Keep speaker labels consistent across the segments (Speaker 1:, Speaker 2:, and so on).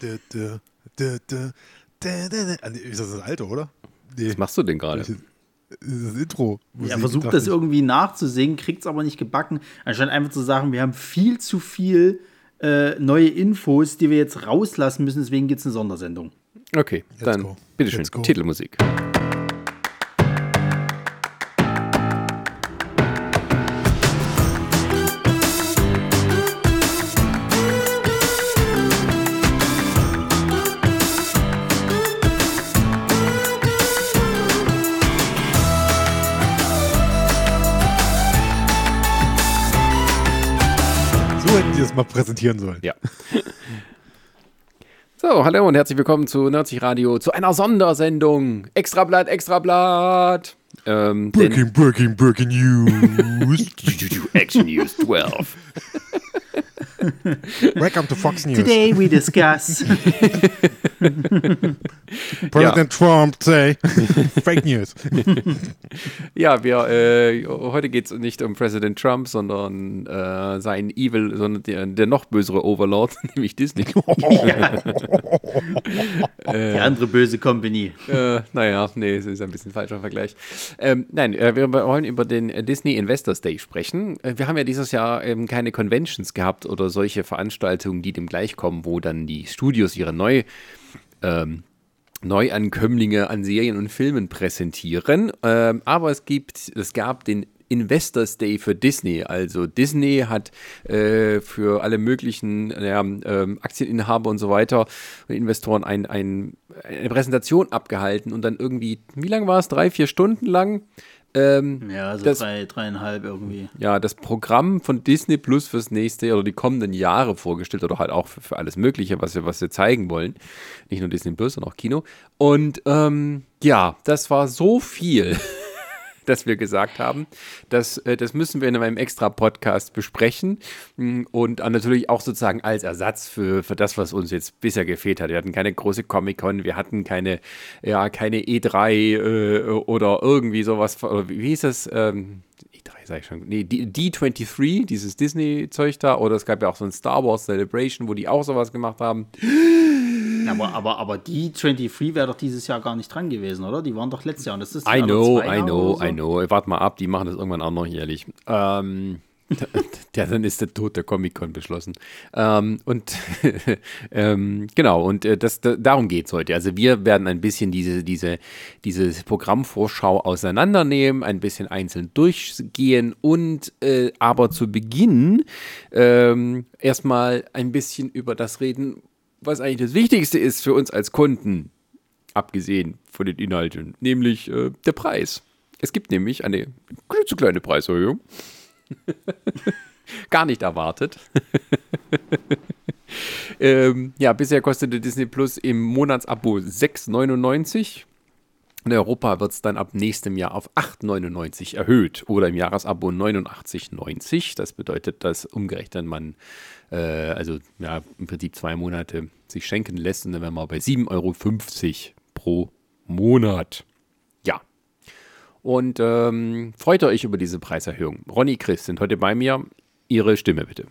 Speaker 1: Dö, dö, dö, dö, dö, dö, dö. Ist das das alte, oder? Nee.
Speaker 2: Was machst du denn gerade?
Speaker 1: Das Intro.
Speaker 3: Er versucht das irgendwie nachzusingen, kriegt es aber nicht gebacken, anstatt einfach zu sagen, wir haben viel zu viel äh, neue Infos, die wir jetzt rauslassen müssen, deswegen gibt es eine Sondersendung.
Speaker 2: Okay,
Speaker 1: Let's
Speaker 2: dann
Speaker 1: go.
Speaker 2: bitteschön,
Speaker 1: Let's go. Präsentieren sollen.
Speaker 2: Ja. So, hallo und herzlich willkommen zu 90 Radio, zu einer Sondersendung. Extrablatt, Extrablatt. Ähm,
Speaker 1: Breaking, breaking, breaking news.
Speaker 2: Action News 12.
Speaker 1: Welcome to Fox News.
Speaker 3: Today we discuss.
Speaker 1: President Trump say Fake News.
Speaker 2: Ja, wir, äh, heute geht es nicht um President Trump, sondern äh, sein Evil, sondern der, der noch bösere Overlord, nämlich Disney.
Speaker 3: Die andere böse Company.
Speaker 2: äh, naja, nee, es ist ein bisschen falscher Vergleich. Ähm, nein, äh, wir wollen über den äh, Disney Investors Day sprechen. Äh, wir haben ja dieses Jahr ähm, keine Conventions gehabt oder solche Veranstaltungen, die dem gleichkommen, wo dann die Studios ihre neu, ähm, Neuankömmlinge an Serien und Filmen präsentieren. Ähm, aber es gibt, es gab den Investors Day für Disney. Also Disney hat äh, für alle möglichen ja, ähm, Aktieninhaber und so weiter und Investoren ein, ein, eine Präsentation abgehalten und dann irgendwie, wie lang war es? Drei, vier Stunden lang? Ähm,
Speaker 3: Ja, so
Speaker 2: Das-
Speaker 3: drei, dreieinhalb irgendwie.
Speaker 2: ja, das Programm von Disney Plus fürs nächste Jahr oder die kommenden Jahre vorgestellt oder halt auch für, für alles Mögliche, was wir, was wir zeigen wollen. Nicht nur Disney Plus, sondern auch Kino. Und ähm, ja, das war so viel, dass wir gesagt haben, dass, äh, das müssen wir in einem extra Podcast besprechen Mm, und natürlich auch sozusagen als Ersatz für, für das, was uns jetzt bisher gefehlt hat. Wir hatten keine große Comic-Con, wir hatten keine, ja, keine E3 äh, oder irgendwie sowas, oder wie hieß das? Ähm, E3 sag ich schon. Nee, D- D23, dieses Disney-Zeug da, oder es gab ja auch so ein Star Wars Celebration, wo die auch sowas gemacht haben.
Speaker 3: Aber, aber, aber die 23 wäre doch dieses Jahr gar nicht dran gewesen, oder? Die waren doch letztes Jahr. Und das ist
Speaker 2: I know, I know,
Speaker 3: so.
Speaker 2: I know. Warte mal ab, die machen das irgendwann auch noch jährlich. Ähm, ja, dann ist der Tod der Comic-Con beschlossen. Ähm, und ähm, genau, und äh, das, da, darum geht es heute. Also wir werden ein bisschen diese, diese, diese Programmvorschau auseinandernehmen, ein bisschen einzeln durchgehen und äh, aber zu Beginn ähm, erstmal ein bisschen über das reden, was eigentlich das Wichtigste ist für uns als Kunden abgesehen von den Inhalten, nämlich äh, der Preis. Es gibt nämlich eine klitzekleine Preiserhöhung. Gar nicht erwartet. ähm, ja, bisher kostete Disney Plus im Monatsabo 6,99. In Europa wird es dann ab nächstem Jahr auf 8,99 erhöht oder im Jahresabo 89,90. Das bedeutet, dass umgerechnet man äh, also ja, im Prinzip zwei Monate sich schenken lässt und dann wären wir bei 7,50 Euro pro Monat. Ja. Und ähm, freut euch über diese Preiserhöhung? Ronny, Chris sind heute bei mir. Ihre Stimme bitte.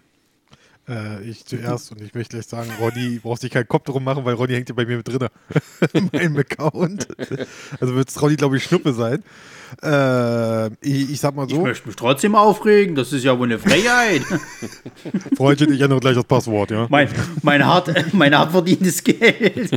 Speaker 1: Äh, ich zuerst und ich möchte gleich sagen, Ronny, brauchst dich keinen Kopf drum machen, weil Ronny hängt ja bei mir mit drin. in meinem Account. Also wird es Ronny, glaube ich, Schnuppe sein. Äh, ich, ich sag mal
Speaker 3: Ich
Speaker 1: so,
Speaker 3: möchte mich trotzdem aufregen, das ist ja wohl eine Freiheit.
Speaker 1: Freundchen, ich ändere gleich das Passwort, ja.
Speaker 3: mein, mein, hart, mein hart verdientes Geld.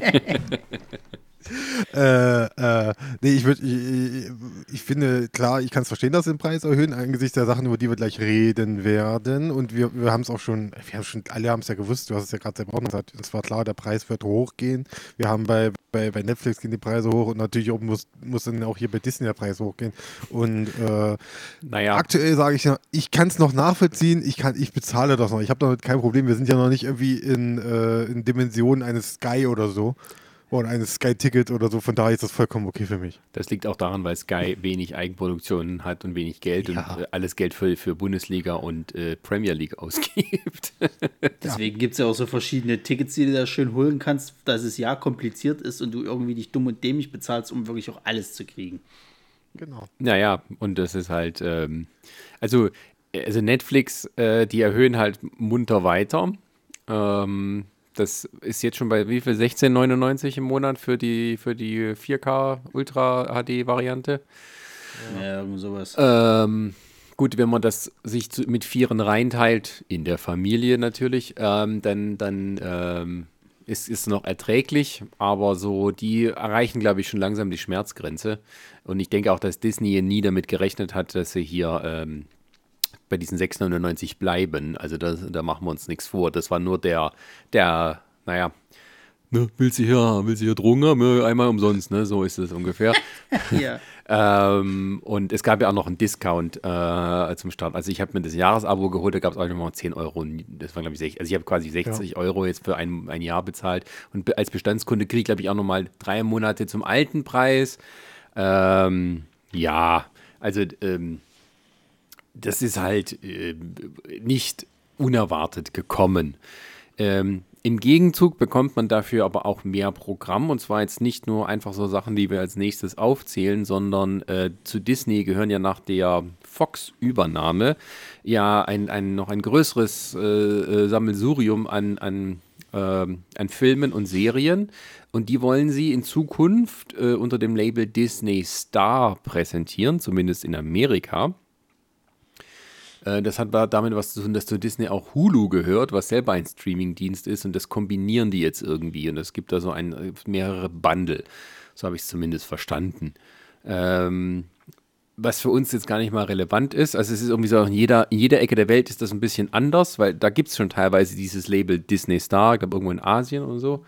Speaker 1: Äh, äh, nee, ich, würd, ich, ich, finde, klar, ich kann es verstehen, dass sie den Preis erhöhen, angesichts der Sachen, über die wir gleich reden werden. Und wir, wir haben es auch schon, wir haben schon, alle haben es ja gewusst, du hast es ja gerade selber auch gesagt. Es war klar, der Preis wird hochgehen. Wir haben bei, bei, bei Netflix gehen die Preise hoch und natürlich auch muss, muss dann auch hier bei Disney der Preis hochgehen. Und äh,
Speaker 2: Naja,
Speaker 1: aktuell sage ich ja, ich kann es noch nachvollziehen, ich, kann, ich bezahle das noch. Ich habe damit kein Problem. Wir sind ja noch nicht irgendwie in, äh, in Dimensionen eines Sky oder so. Oder eines Sky-Ticket oder so. Von daher ist das vollkommen okay für mich.
Speaker 2: das liegt auch daran, weil Sky wenig Eigenproduktionen hat und wenig Geld
Speaker 1: Ja.
Speaker 2: und äh, alles Geld für, für Bundesliga und äh, Premier League ausgibt.
Speaker 3: Deswegen gibt es ja auch so verschiedene Tickets, die du da schön holen kannst, dass es ja kompliziert ist und du irgendwie dich dumm und dämlich bezahlst, um wirklich auch alles zu kriegen.
Speaker 1: Genau.
Speaker 2: Naja, und das ist halt, ähm, also, also Netflix, äh, die erhöhen halt munter weiter. Ähm, Das ist jetzt schon bei wie viel? 16,99 im Monat für die, für die 4K Ultra HD Variante.
Speaker 3: Ja, irgend sowas.
Speaker 2: Ähm, gut, wenn man das sich zu, mit Vieren reinteilt, in der Familie natürlich, ähm, dann, dann ähm, ist es noch erträglich, aber so, die erreichen, glaube ich, schon langsam die Schmerzgrenze. Und ich denke auch, dass Disney nie damit gerechnet hat, dass sie hier ähm, bei diesen 6,99 bleiben. Also da, da machen wir uns nichts vor. Das war nur der, der, naja, ne, will sie hier, will sie hier Drogen haben? Ja, einmal umsonst, ne? So ist es ungefähr.
Speaker 3: ja.
Speaker 2: ähm, und es gab ja auch noch einen Discount äh, zum Start. Also ich habe mir das Jahresabo geholt, da gab es auch nochmal 10 Euro. Das waren, glaube ich, 60, also ich habe quasi 60 ja. Euro jetzt für ein, ein Jahr bezahlt. Und als Bestandskunde kriege ich, glaube ich, auch nochmal drei Monate zum alten Preis. Ähm, ja, also ähm, das ist halt äh, nicht unerwartet gekommen. Ähm, Im Gegenzug bekommt man dafür aber auch mehr Programm und zwar jetzt nicht nur einfach so Sachen, die wir als nächstes aufzählen, sondern äh, zu Disney gehören ja nach der Fox-Übernahme ja ein, ein, noch ein größeres äh, äh Sammelsurium an, an, ähm, an Filmen und Serien und die wollen sie in Zukunft äh, unter dem Label Disney Star präsentieren, zumindest in Amerika. Äh, das hat damit was zu tun, dass zu Disney auch Hulu gehört, was selber ein Streamingdienst ist und das kombinieren die jetzt irgendwie und es gibt da so ein, mehrere Bundle. So habe ich es zumindest verstanden. Ähm, was für uns jetzt gar nicht mal relevant ist. Also es ist irgendwie so, in jeder, in jeder Ecke der Welt ist das ein bisschen anders, weil da gibt es schon teilweise dieses Label Disney Star, ich glaube irgendwo in Asien und so.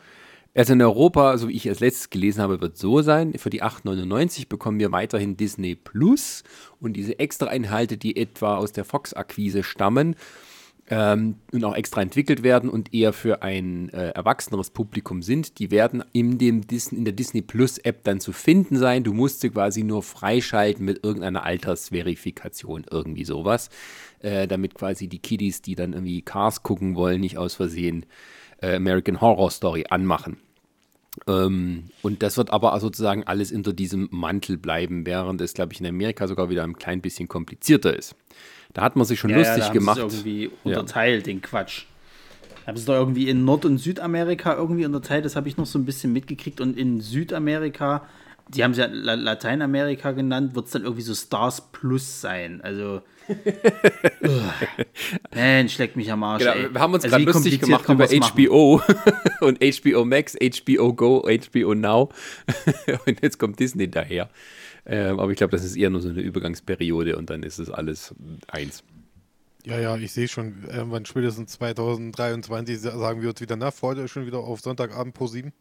Speaker 2: Also in Europa, so wie ich es letztes gelesen habe, wird so sein, für die 8,99 bekommen wir weiterhin Disney Plus und diese extra Inhalte, die etwa aus der Fox-Akquise stammen ähm, und auch extra entwickelt werden und eher für ein äh, erwachseneres Publikum sind, die werden in, dem Disney, in der Disney Plus App dann zu finden sein. Du musst sie quasi nur freischalten mit irgendeiner Altersverifikation, irgendwie sowas, äh, damit quasi die Kiddies, die dann irgendwie Cars gucken wollen, nicht aus Versehen American Horror Story anmachen. Ähm, und das wird aber sozusagen alles unter diesem Mantel bleiben, während es, glaube ich, in Amerika sogar wieder ein klein bisschen komplizierter ist. Da hat man sich schon
Speaker 3: ja,
Speaker 2: lustig
Speaker 3: ja, da
Speaker 2: gemacht.
Speaker 3: Irgendwie unterteilt, ja. den Quatsch. Haben sie doch irgendwie in Nord- und Südamerika irgendwie unterteilt, das habe ich noch so ein bisschen mitgekriegt. Und in Südamerika, die haben es ja Lateinamerika genannt, wird es dann irgendwie so Stars Plus sein. Also Mensch, schlägt mich am Arsch.
Speaker 2: Genau, wir haben uns also gerade lustig gemacht über HBO und HBO Max, HBO Go, HBO Now. und jetzt kommt Disney daher. Ähm, aber ich glaube, das ist eher nur so eine Übergangsperiode und dann ist es alles eins.
Speaker 1: Ja, ja, ich sehe schon, irgendwann spätestens 2023 sagen wir uns wieder nach, heute schon wieder auf Sonntagabend pro 7,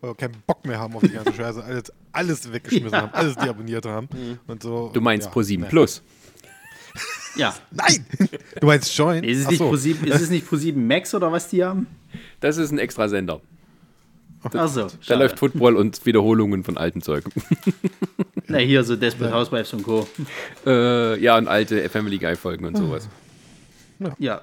Speaker 1: weil wir keinen Bock mehr haben auf die ganze Scheiße, alles, alles weggeschmissen ja. haben, alles deabonniert haben mhm. und so.
Speaker 2: Du meinst
Speaker 1: ja,
Speaker 2: pro 7 Plus?
Speaker 3: Ja.
Speaker 1: Nein! Du meinst Join?
Speaker 3: Ist es, nicht Pro 7, ist es nicht Pro 7 Max oder was die haben?
Speaker 2: Das ist ein extra Sender.
Speaker 3: Achso.
Speaker 2: Da läuft Football und Wiederholungen von alten Zeug.
Speaker 3: Na, hier so Desperate Housewives und Co.
Speaker 2: Äh, ja, und alte Family Guy Folgen und sowas.
Speaker 3: Ja. ja,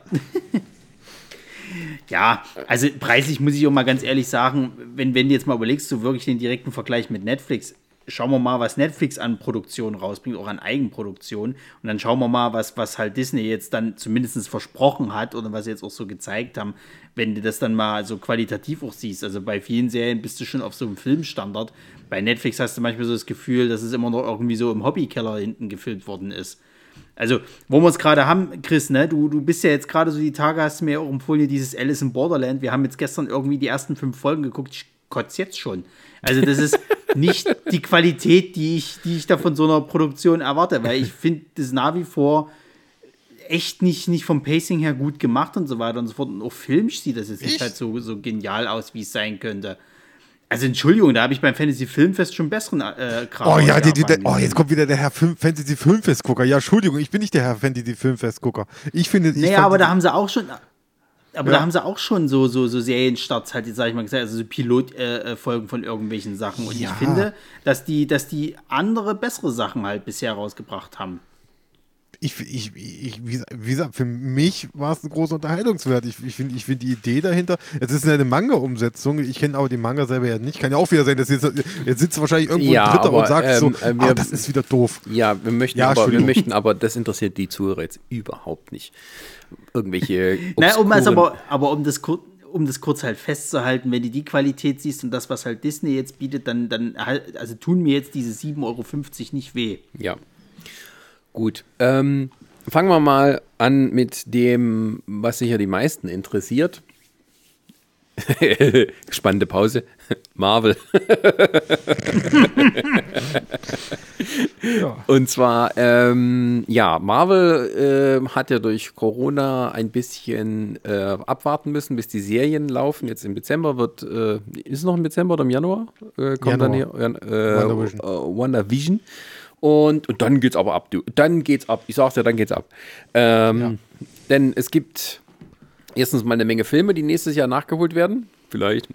Speaker 3: also preislich muss ich auch mal ganz ehrlich sagen, wenn, wenn du jetzt mal überlegst, so wirklich den direkten Vergleich mit Netflix, schauen wir mal, was Netflix an Produktion rausbringt, auch an Eigenproduktion. Und dann schauen wir mal, was, was halt Disney jetzt dann zumindest versprochen hat oder was sie jetzt auch so gezeigt haben, wenn du das dann mal so qualitativ auch siehst. Also bei vielen Serien bist du schon auf so einem Filmstandard. Bei Netflix hast du manchmal so das Gefühl, dass es immer noch irgendwie so im Hobbykeller hinten gefilmt worden ist. Also, wo wir es gerade haben, Chris, ne, du, du bist ja jetzt gerade so die Tage, hast du mir auch empfohlen, dieses Alice in Borderland. Wir haben jetzt gestern irgendwie die ersten fünf Folgen geguckt. Ich kotze jetzt schon. Also, das ist nicht die Qualität, die ich, die ich da von so einer Produktion erwarte, weil ich finde das nach wie vor echt nicht, nicht vom Pacing her gut gemacht und so weiter und so fort. Und auch filmisch sieht das jetzt nicht halt so, so genial aus, wie es sein könnte. Also Entschuldigung, da habe ich beim Fantasy Filmfest schon besseren äh,
Speaker 1: Kram. Oh ja, die, die, der, oh, jetzt kommt wieder der Herr Film, Fantasy Filmfest Gucker. Ja, Entschuldigung, ich bin nicht der Herr Fantasy Filmfest Gucker. Ich finde, ich
Speaker 3: naja, aber da haben sie auch schon, aber ja. da haben sie auch schon so, so, so Serienstarts halt, sag ich mal gesagt, also so Pilotfolgen äh, von irgendwelchen Sachen. Und ja. ich finde, dass die, dass die andere, bessere Sachen halt bisher rausgebracht haben.
Speaker 1: Ich, ich, ich, wie gesagt, für mich war es ein großer Unterhaltungswert. Ich, ich finde ich find die Idee dahinter, es ist eine Manga-Umsetzung, ich kenne aber die Manga selber ja nicht. Kann ja auch wieder sein, dass jetzt, jetzt sitzt wahrscheinlich irgendwo
Speaker 2: ja,
Speaker 1: ein Dritter
Speaker 2: aber,
Speaker 1: und sagt
Speaker 2: ähm,
Speaker 1: so,
Speaker 2: äh, wir,
Speaker 1: ah, das ist wieder doof.
Speaker 2: Ja, wir möchten, ja, aber, wir möchten aber, das interessiert die Zuhörer jetzt überhaupt nicht irgendwelche.
Speaker 3: Nein, um es aber, aber um das kurz um das kurz halt festzuhalten, wenn du die Qualität siehst und das, was halt Disney jetzt bietet, dann, dann halt, also tun mir jetzt diese 7,50 Euro nicht weh.
Speaker 2: Ja. Gut. Ähm, fangen wir mal an mit dem, was sicher die meisten interessiert. Spannende Pause. Marvel. ja. Und zwar, ähm, ja, Marvel äh, hat ja durch Corona ein bisschen äh, abwarten müssen, bis die Serien laufen. Jetzt im Dezember wird, äh, ist es noch im Dezember oder im Januar? Äh, kommt Januar. dann hier äh, WandaVision. WandaVision. Und, und dann geht's aber ab, du. Dann geht's ab. Ich sag's ja, dann geht's ab. Ähm, ja. Denn es gibt erstens mal eine Menge Filme, die nächstes Jahr nachgeholt werden. Vielleicht.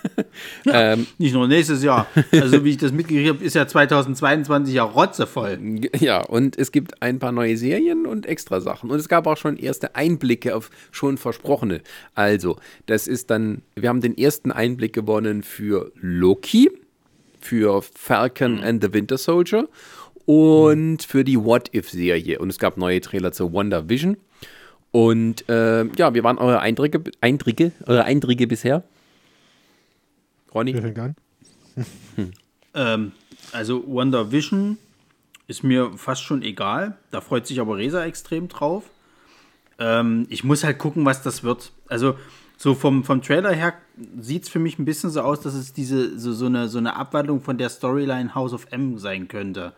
Speaker 3: ja, ähm, nicht nur nächstes Jahr. Also, wie ich das mitgekriegt habe, ist ja 2022 ja rotzevoll.
Speaker 2: Ja, und es gibt ein paar neue Serien und extra Sachen. Und es gab auch schon erste Einblicke auf schon versprochene. Also, das ist dann, wir haben den ersten Einblick gewonnen für Loki, für Falcon mhm. and the Winter Soldier und mhm. für die What If-Serie. Und es gab neue Trailer zur Wonder Vision. Und äh, ja, wir waren eure Eindrücke, Eindrücke, eure Eindrücke bisher.
Speaker 1: Ronny?
Speaker 3: Hm. ähm, also Wonder Vision ist mir fast schon egal. Da freut sich aber Resa extrem drauf. Ähm, ich muss halt gucken, was das wird. Also so vom, vom Trailer her sieht es für mich ein bisschen so aus, dass es diese so, so, eine, so eine Abwandlung von der Storyline House of M sein könnte.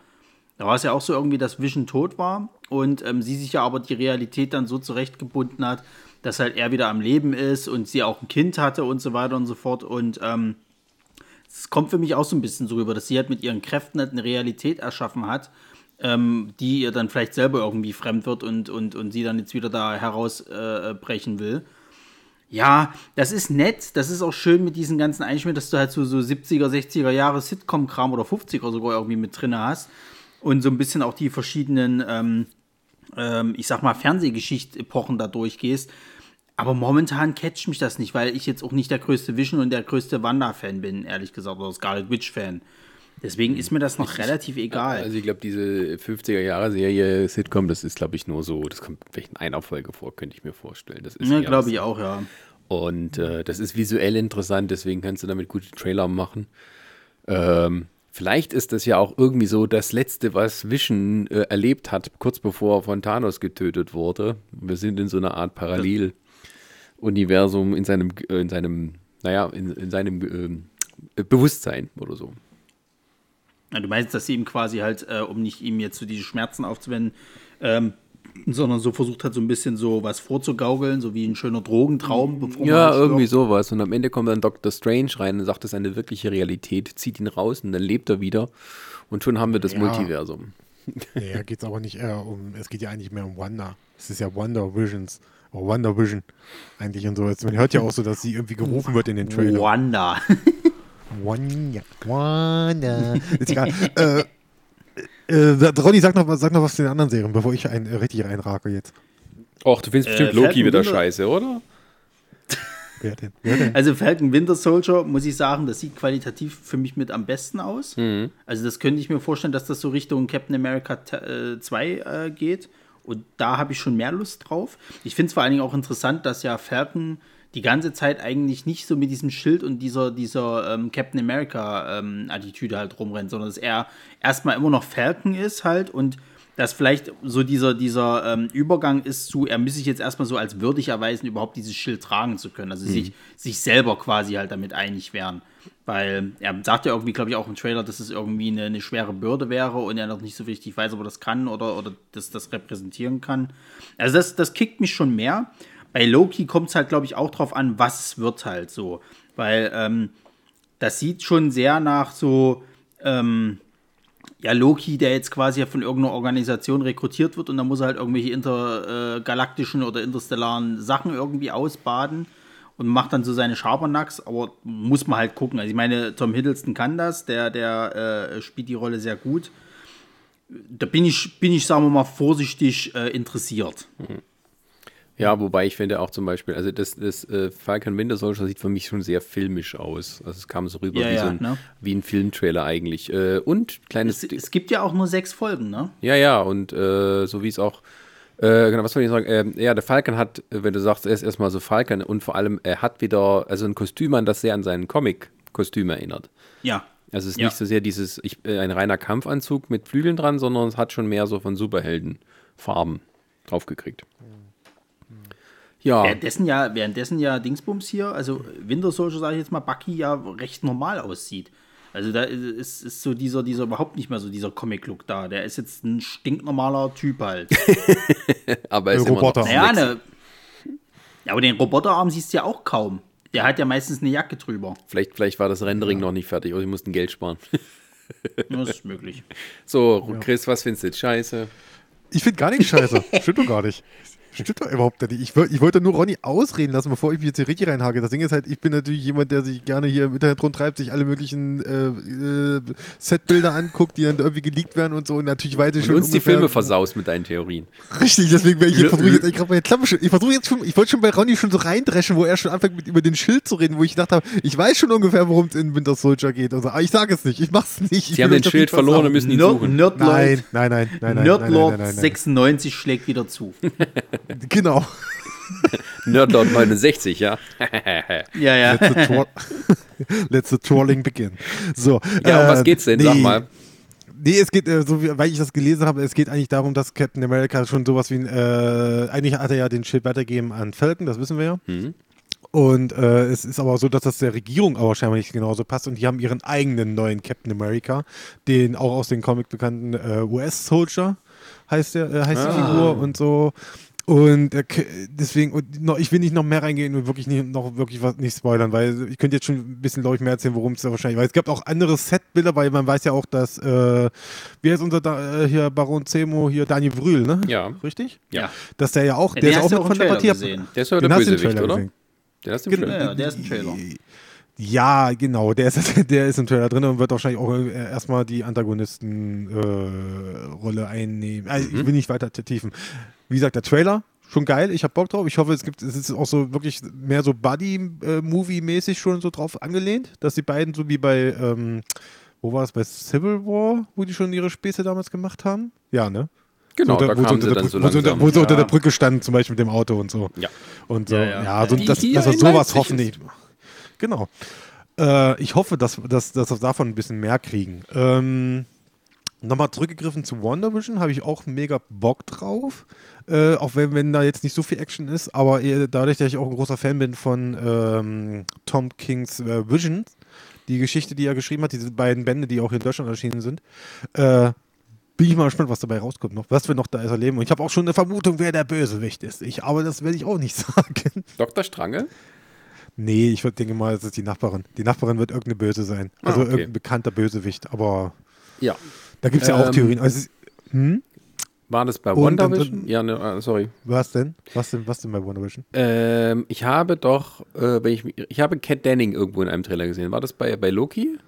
Speaker 3: Da war es ja auch so irgendwie, dass Vision tot war und ähm, sie sich ja aber die Realität dann so zurechtgebunden hat, dass halt er wieder am Leben ist und sie auch ein Kind hatte und so weiter und so fort. Und ähm, es kommt für mich auch so ein bisschen so rüber, dass sie halt mit ihren Kräften halt eine Realität erschaffen hat, ähm, die ihr dann vielleicht selber irgendwie fremd wird und, und, und sie dann jetzt wieder da herausbrechen äh, will. Ja, das ist nett. Das ist auch schön mit diesen ganzen Einschnitt, dass du halt so, so 70er, 60er Jahre Sitcom-Kram oder 50er sogar irgendwie mit drin hast und so ein bisschen auch die verschiedenen, ähm, ähm, ich sag mal, Fernsehgeschicht-Epochen da durchgehst. Aber momentan catcht mich das nicht, weil ich jetzt auch nicht der größte Vision und der größte Wanda-Fan bin, ehrlich gesagt, oder Scarlet Witch-Fan. Deswegen ist mir das noch ich, relativ egal.
Speaker 2: Also ich glaube, diese 50er-Jahre-Serie Sitcom, das ist, glaube ich, nur so, das kommt vielleicht in einer Folge vor, könnte ich mir vorstellen. Das
Speaker 3: ist ja, glaube ich auch, ja.
Speaker 2: Und äh, das ist visuell interessant, deswegen kannst du damit gute Trailer machen. Ähm, Vielleicht ist das ja auch irgendwie so das Letzte, was Vision äh, erlebt hat, kurz bevor er von Thanos getötet wurde. Wir sind in so einer Art Paralleluniversum in seinem, äh, in seinem, naja, in, in seinem äh, Bewusstsein oder so.
Speaker 3: Du meinst, dass sie ihm quasi halt, äh, um nicht ihm jetzt so diese Schmerzen aufzuwenden, ähm, sondern so versucht hat, so ein bisschen so was vorzugaukeln, so wie ein schöner Drogentraum.
Speaker 2: Bevor ja, irgendwie sowas. Und am Ende kommt dann Dr. Strange rein und sagt, das ist eine wirkliche Realität, zieht ihn raus und dann lebt er wieder. Und schon haben wir das ja. Multiversum.
Speaker 1: Ja, geht es aber nicht eher um, es geht ja eigentlich mehr um Wanda. Es ist ja Wonder Visions. Oh, Wonder Vision. Eigentlich und so. Man hört ja auch so, dass sie irgendwie gerufen wird in den Trailer.
Speaker 3: Wanda.
Speaker 1: Wanda. Wanda. Ist egal. äh, äh, Ronny, sag noch, sag noch was zu den anderen Serien, bevor ich ein, äh, richtig reinrake jetzt.
Speaker 2: Och, du findest äh, bestimmt Loki wieder Winter scheiße, oder?
Speaker 3: Wer denn? Wer denn? Also Falcon Winter Soldier, muss ich sagen, das sieht qualitativ für mich mit am besten aus. Mhm. Also das könnte ich mir vorstellen, dass das so Richtung Captain America 2 äh, äh, geht. Und da habe ich schon mehr Lust drauf. Ich finde es vor allen Dingen auch interessant, dass ja Falcon die ganze Zeit eigentlich nicht so mit diesem Schild und dieser, dieser ähm, Captain America-Attitüde ähm, halt rumrennt, sondern dass er erstmal immer noch Falcon ist halt und dass vielleicht so dieser, dieser ähm, Übergang ist zu, er muss sich jetzt erstmal so als würdig erweisen, überhaupt dieses Schild tragen zu können. Also mhm. sich, sich selber quasi halt damit einig werden. Weil er sagt ja irgendwie, glaube ich, auch im Trailer, dass es irgendwie eine, eine, schwere Bürde wäre und er noch nicht so richtig weiß, ob er das kann oder, oder das, das repräsentieren kann. Also das, das kickt mich schon mehr bei Loki kommt es halt, glaube ich, auch drauf an, was wird halt so. Weil ähm, das sieht schon sehr nach so, ähm, ja, Loki, der jetzt quasi von irgendeiner Organisation rekrutiert wird und dann muss er halt irgendwelche intergalaktischen oder interstellaren Sachen irgendwie ausbaden und macht dann so seine Schabernacks, aber muss man halt gucken. Also ich meine, Tom Hiddleston kann das, der, der äh, spielt die Rolle sehr gut. Da bin ich, bin ich, sagen wir mal, vorsichtig äh, interessiert. Mhm.
Speaker 2: Ja, wobei ich finde auch zum Beispiel, also das, das äh, Falcon Winter Soldier sieht für mich schon sehr filmisch aus. Also es kam so rüber ja, wie, ja, so ein, ne? wie ein Filmtrailer eigentlich. Äh, und kleines.
Speaker 3: Es, es, gibt ja auch nur sechs Folgen, ne?
Speaker 2: Ja, ja, und äh, so wie es auch Äh, genau, was soll ich sagen? Ähm, ja, der Falcon hat, wenn du sagst, er ist erstmal so Falcon und vor allem, er hat wieder, also ein Kostüm an, das sehr an seinen Comic-Kostüm erinnert.
Speaker 3: Ja.
Speaker 2: Also es ist
Speaker 3: Ja.
Speaker 2: nicht so sehr dieses, ich, äh, ein reiner Kampfanzug mit Flügeln dran, sondern es hat schon mehr so von Superheldenfarben draufgekriegt. Ja,
Speaker 3: Währenddessen ja, währenddessen ja Dingsbums hier, also Winter Soldier, sage ich jetzt mal, Bucky ja recht normal aussieht. Also da ist, ist so dieser, dieser überhaupt nicht mehr so dieser Comic-Look da. Der ist jetzt ein stinknormaler Typ halt.
Speaker 2: aber er ist
Speaker 1: Ein Roboter.
Speaker 2: immer noch
Speaker 3: naja, ne, ja, aber den Roboterarm siehst du ja auch kaum. Der hat ja meistens eine Jacke drüber.
Speaker 2: Vielleicht, vielleicht war das Rendering noch nicht fertig oder sie mussten Geld sparen.
Speaker 3: Das ist möglich.
Speaker 2: So, Chris, was findest du jetzt scheiße?
Speaker 1: Ich finde gar nichts scheiße. Stimmt doch gar nicht. Stimmt doch überhaupt nicht. Ich, ich wollte nur Ronny ausreden lassen, bevor ich mich jetzt hier richtig reinhake. Das Ding ist halt, ich bin natürlich jemand, der sich gerne hier im Internet rumtreibt, sich alle möglichen äh, äh, Setbilder anguckt, die dann irgendwie geleakt werden und so. Und natürlich weiß ich
Speaker 2: Und
Speaker 1: schon
Speaker 2: uns die Filme versaust mit deinen Theorien.
Speaker 1: Richtig, deswegen wäre ich
Speaker 3: Lö-
Speaker 1: versuche ich jetzt eigentlich gerade meine Klappe schon. Ich versuche jetzt schon, ich wollte schon bei Ronny schon so reindreschen, wo er schon anfängt mit über den Schild zu reden, wo ich gedacht habe, ich weiß schon ungefähr, worum es in Winter Soldier geht. Also, aber ich sage es nicht, ich mach's nicht. Ich
Speaker 2: Sie haben den Schild verloren und müssen ihn
Speaker 3: Nerd,
Speaker 2: suchen.
Speaker 3: Nerdlord,
Speaker 1: Nein, nein, nein, nein, nein.
Speaker 3: Nerdlord
Speaker 1: nein, nein, nein, nein.
Speaker 3: 96 schlägt wieder zu.
Speaker 1: Genau.
Speaker 2: Nerdlord 69, ja.
Speaker 3: Ja, ja.
Speaker 1: Let the, twir Let the twirling begin. So.
Speaker 2: Ja, um was
Speaker 1: äh,
Speaker 2: geht's denn? Sag mal.
Speaker 1: Nee, es geht, äh, so wie, weil ich das gelesen habe, es geht eigentlich darum, dass Captain America schon sowas wie ein, äh, eigentlich hat er ja den Schild weitergegeben an Falcon, das wissen wir ja.
Speaker 2: Mhm.
Speaker 1: Und äh, es ist aber so, dass das der Regierung aber scheinbar nicht genauso passt und die haben ihren eigenen neuen Captain America, den auch aus den Comic bekannten äh, US-Soldier heißt, der, äh, heißt die
Speaker 2: Ah.
Speaker 1: Figur und so. Und äh, deswegen, und noch, ich will nicht noch mehr reingehen und wirklich nicht, noch wirklich was nicht spoilern, weil ich könnte jetzt schon ein bisschen, glaube ich, mehr erzählen, worum es da wahrscheinlich, weil es gab auch andere Setbilder, weil man weiß ja auch, dass, äh, wie heißt unser da, äh, hier Baron Zemo, hier Daniel Brühl, ne?
Speaker 2: Ja.
Speaker 1: Richtig?
Speaker 2: Ja.
Speaker 1: Dass der ja auch,
Speaker 3: Ja,
Speaker 1: der
Speaker 3: den
Speaker 1: ist auch
Speaker 3: du
Speaker 1: mit
Speaker 3: auch
Speaker 1: von
Speaker 3: im
Speaker 1: der Partie.
Speaker 3: gesehen.
Speaker 2: Der ist ja der
Speaker 1: im
Speaker 2: Bösewicht,
Speaker 1: Trailer
Speaker 2: oder?
Speaker 1: gesehen.
Speaker 2: Der ist im
Speaker 1: Genau.
Speaker 2: Trailer.
Speaker 3: Ja, der ist ein Trailer.
Speaker 1: Ja, genau, der ist, der ist im Trailer drin und wird wahrscheinlich auch äh, erstmal die Antagonisten-Rolle einnehmen. Also, Ich will nicht weiter tiefen. Wie gesagt, der Trailer, schon geil, ich habe Bock drauf. Ich hoffe, es gibt, es ist auch so wirklich mehr so Buddy-Movie-mäßig schon so drauf angelehnt, dass die beiden so wie bei, ähm, wo war es, bei Civil War, wo die schon ihre Späße damals gemacht haben? Ja, ne?
Speaker 2: Genau,
Speaker 1: so,
Speaker 2: da
Speaker 1: wo, sie
Speaker 2: sie
Speaker 1: unter,
Speaker 2: dann so
Speaker 1: wo,
Speaker 2: langsam.
Speaker 1: wo sie unter
Speaker 3: Ja.
Speaker 1: der Brücke standen, zum Beispiel mit dem Auto und so.
Speaker 2: Ja.
Speaker 1: Und so,
Speaker 3: Ja,
Speaker 1: ja,
Speaker 3: ja.
Speaker 1: so, dass, dass er sowas hoffentlich. Genau. Äh, ich hoffe, dass, dass, dass wir davon ein bisschen mehr kriegen. Ähm, Nochmal zurückgegriffen zu Wonder Vision, habe ich auch mega Bock drauf. Äh, auch wenn, wenn da jetzt nicht so viel Action ist, aber eher dadurch, dass ich auch ein großer Fan bin von ähm, Tom Kings äh, Vision, die Geschichte, die er geschrieben hat, diese beiden Bände, die auch hier in Deutschland erschienen sind, äh, bin ich mal gespannt, was dabei rauskommt noch, was wir noch da erleben. Und ich habe auch schon eine Vermutung, wer der Bösewicht ist. Ich, aber das werde ich auch nicht sagen.
Speaker 2: Dr. Strange?
Speaker 1: Nee, ich denke mal, es ist die Nachbarin. Die Nachbarin wird irgendeine Böse sein.
Speaker 2: Ah,
Speaker 1: Also
Speaker 2: okay.
Speaker 1: irgendein bekannter Bösewicht. Aber
Speaker 2: Ja.
Speaker 1: Da gibt es ja auch
Speaker 2: Ähm,
Speaker 1: Theorien. Also, hm?
Speaker 2: War das bei Wonder Vision? Ja, ne, äh, sorry.
Speaker 1: Was denn? Was denn, was denn bei Wonder Vision?
Speaker 2: Ähm, ich habe doch, äh, wenn ich, ich habe Cat Denning irgendwo in einem Trailer gesehen. War das bei, bei Loki?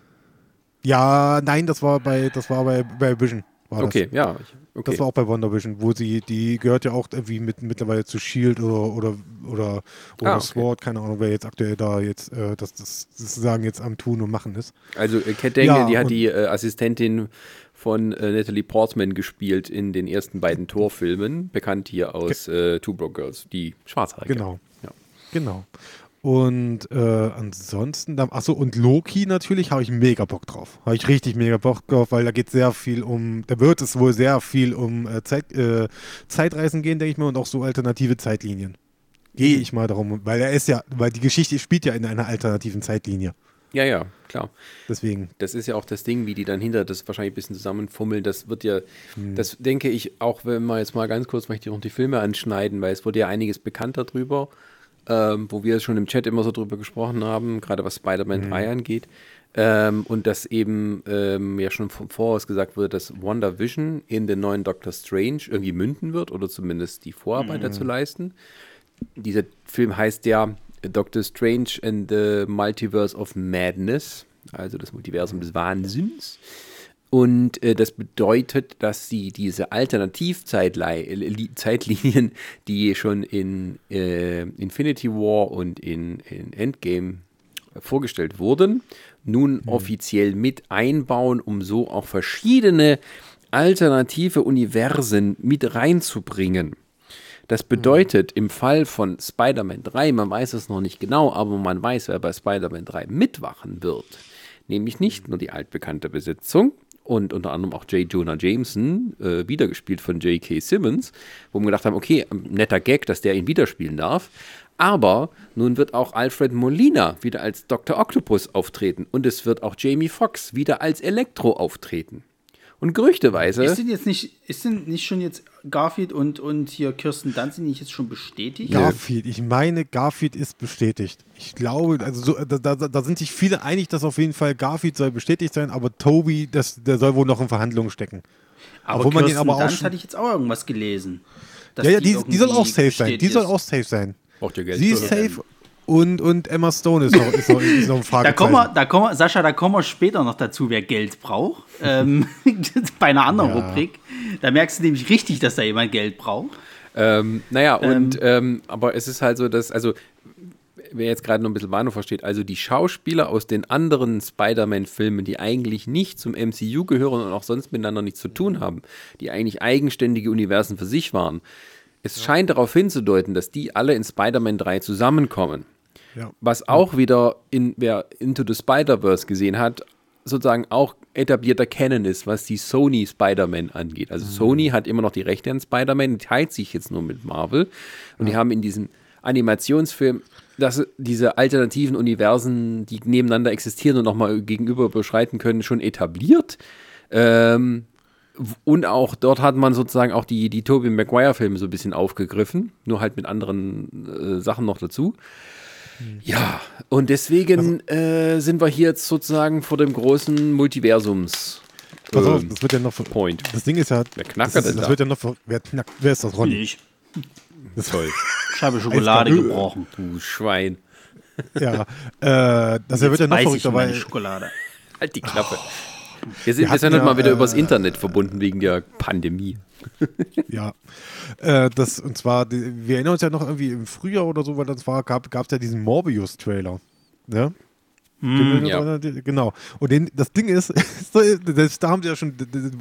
Speaker 1: Ja, nein, das war bei, das war bei, bei Vision. War
Speaker 2: Okay, ja. Ich, okay.
Speaker 1: Das. das war auch bei Wonder Vision, wo sie, die gehört ja auch irgendwie mit, mittlerweile zu Shield oder oder oder, oder
Speaker 2: Ah, okay.
Speaker 1: Sword, keine Ahnung, wer jetzt aktuell da jetzt äh, das, das sozusagen jetzt am Tun und Machen ist.
Speaker 2: also äh, Cat Denning,
Speaker 1: Ja,
Speaker 2: die hat die äh, Assistentin von äh, Natalie Portman gespielt in den ersten beiden Torfilmen, bekannt hier aus äh, Two Broke Girls, die Schwarzhaarige.
Speaker 1: Genau.
Speaker 2: Ja.
Speaker 1: Genau. Und äh, ansonsten, dann, achso, und Loki natürlich habe ich mega Bock drauf. Habe ich richtig mega Bock drauf, weil da geht sehr viel um, da wird es wohl sehr viel um äh, Zeit, äh, Zeitreisen gehen, denke ich mal, und auch so alternative Zeitlinien. Gehe ich mal darum, weil er ist ja, weil die Geschichte spielt ja in einer alternativen Zeitlinie.
Speaker 2: Ja, ja, klar.
Speaker 1: Deswegen.
Speaker 2: Das ist ja auch das Ding, wie die dann hinter das wahrscheinlich ein bisschen zusammenfummeln. Das wird ja,
Speaker 1: Hm.
Speaker 2: das denke ich, auch wenn wir jetzt mal ganz kurz möchte ich noch die Filme anschneiden, weil es wurde ja einiges bekannter drüber, ähm, wo wir schon im Chat immer so drüber gesprochen haben, gerade was Spider-Man
Speaker 1: Hm.
Speaker 2: 3 angeht. Ähm, und dass eben ähm, ja schon vom Voraus gesagt wurde, dass Wonder Vision in den neuen Doctor Strange irgendwie münden wird oder zumindest die Vorarbeit dazu leisten. Dieser Film heißt ja Doctor Strange and the Multiverse of Madness, also das Multiversum des Wahnsinns. Und äh, das bedeutet, dass sie diese Alternativzeitlinien, die schon in äh, Infinity War und in, in Endgame vorgestellt wurden, nun offiziell mit einbauen, um so auch verschiedene alternative Universen mit reinzubringen. Das bedeutet, im Fall von Spider-Man 3, man weiß es noch nicht genau, aber man weiß, wer bei Spider-Man 3 mitwachen wird. Nämlich nicht nur die altbekannte Besetzung und unter anderem auch J. Jonah Jameson, äh, wiedergespielt von J.K. Simmons, wo wir gedacht haben, okay, netter Gag, dass der ihn wiederspielen darf. Aber nun wird auch Alfred Molina wieder als Dr. Octopus auftreten und es wird auch Jamie Foxx wieder als Elektro auftreten. Und gerüchteweise.
Speaker 3: Ist denn jetzt nicht, ist denn nicht schon jetzt Garfield und, und hier Kirsten Dunst sind nicht jetzt schon bestätigt?
Speaker 1: Garfield, ich meine, Garfield ist bestätigt. Ich glaube, also so, da, da, da sind sich viele einig, dass auf jeden Fall Garfield soll bestätigt sein, aber Toby, das, der soll wohl noch in Verhandlungen stecken.
Speaker 3: Aber
Speaker 1: Obwohl man
Speaker 3: Kirsten
Speaker 1: ihn aber auch
Speaker 3: Dunst hatte ich jetzt auch irgendwas gelesen.
Speaker 1: Ja, ja, die, die soll auch safe sein. Die soll
Speaker 3: ist.
Speaker 1: auch safe sein.
Speaker 2: Braucht ihr Geld?
Speaker 1: Sie ist safe und, und Emma Stone ist noch, ist noch, ist noch ein
Speaker 3: Da
Speaker 1: Fragezeichen.
Speaker 3: kommen, wir, da kommen wir, Sascha, da kommen wir später noch dazu, wer Geld braucht. ähm, bei einer anderen
Speaker 1: Ja.
Speaker 3: Rubrik. Da merkst du nämlich richtig, dass da jemand Geld braucht.
Speaker 2: Ähm, naja, und ähm, aber es ist halt so, dass, also wer jetzt gerade noch ein bisschen Bahnhof versteht, also die Schauspieler aus den anderen Spider-Man-Filmen, die eigentlich nicht zum MCU gehören und auch sonst miteinander nichts zu tun haben, die eigentlich eigenständige Universen für sich waren, es scheint darauf hinzudeuten, dass die alle in Spider-Man 3 zusammenkommen.
Speaker 1: Ja.
Speaker 2: Was auch wieder, in, wer Into the Spider-Verse gesehen hat, sozusagen auch etablierter Canon ist, was die Sony Spider-Man angeht. Also Sony hat immer noch die Rechte an Spider-Man, teilt sich jetzt nur mit Marvel. Und die haben in diesem Animationsfilm dass diese alternativen Universen, die nebeneinander existieren und nochmal gegenüber beschreiten können, schon etabliert. Ähm, und auch dort hat man sozusagen auch die, die Tobey Maguire-Filme so ein bisschen aufgegriffen, nur halt mit anderen äh, Sachen noch dazu. Ja, und deswegen äh, sind wir hier jetzt sozusagen vor dem großen Multiversums.
Speaker 1: Pass auf,
Speaker 2: ähm,
Speaker 1: das wird ja noch.
Speaker 2: Point.
Speaker 1: Das Ding ist ja.
Speaker 2: Wer knackert
Speaker 1: das, ist,
Speaker 2: denn
Speaker 1: das
Speaker 2: da?
Speaker 1: wird ja noch. Wer, knackt, wer ist das, Ronny?
Speaker 3: Ich.
Speaker 1: Das
Speaker 2: Toll.
Speaker 3: Scheibe Schokolade gebrochen.
Speaker 2: Du Schwein.
Speaker 1: Ja. Äh, das wird ja noch verrückter, weil.
Speaker 3: Schokolade.
Speaker 2: Halt die Klappe. Wir sind, wir
Speaker 1: hatten
Speaker 2: sind
Speaker 1: ja,
Speaker 2: mal wieder
Speaker 1: äh,
Speaker 2: übers Internet verbunden wegen der Pandemie.
Speaker 1: Ja. Äh, das, und zwar, wir erinnern uns ja noch irgendwie im Frühjahr oder so, weil das war, gab es ja diesen Morbius-Trailer. Ne?
Speaker 2: Hm, ja.
Speaker 1: Genau. Und den, das Ding ist, selbst da haben sie ja schon,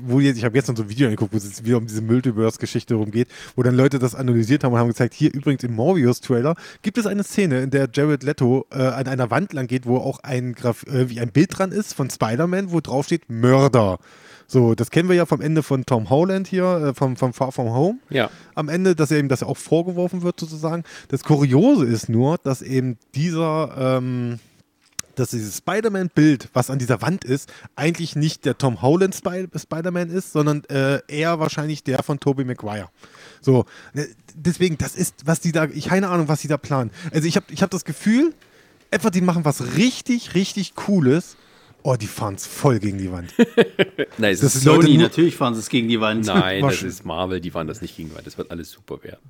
Speaker 1: wo jetzt, ich habe jetzt noch so ein Video angeguckt, wo es jetzt wieder um diese Multiverse-Geschichte rumgeht, wo dann Leute das analysiert haben und haben gezeigt, hier übrigens im Morbius-Trailer gibt es eine Szene, in der Jared Leto äh, an einer Wand lang geht, wo auch ein, Graf äh, wie ein Bild dran ist von Spider-Man, wo drauf steht Mörder. So, das kennen wir ja vom Ende von Tom Holland hier, äh, vom, vom Far From Home
Speaker 2: Ja.
Speaker 1: am Ende, dass er ihm das auch vorgeworfen wird, sozusagen. Das Kuriose ist nur, dass eben dieser, ähm, dass dieses Spider-Man-Bild, was an dieser Wand ist, eigentlich nicht der Tom Holland Spy Spider-Man ist, sondern äh, eher wahrscheinlich der von Tobey Maguire. So, ne, deswegen, das ist, was die da, ich keine Ahnung, was die da planen. Also ich habe ich hab das Gefühl, etwa die machen was richtig, richtig Cooles. Oh, die fahren es voll gegen die Wand.
Speaker 2: Nein, es
Speaker 1: Das
Speaker 2: ist
Speaker 3: Sony, natürlich fahren sie es gegen die Wand.
Speaker 2: Nein, das ist Marvel, die waren das nicht gegen Wand. Das wird alles super werden.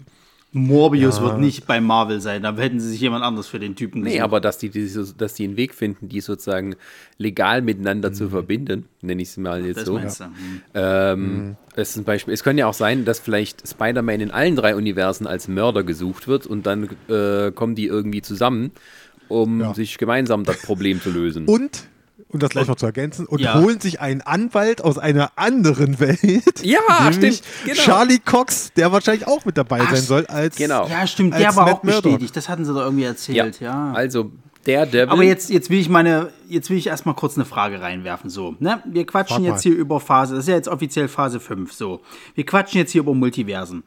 Speaker 3: Morbius
Speaker 1: Ja.
Speaker 3: wird nicht bei Marvel sein. Da hätten sie sich jemand anderes für den Typen
Speaker 2: Nee,
Speaker 3: gesucht.
Speaker 2: aber dass die, die, so- dass die einen Weg finden, die sozusagen legal miteinander zu verbinden, nenne ich es mal jetzt
Speaker 3: das
Speaker 2: so.
Speaker 3: meinst du. Hm.
Speaker 2: Ähm, das ist ein Beispiel. Es könnte ja auch sein, dass vielleicht Spider-Man in allen drei Universen als Mörder gesucht wird und dann äh, kommen die irgendwie zusammen, um
Speaker 1: Ja.
Speaker 2: sich gemeinsam das Problem zu lösen.
Speaker 1: Und, um das gleich noch zu ergänzen, und
Speaker 3: Ja.
Speaker 1: holen sich einen Anwalt aus einer anderen Welt.
Speaker 2: Ja, stimmt, genau.
Speaker 1: Charlie Cox, der wahrscheinlich auch mit dabei sein soll als.
Speaker 2: genau.
Speaker 3: Ja, stimmt,
Speaker 1: als
Speaker 3: der war
Speaker 1: Matt
Speaker 3: auch
Speaker 1: Murdock.
Speaker 3: bestätigt. Das hatten sie doch irgendwie erzählt, ja.
Speaker 2: Also der Devil.
Speaker 3: Aber jetzt, jetzt will ich meine, jetzt will ich erstmal kurz eine Frage reinwerfen. So, ne? Wir quatschen
Speaker 1: Frag
Speaker 3: jetzt
Speaker 1: mal.
Speaker 3: hier über Phase, das ist ja jetzt offiziell Phase 5. So. Wir quatschen jetzt hier über Multiversen.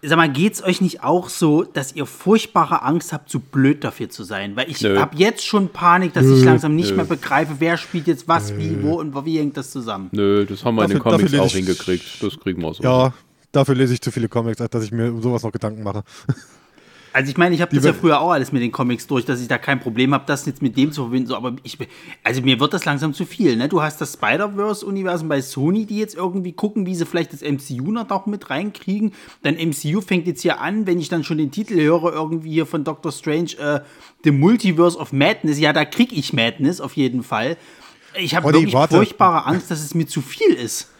Speaker 3: Sag mal, geht's euch nicht auch so, dass ihr furchtbare Angst habt, zu blöd dafür zu sein? Weil ich
Speaker 2: Nö.
Speaker 3: habe jetzt schon Panik, dass ich langsam nicht mehr begreife, wer spielt jetzt was, wie, wo und wie hängt das zusammen.
Speaker 2: Nö, das haben wir in den
Speaker 1: Dafür-
Speaker 2: Comics
Speaker 1: dafür
Speaker 2: auch hingekriegt. Das kriegen wir so.
Speaker 1: Ja, dafür lese ich zu viele Comics, als dass ich mir um sowas noch Gedanken mache.
Speaker 3: Also ich meine, ich habe das ja früher auch alles mit den Comics durch, dass ich da kein Problem habe, das jetzt mit dem zu verbinden. So, aber ich, also mir wird das langsam zu viel. Ne? Du hast das Spider-Verse-Universum bei Sony, die jetzt irgendwie gucken, wie sie vielleicht das MCU noch auch mit reinkriegen. Dann MCU fängt jetzt hier an, wenn ich dann schon den Titel höre, irgendwie hier von Doctor Strange, äh, The Multiverse of Madness. Ja, da krieg ich Madness auf jeden Fall. Ich habe wirklich
Speaker 1: warte.
Speaker 3: furchtbare Angst, dass es mir zu viel ist.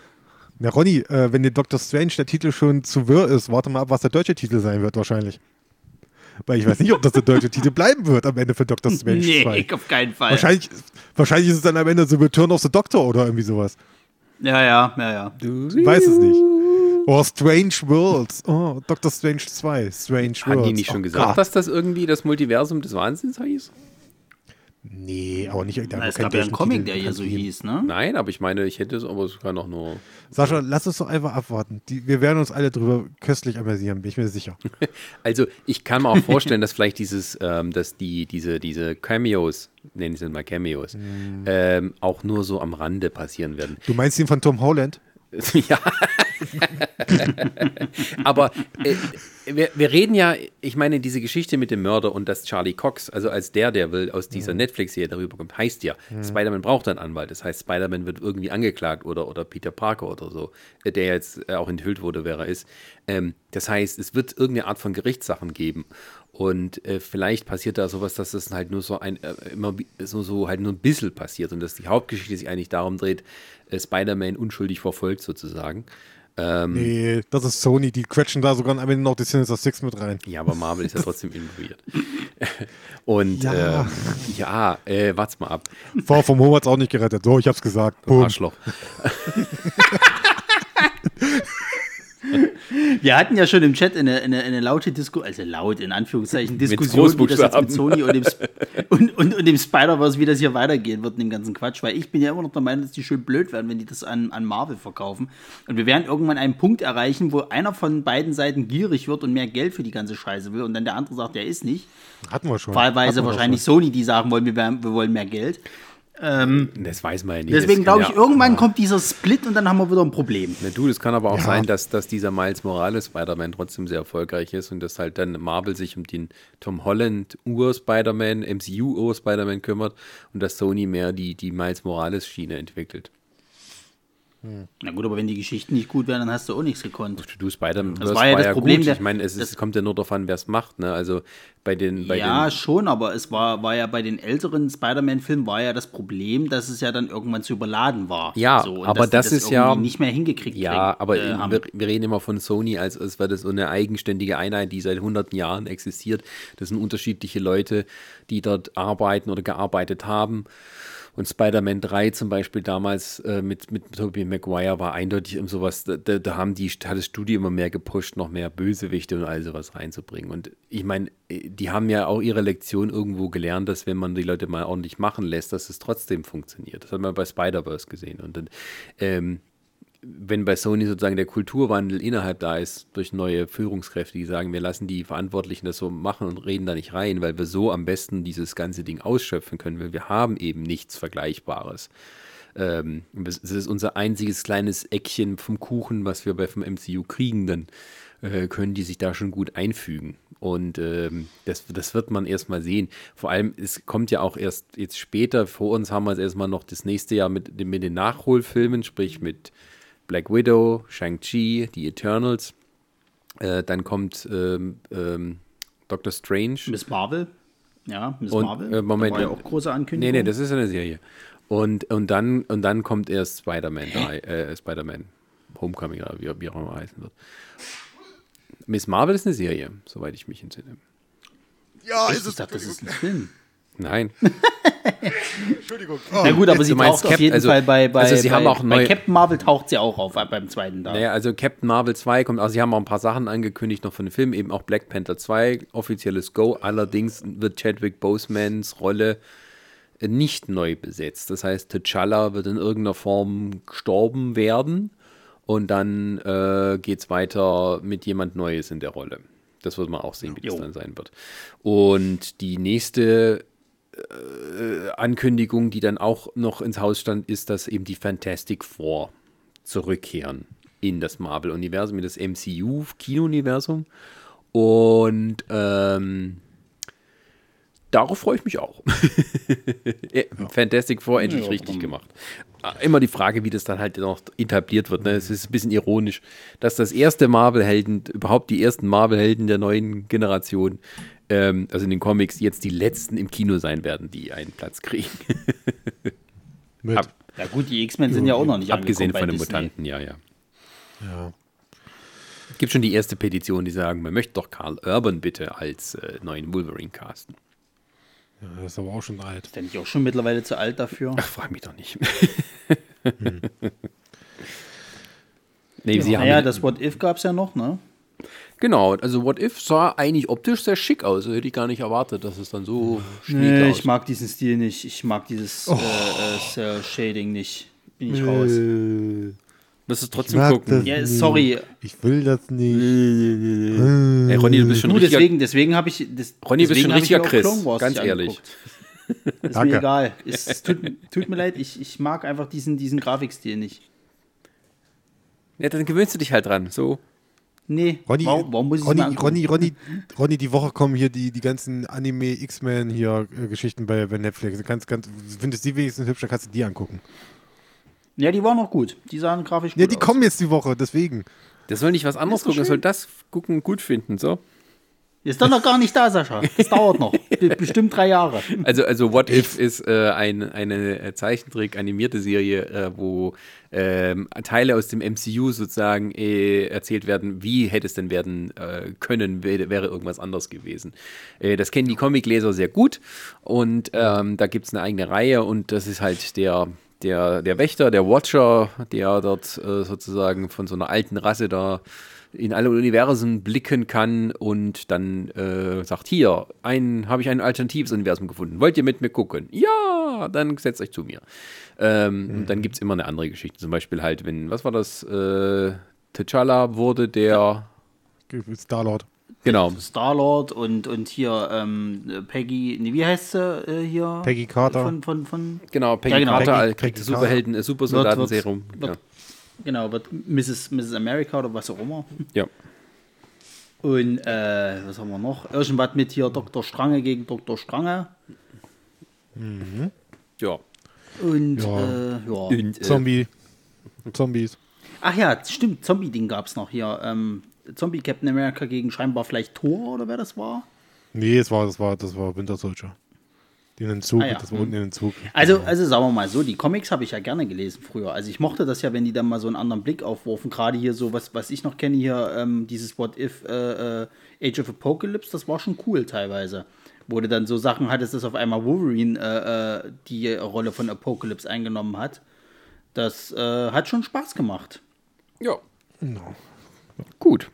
Speaker 1: Na, Ronny, äh, wenn dir Doctor Strange der Titel schon zu wirr ist, warte mal ab, was der deutsche Titel sein wird, wahrscheinlich. Weil ich weiß nicht, ob das der deutsche Titel bleiben wird am Ende für Doctor Strange 2.
Speaker 3: Nee, auf keinen Fall.
Speaker 1: Wahrscheinlich, wahrscheinlich ist es dann am Ende so Return of the Doctor oder irgendwie sowas.
Speaker 3: Ja, ja, ja, ja.
Speaker 1: Ich weiß es nicht. Oh, Strange Worlds. Oh, Doctor Strange 2. Strange Worlds.
Speaker 2: Haben die nicht schon
Speaker 1: oh,
Speaker 2: gesagt,
Speaker 1: Gott.
Speaker 2: dass das irgendwie das Multiversum des Wahnsinns hieß?
Speaker 1: Nee, aber nicht. Da
Speaker 3: Na, es gab ja einen Comic, der hier so hieß, ne?
Speaker 2: Nein, aber ich meine, ich hätte es, aber es kann auch nur.
Speaker 1: Sascha, lass uns doch einfach abwarten. Die, wir werden uns alle drüber köstlich amüsieren, bin ich mir sicher.
Speaker 2: Also ich kann mir auch vorstellen, dass vielleicht dieses, ähm, dass die, diese, diese Cameos, nennen sie mal Cameos, ähm, auch nur so am Rande passieren werden.
Speaker 1: Du meinst den von Tom Holland?
Speaker 2: ja. Aber äh, wir, wir reden ja, ich meine, diese Geschichte mit dem Mörder und dass Charlie Cox, also als der, der will aus dieser Netflix-Serie darüber kommt, heißt ja, Spider-Man braucht einen Anwalt. Das heißt, Spider-Man wird irgendwie angeklagt oder, oder Peter Parker oder so, äh, der jetzt äh, auch enthüllt wurde, wer er ist. Ähm, das heißt, es wird irgendeine Art von Gerichtssachen geben. Und äh, vielleicht passiert da sowas, dass das halt nur so ein, äh, immer so, so halt nur ein bisschen passiert und dass die Hauptgeschichte sich eigentlich darum dreht, äh, Spider-Man unschuldig verfolgt sozusagen. Ähm,
Speaker 1: Nee, das ist Sony. Die quetschen da sogar am Ende noch die Sinister Six mit rein.
Speaker 2: Ja, aber Marvel ist ja trotzdem involviert. Und
Speaker 1: Ja.
Speaker 2: ja, ja äh, wart's mal ab.
Speaker 1: Vor vom Home hat's auch nicht gerettet. So, ich hab's gesagt.
Speaker 2: Arschloch.
Speaker 3: Wir hatten ja schon im Chat eine, eine, eine laute Diskussion, also laut in Anführungszeichen, Diskussion, wie das jetzt mit Sony und dem, Sp- und, und, und dem Spider-Verse, wie das hier weitergehen wird in dem ganzen Quatsch, weil ich bin ja immer noch der Meinung, dass die schön blöd werden, wenn die das an, an Marvel verkaufen. Und wir werden irgendwann einen Punkt erreichen, wo einer von beiden Seiten gierig wird und mehr Geld für die ganze Scheiße will und dann der andere sagt, der ist nicht.
Speaker 1: Hatten wir schon. Doch
Speaker 3: wahrscheinlich Sony, die sagen wollen, wir, wir wollen mehr Geld.
Speaker 2: Das weiß man ja nicht.
Speaker 3: Deswegen glaube ich,
Speaker 2: ja,
Speaker 3: irgendwann kommt dieser Split und dann haben wir wieder ein Problem.
Speaker 2: Na du, das kann aber auch
Speaker 1: Ja.
Speaker 2: sein, dass, dass dieser Miles Morales Spider-Man trotzdem sehr erfolgreich ist und dass halt dann Marvel sich um den Tom Holland Ur-Spider-Man, MCU Ur-Spider-Man kümmert und dass Sony mehr die, die Miles Morales Schiene entwickelt.
Speaker 3: Na gut, aber wenn die Geschichten nicht gut wären, dann hast du auch nichts gekonnt.
Speaker 2: Du Spider-Man
Speaker 3: Das war ja das Problem
Speaker 2: ich meine, es
Speaker 3: das-
Speaker 2: kommt ja nur darauf an, wer es macht. Ne? Also bei den, bei
Speaker 3: ja,
Speaker 2: den
Speaker 3: schon, aber es war, war ja bei den älteren Spider-Man-Filmen war ja das Problem, dass es ja dann irgendwann zu überladen war.
Speaker 2: Ja,
Speaker 3: und
Speaker 2: aber
Speaker 3: die
Speaker 2: das ist ja-
Speaker 3: nicht mehr hingekriegt
Speaker 2: Ja,
Speaker 3: kriegen,
Speaker 2: aber
Speaker 3: äh,
Speaker 2: wir, wir reden immer von Sony, als, als wäre das so eine eigenständige Einheit, die seit hunderten Jahren existiert. Das sind unterschiedliche Leute, die dort arbeiten oder gearbeitet haben. Und Spider-Man 3 zum Beispiel damals äh, mit, mit Tobey Maguire war eindeutig um sowas, da, da haben die, hat das Studio immer mehr gepusht, noch mehr Bösewichte und all sowas reinzubringen. Und ich meine, äh, die haben ja auch ihre Lektion irgendwo gelernt, dass wenn man die Leute mal ordentlich machen lässt, dass es trotzdem funktioniert. Das hat man bei Spider-Verse gesehen. Und dann, ähm, wenn bei Sony sozusagen der Kulturwandel innerhalb da ist, durch neue Führungskräfte, die sagen, wir lassen die Verantwortlichen das so machen und reden da nicht rein, weil wir so am besten dieses ganze Ding ausschöpfen können, weil wir haben eben nichts Vergleichbares. Ähm, es ist unser einziges kleines Eckchen vom Kuchen, was wir bei vom MCU kriegen, dann äh, können die sich da schon gut einfügen. Und ähm, das, das wird man erstmal sehen. Vor allem, es kommt ja auch erst jetzt später, vor uns haben wir es erstmal noch das nächste Jahr mit, mit den Nachholfilmen, sprich mit Black Widow, Shang-Chi, die Eternals. Äh, dann kommt ähm, ähm, Doctor Strange.
Speaker 3: Miss Marvel. Ja, Miss
Speaker 2: Und,
Speaker 3: Marvel.
Speaker 2: äh, Moment.
Speaker 3: Da war ja auch große
Speaker 2: Nee,
Speaker 3: Ankündigung.
Speaker 2: nee, das ist eine Serie. Und, und, dann, und dann kommt erst Spider-Man 3, äh, Spider-Man Homecoming oder wie, wie auch immer heißen wird. Miss Marvel ist eine Serie, soweit ich mich entsinne.
Speaker 1: Ja,
Speaker 3: ich dachte, das ist ein Film.
Speaker 2: Nein.
Speaker 1: Entschuldigung.
Speaker 3: Na gut, aber
Speaker 2: du
Speaker 3: sie taucht auf
Speaker 2: Cap-
Speaker 3: jeden
Speaker 2: also-
Speaker 3: Fall bei, bei,
Speaker 2: also sie
Speaker 3: bei,
Speaker 2: haben auch
Speaker 3: bei Captain Marvel taucht sie auch auf beim zweiten da.
Speaker 2: Naja, also Captain Marvel 2 kommt, also sie haben auch ein paar Sachen angekündigt noch von dem Film, eben auch Black Panther 2, offizielles Go. Allerdings wird Chadwick Bosemans Rolle äh, nicht neu besetzt. Das heißt, T'Challa wird in irgendeiner Form gestorben werden und dann äh, geht es weiter mit jemand Neues in der Rolle. Das wird man auch sehen, wie das
Speaker 3: Jo.
Speaker 2: dann sein wird. Und die nächste äh, Ankündigung, die dann auch noch ins Haus stand, ist, dass eben die Fantastic Four zurückkehren in das Marvel-Universum, in das MCU-Kino-Universum. Und ähm, darauf freue ich mich auch. Ja, Fantastic Four endlich
Speaker 3: Ja,
Speaker 2: richtig gemacht. Ah, Immer die Frage, wie das dann halt noch etabliert wird. Ne? Es ist ein bisschen ironisch, dass das erste Marvel-Helden, überhaupt die ersten Marvel-Helden der neuen Generation, ähm, also in den Comics, jetzt die letzten im Kino sein werden, die einen Platz kriegen.
Speaker 1: Mit.
Speaker 2: Ab-
Speaker 3: Ja gut, die X-Men sind ja auch noch nicht
Speaker 2: Abgesehen von
Speaker 3: bei
Speaker 2: den
Speaker 3: Disney.
Speaker 2: Mutanten, ja, ja.
Speaker 1: Ja.
Speaker 2: Gibt schon die erste Petition, die sagen, man möchte doch Carl Urban bitte als äh, neuen Wolverine casten.
Speaker 1: ja, das ist aber auch schon alt.
Speaker 3: Ist der nicht auch schon mittlerweile zu alt dafür?
Speaker 2: Ach, frag mich doch nicht. Nee, sie
Speaker 3: naja, das What If gab es ja noch, ne?
Speaker 2: Genau, also What If sah eigentlich optisch sehr schick aus. Hätte ich gar nicht erwartet, dass es dann so schniek
Speaker 3: Nee,
Speaker 2: aus.
Speaker 3: ich mag diesen Stil nicht. Ich mag dieses äh, äh, Cell Shading nicht. Bin ich raus.
Speaker 1: Äh,
Speaker 2: Müsstest
Speaker 1: ich
Speaker 2: trotzdem
Speaker 1: mag
Speaker 2: gucken.
Speaker 1: das
Speaker 3: Ja, sorry.
Speaker 1: Ich will das nicht.
Speaker 2: Ey, Ronny, du bist schon
Speaker 3: Du,
Speaker 2: richtiger,
Speaker 3: deswegen, deswegen habe ich. Das,
Speaker 2: Ronny, bist
Speaker 3: deswegen
Speaker 2: schon richtiger Chris, ganz ehrlich.
Speaker 3: Ist
Speaker 1: Danke.
Speaker 3: mir egal. Es, es tut, tut mir leid, ich, ich mag einfach diesen, diesen Grafikstil nicht.
Speaker 2: Ja, dann gewöhnst du dich halt dran. So.
Speaker 3: Nee,
Speaker 1: Ronny,
Speaker 3: warum, warum muss ich
Speaker 1: Ronny? Ronny, Ronny, Ronny, die Woche kommen hier die, die ganzen Anime X-Men hier äh, Geschichten bei, bei Netflix. Ganz, ganz, findest du die wenigstens hübsch, dann kannst du die angucken.
Speaker 3: Ja, die waren noch gut. Die sahen grafisch gut
Speaker 1: Ja, die
Speaker 3: aus.
Speaker 1: kommen jetzt die Woche, deswegen.
Speaker 2: Das soll nicht was anderes gucken, das soll das gucken gut finden. So.
Speaker 3: Ist doch noch gar nicht da, Sascha. Das dauert noch. Be bestimmt drei Jahre.
Speaker 2: Also, also What If ist äh, ein, eine äh, Zeichentrick-animierte Serie, äh, wo ähm, Teile aus dem MCU sozusagen äh, erzählt werden, wie hätte es denn werden äh, können, wäre, irgendwas anderes gewesen. Äh, das kennen die Comicleser sehr gut und ähm, da gibt es eine eigene Reihe und das ist halt der, der, der Wächter, der Watcher, der dort äh, sozusagen von so einer alten Rasse da in alle Universen blicken kann und dann äh, sagt, hier, ein, habe ich ein alternatives Universum gefunden. Wollt ihr mit mir gucken? Ja, dann setzt euch zu mir. Ähm, Und dann gibt es immer eine andere Geschichte. Zum Beispiel halt, wenn, was war das? Äh, T'Challa wurde der,
Speaker 1: Star-Lord.
Speaker 2: Genau,
Speaker 3: Star-Lord und, und hier ähm, Peggy, nee, wie heißt sie äh, hier?
Speaker 1: Peggy Carter.
Speaker 3: Von, von, von,
Speaker 2: genau, Peggy
Speaker 3: Ja, genau.
Speaker 2: Carter
Speaker 1: Peggy-
Speaker 2: kriegt
Speaker 1: Peggy
Speaker 2: das Superhelden, äh, Supersoldatenserum. Ja.
Speaker 3: genau, wird Mrs. Mrs. America oder was auch immer.
Speaker 2: ja.
Speaker 3: Und äh, was haben wir noch? Irgendwas mit hier Dr. Strange gegen Dr. Strange.
Speaker 2: Ja.
Speaker 3: Und
Speaker 1: Ja.
Speaker 3: äh, ja.
Speaker 2: Und, äh,
Speaker 1: Zombie. Zombies.
Speaker 3: Ach ja, stimmt, Zombie-Ding gab es noch hier. Ähm, Zombie Captain America gegen scheinbar vielleicht Thor oder wer das war?
Speaker 1: Nee, es war, das war, das war Winter Soldier. Die in den Zug,
Speaker 3: Ah, ja.
Speaker 1: das war unten in den Zug.
Speaker 3: Also, also sagen wir mal so, die Comics habe ich ja gerne gelesen früher. Also ich mochte das ja, wenn die dann mal so einen anderen Blick aufwerfen. Gerade hier so, was, was ich noch kenne, hier ähm, dieses What If äh, äh, Age of Apocalypse, das war schon cool teilweise. Wo du dann so Sachen hattest, dass auf einmal Wolverine äh, äh, die Rolle von Apocalypse eingenommen hat. Das äh, hat schon Spaß gemacht.
Speaker 2: ja.
Speaker 1: Genau.
Speaker 2: Gut.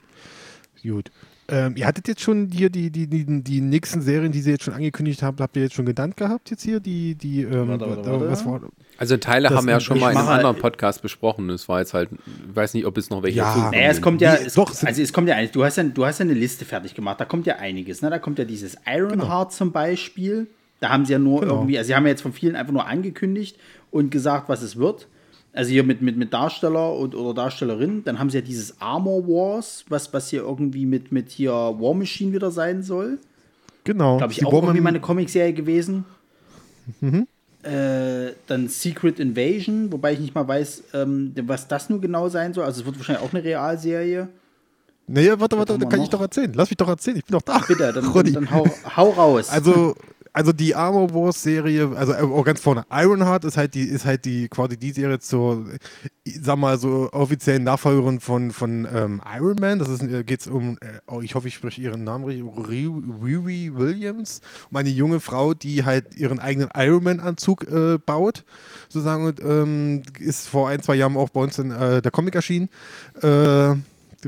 Speaker 1: Gut. Ähm, ihr hattet jetzt schon hier die, die, die, die nächsten Serien, die sie jetzt schon angekündigt habt, habt ihr jetzt schon genannt gehabt jetzt hier? Die, die, ähm,
Speaker 3: Warte, warte, warte.
Speaker 1: was war,
Speaker 2: Also Teile haben wir ja schon mal in einem anderen Podcast besprochen. Es war jetzt halt, ich weiß nicht, ob es noch welche
Speaker 1: Ja.
Speaker 3: Naja, es kommt ja,
Speaker 1: Nee,
Speaker 3: es,
Speaker 1: doch,
Speaker 3: also es kommt ja einiges. Du hast ja, du hast ja eine Liste fertig gemacht, da kommt ja einiges. Ne? Da kommt ja dieses Ironheart zum Beispiel. Da haben sie ja nur
Speaker 1: Genau.
Speaker 3: irgendwie, also sie haben ja jetzt von vielen einfach nur angekündigt und gesagt, was es wird. Also hier mit, mit, mit Darsteller und, oder Darstellerin. Dann haben sie ja dieses Armor Wars, was, was hier irgendwie mit, mit hier War Machine wieder sein soll.
Speaker 1: genau.
Speaker 3: Glaube ich
Speaker 1: die
Speaker 3: auch
Speaker 1: Woman-
Speaker 3: irgendwie mal eine Comicserie gewesen.
Speaker 1: Mhm.
Speaker 3: Äh, dann Secret Invasion, wobei ich nicht mal weiß, ähm, was das nun genau sein soll. Also es wird wahrscheinlich auch eine Realserie.
Speaker 1: Naja, warte, warte, da kann ich
Speaker 3: noch?
Speaker 1: doch erzählen. Lass mich doch erzählen, ich bin doch da.
Speaker 3: Bitte, dann, dann, dann hau, hau raus.
Speaker 1: Also, also die Armor Wars Serie, also äh, auch ganz vorne, Ironheart ist halt die, ist halt die quasi die Serie zur, ich sag mal so offiziellen Nachfolgerin von, von ähm, Iron Man. Das ist, äh, geht's um, äh, oh, ich hoffe, ich spreche ihren Namen richtig, Ri- Riri Williams, um eine junge Frau, die halt ihren eigenen Iron Man Anzug äh, baut, sozusagen, und, ähm, ist vor ein, zwei Jahren auch bei uns in äh, der Comic erschienen. Äh,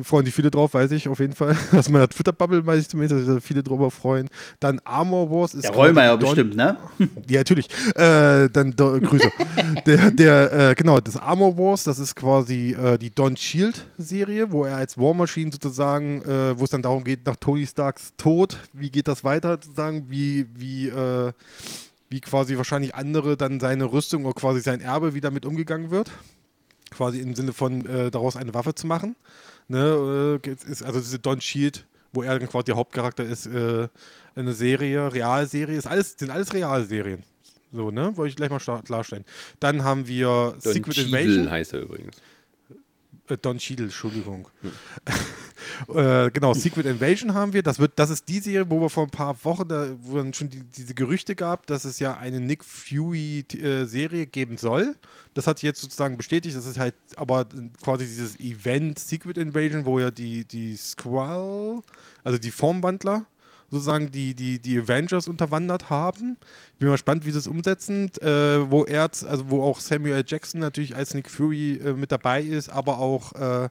Speaker 1: freuen sich viele drauf, weiß ich auf jeden Fall. Aus meiner Twitter-Bubble weiß ich zumindest, dass sich viele drüber freuen. Dann Armor Wars ist.
Speaker 3: der Rollmeier bestimmt, ne?
Speaker 1: Ja, natürlich. Äh, dann do, Grüße. der, der, äh, genau, das Armor Wars, das ist quasi äh, die Don Shield-Serie, wo er als War Machine sozusagen, äh, wo es dann darum geht, nach Tony Starks Tod, wie geht das weiter sozusagen, wie, wie, äh, wie quasi wahrscheinlich andere dann seine Rüstung oder quasi sein Erbe, wie damit umgegangen wird. Quasi im Sinne von äh, daraus eine Waffe zu machen. Ne, äh, ist also diese Don Shield, wo er dann quasi der Hauptcharakter ist, äh, eine Serie, Realserie, ist alles, sind alles Realserien. So, ne? Wollte ich gleich mal klarstellen. Dann haben wir
Speaker 2: Don
Speaker 1: Secret
Speaker 2: Cheadle
Speaker 1: Invasion.
Speaker 2: heißt er übrigens.
Speaker 1: Äh, Don Cheadle, Entschuldigung. äh, genau, Secret Invasion haben wir. Das, wird, das ist die Serie, wo wir vor ein paar Wochen, da, wo dann schon die, diese Gerüchte gab, dass es ja eine Nick Fury-Serie geben soll. Das hat jetzt sozusagen bestätigt. Das ist halt aber quasi dieses Event Secret Invasion, wo ja die, die Squall, also die Formwandler, sozusagen die, die, die Avengers unterwandert haben. Ich bin mal gespannt, wie sie es umsetzen, äh, wo er, also wo auch Samuel. Jackson natürlich als Nick Fury äh, mit dabei ist, aber auch, äh,